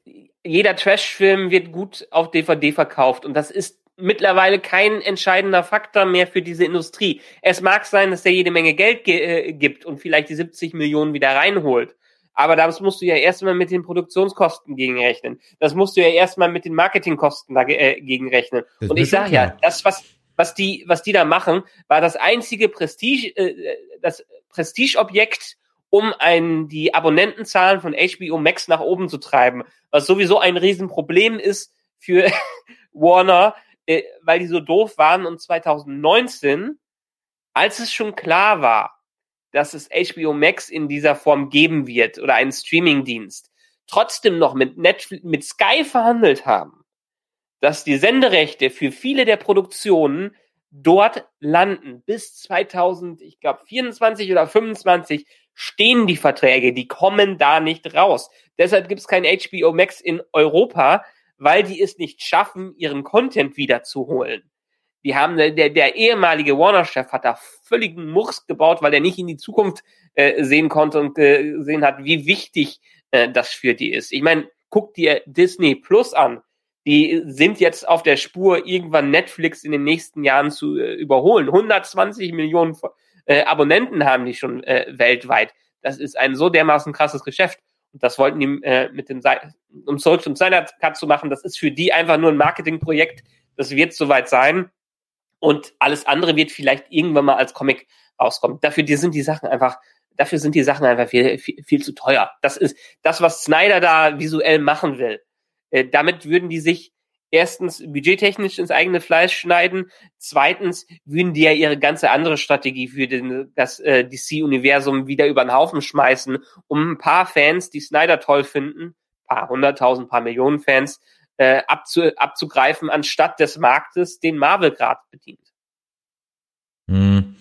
jeder Trash-Film wird gut auf DVD verkauft und das ist mittlerweile kein entscheidender Faktor mehr für diese Industrie. Es mag sein, dass der jede Menge Geld äh, gibt und vielleicht die 70 Millionen wieder reinholt. Aber das musst du ja erstmal mit den Produktionskosten gegenrechnen. Das musst du ja erstmal mit den Marketingkosten dagegen äh, rechnen. Das Und ich sage ja, das, was, was die, was die da machen, war das einzige Prestige, äh, das Prestigeobjekt, um ein, die Abonnentenzahlen von HBO Max nach oben zu treiben. Was sowieso ein Riesenproblem ist für Warner, äh, weil die so doof waren und 2019, als es schon klar war, dass es HBO Max in dieser Form geben wird oder einen Streamingdienst, trotzdem noch mit Netflix, mit Sky verhandelt haben, dass die Senderechte für viele der Produktionen dort landen. Bis 2000, ich glaube 24 oder 25 stehen die Verträge, die kommen da nicht raus. Deshalb gibt es kein HBO Max in Europa, weil die es nicht schaffen, ihren Content wiederzuholen. Die haben der, der ehemalige Warner-Chef hat da völligen Murks gebaut, weil er nicht in die Zukunft äh, sehen konnte und gesehen hat, wie wichtig äh, das für die ist. Ich meine, guck dir Disney Plus an. Die sind jetzt auf der Spur, irgendwann Netflix in den nächsten Jahren zu äh, überholen. 120 Millionen äh, Abonnenten haben die schon äh, weltweit. Das ist ein so dermaßen krasses Geschäft. Und das wollten die äh, mit dem, um zurück zum Snyder Cut zu machen, das ist für die einfach nur ein Marketingprojekt. Das wird soweit sein und alles andere wird vielleicht irgendwann mal als Comic rauskommen. Dafür die sind die Sachen einfach, dafür sind die Sachen einfach viel, viel, viel zu teuer. Das ist das, was Snyder da visuell machen will. Äh, damit würden die sich erstens budgettechnisch ins eigene Fleisch schneiden, zweitens würden die ja ihre ganze andere Strategie für den, das äh, DC-Universum wieder über den Haufen schmeißen, um ein paar Fans, die Snyder toll finden, paar hunderttausend, paar Millionen Fans, äh, abzu, abzugreifen, anstatt des Marktes, den Marvel gerade bedient. Hm.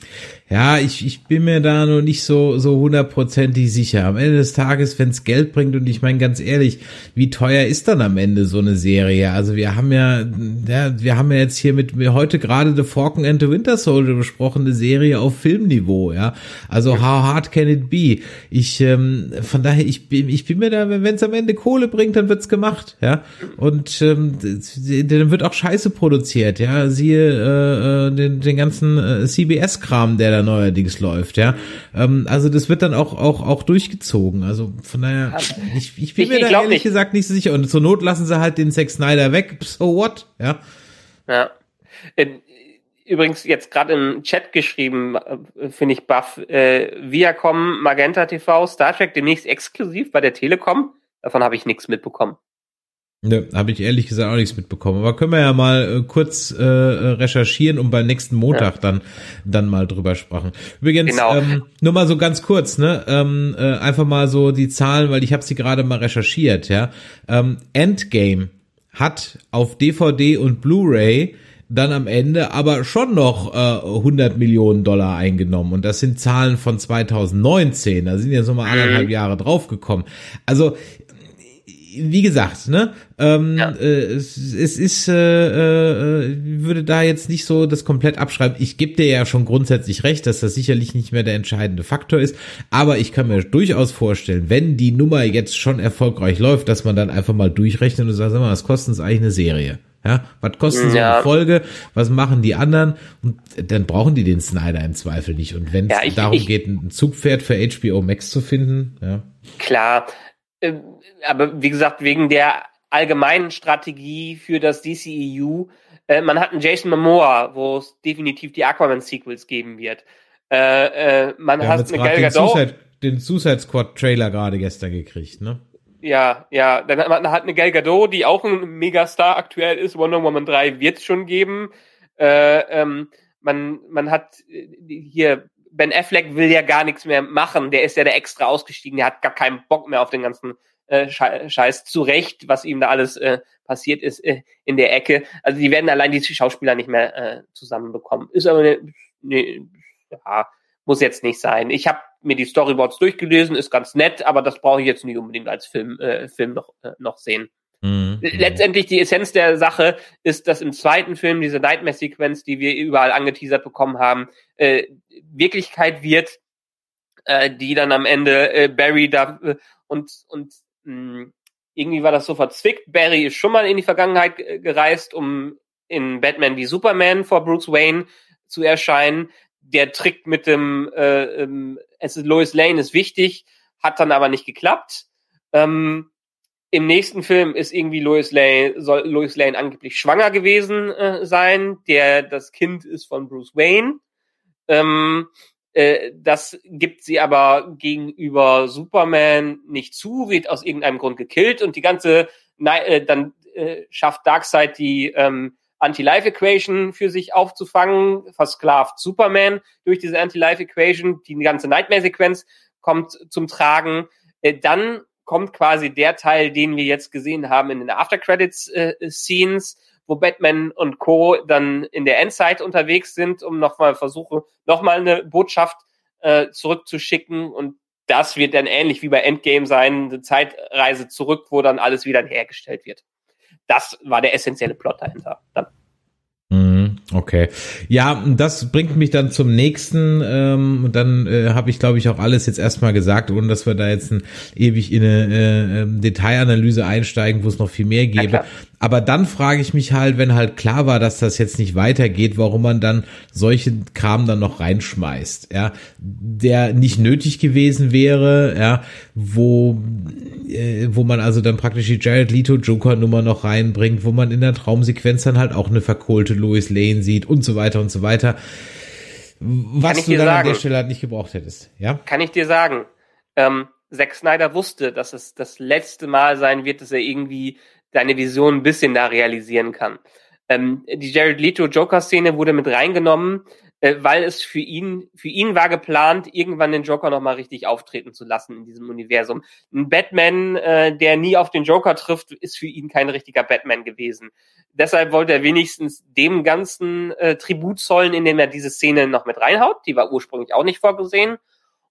Ja, ich, ich bin mir da noch nicht so so hundertprozentig sicher. Am Ende des Tages, wenn es Geld bringt und ich meine ganz ehrlich, wie teuer ist dann am Ende so eine Serie? Also wir haben ja, ja wir haben ja jetzt hier mit mir heute gerade The Falcon and the Winter Soldier besprochen, eine Serie auf Filmniveau, ja. Also how hard can it be? Ich ähm, von daher ich bin ich bin mir da, wenn es am Ende Kohle bringt, dann wird's gemacht, ja. Und ähm, dann wird auch Scheiße produziert, ja. Siehe äh, äh den den ganzen äh, CBS Kram, der da da neuerdings läuft, ja. Ähm, also das wird dann auch, auch, auch durchgezogen. Also von daher, ich, ich bin ich, mir da ehrlich nicht. gesagt nicht so sicher. Und zur Not lassen sie halt den Zack Snyder weg. So what? Ja. Ja. Äh, übrigens jetzt gerade im Chat geschrieben, äh, finde ich buff, äh, Viacom, Magenta TV, Star Trek demnächst exklusiv bei der Telekom. Davon habe ich nichts mitbekommen. Ne, habe ich ehrlich gesagt auch nichts mitbekommen. Aber können wir ja mal äh, kurz äh, recherchieren und beim nächsten Montag ja. dann dann mal drüber sprechen. Übrigens, genau. ähm, nur mal so ganz kurz, ne? Ähm, äh, einfach mal so die Zahlen, weil ich habe sie gerade mal recherchiert, ja. Ähm, Endgame hat auf DVD und Blu-ray dann am Ende aber schon noch äh, 100 Millionen Dollar eingenommen. Und das sind Zahlen von 2019. Da sind ja so mal anderthalb mhm. Jahre draufgekommen. Also wie gesagt, ne, ähm, Ja. äh, es, es ist, äh, äh, würde da jetzt nicht so das komplett abschreiben. Ich gebe dir ja schon grundsätzlich recht, dass das sicherlich nicht mehr der entscheidende Faktor ist, aber ich kann mir durchaus vorstellen, wenn die Nummer jetzt schon erfolgreich läuft, dass man dann einfach mal durchrechnet und sagt, sag mal, was kostet uns eigentlich eine Serie? Ja, was kostet so Ja. eine Folge? Was machen die anderen? Und dann brauchen die den Snyder im Zweifel nicht. Und wenn es Ja, darum ich- geht, ein Zugpferd für HBO Max zu finden, ja. Klar, ähm, aber wie gesagt, wegen der allgemeinen Strategie für das DCEU, äh, man hat einen Jason Momoa, wo es definitiv die Aquaman-Sequels geben wird. Äh, äh, man hat eine Gal den Gadot. Suicide, den Suicide Squad Trailer gerade gestern gekriegt, ne? Ja, ja, dann hat man hat eine Gal Gadot, die auch ein Megastar aktuell ist. Wonder Woman 3 wird es schon geben. Äh, ähm, man, man hat äh, hier, Ben Affleck will ja gar nichts mehr machen. Der ist ja der extra ausgestiegen. Der hat gar keinen Bock mehr auf den ganzen äh. Zu Recht, was ihm da alles äh, passiert ist äh, in der Ecke. Also die werden allein die Schauspieler nicht mehr äh, zusammenbekommen. Ist aber ne, ne, ja, muss jetzt nicht sein. Ich habe mir die Storyboards durchgelesen, ist ganz nett, aber das brauche ich jetzt nicht unbedingt als Film, äh, Film noch, äh, noch sehen. Mhm. Letztendlich die Essenz der Sache ist, dass im zweiten Film diese Nightmare-Sequenz, die wir überall angeteasert bekommen haben, äh, Wirklichkeit wird, äh, die dann am Ende äh, Barry da äh, und und mh, irgendwie war das so verzwickt. Barry ist schon mal in die Vergangenheit gereist, um in Batman wie Superman vor Bruce Wayne zu erscheinen. Der Trick mit dem äh, ähm, es ist Lois Lane ist wichtig, hat dann aber nicht geklappt. Ähm, im nächsten Film ist irgendwie Lois Lane, soll Lois Lane angeblich schwanger gewesen äh, sein. Der, das Kind ist von Bruce Wayne. Ähm, äh, das gibt sie aber gegenüber Superman nicht zu, wird aus irgendeinem Grund gekillt und die ganze, Nei- äh, dann äh, schafft Darkseid die ähm, Anti-Life-Equation für sich aufzufangen, versklavt Superman durch diese Anti-Life-Equation, die ganze Nightmare-Sequenz kommt zum Tragen. Äh, dann kommt quasi der Teil, den wir jetzt gesehen haben in den After-Credits-Scenes, wo Batman und Co. dann in der Endzeit unterwegs sind, um nochmal versuchen, nochmal eine Botschaft äh, zurückzuschicken und das wird dann ähnlich wie bei Endgame sein, eine Zeitreise zurück, wo dann alles wieder hergestellt wird. Das war der essentielle Plot dahinter. Dann. Mhm, Okay. Ja, das bringt mich dann zum nächsten. Ähm, dann äh, habe ich, glaube ich, auch alles jetzt erstmal gesagt, ohne dass wir da jetzt ein, ewig in eine äh, ähm, Detailanalyse einsteigen, wo es noch viel mehr gäbe. klar. Aber dann frage ich mich halt, wenn halt klar war, dass das jetzt nicht weitergeht, warum man dann solchen Kram dann noch reinschmeißt, ja, der nicht nötig gewesen wäre, ja, wo äh, wo man also dann praktisch die Jared Leto Joker Nummer noch reinbringt, wo man in der Traumsequenz dann halt auch eine verkohlte Lois Lane sieht und so weiter und so weiter. Was du dann an sagen. der Stelle halt nicht gebraucht hättest, ja? Kann ich dir sagen, ähm, Zack Snyder wusste, dass es das letzte Mal sein wird, dass er irgendwie seine Vision ein bisschen da realisieren kann. Ähm, die Jared Leto Joker-Szene wurde mit reingenommen, äh, weil es für ihn, für ihn war geplant, irgendwann den Joker nochmal richtig auftreten zu lassen in diesem Universum. Ein Batman, äh, der nie auf den Joker trifft, ist für ihn kein richtiger Batman gewesen. Deshalb wollte er wenigstens dem ganzen äh, Tribut zollen, indem er diese Szene noch mit reinhaut. Die war ursprünglich auch nicht vorgesehen.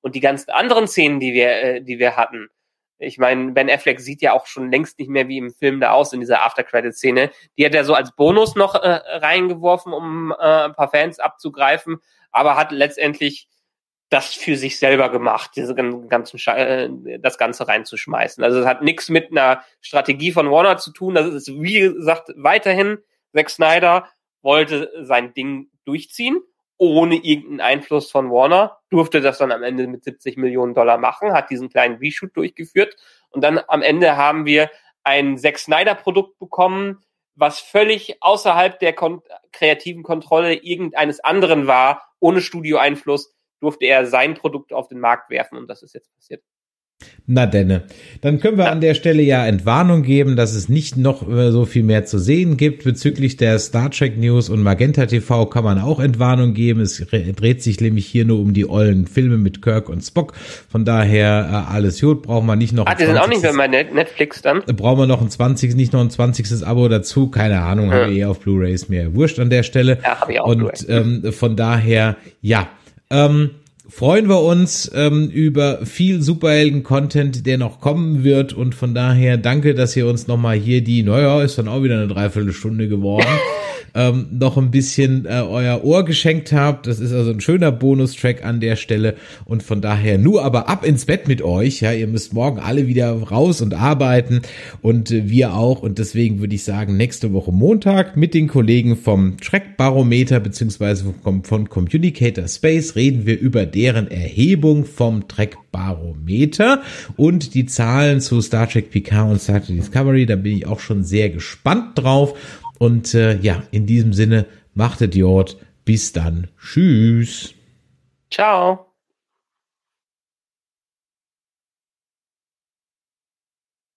Und die ganzen anderen Szenen, die wir, äh, die wir hatten, ich meine, Ben Affleck sieht ja auch schon längst nicht mehr wie im Film da aus in dieser After-Credit-Szene. Die hat er so als Bonus noch äh, reingeworfen, um äh, ein paar Fans abzugreifen, aber hat letztendlich das für sich selber gemacht, diese gan- ganzen Sche äh, das Ganze reinzuschmeißen. Also es hat nichts mit einer Strategie von Warner zu tun. Das ist, wie gesagt, weiterhin Zack Snyder wollte sein Ding durchziehen, ohne irgendeinen Einfluss von Warner, durfte das dann am Ende mit 70 Millionen Dollar machen, hat diesen kleinen Reshoot durchgeführt und dann am Ende haben wir ein Zack Snyder Produkt bekommen, was völlig außerhalb der kon kreativen Kontrolle irgendeines anderen war, ohne Studioeinfluss, durfte er sein Produkt auf den Markt werfen und das ist jetzt passiert. Na denne. Dann können wir an der Stelle ja Entwarnung geben, dass es nicht noch äh, so viel mehr zu sehen gibt. Bezüglich der Star Trek News und Magenta TV kann man auch Entwarnung geben. Es re- dreht sich nämlich hier nur um die ollen Filme mit Kirk und Spock. Von daher äh, alles gut, brauchen wir nicht noch Ah, die sind auch nicht 20. mehr bei Net- Netflix dann. brauchen wir noch ein 20, nicht noch ein 20. Abo dazu. Keine Ahnung, Ja. habe ich eh auf Blu-ray, ist mir wurscht an der Stelle. Ja, hab ich auch Und ähm, von daher, ja. Ähm, freuen wir uns ähm, über viel Superhelden-Content, der noch kommen wird. Und von daher danke, dass ihr uns nochmal hier die, naja, ist dann auch wieder eine Dreiviertelstunde geworden. ähm, noch ein bisschen äh, euer Ohr geschenkt habt. Das ist also ein schöner Bonustrack an der Stelle und von daher nur aber ab ins Bett mit euch. Ja, ihr müsst morgen alle wieder raus und arbeiten und äh, wir auch und deswegen würde ich sagen, nächste Woche Montag mit den Kollegen vom Track-Barometer beziehungsweise vom, von Communicator Space reden wir über deren Erhebung vom Track-Barometer und die Zahlen zu Star Trek Picard und Star Trek Discovery. Da bin ich auch schon sehr gespannt drauf und äh, ja, in diesem Sinne, machtet Jord. Bis dann. Tschüss. Ciao.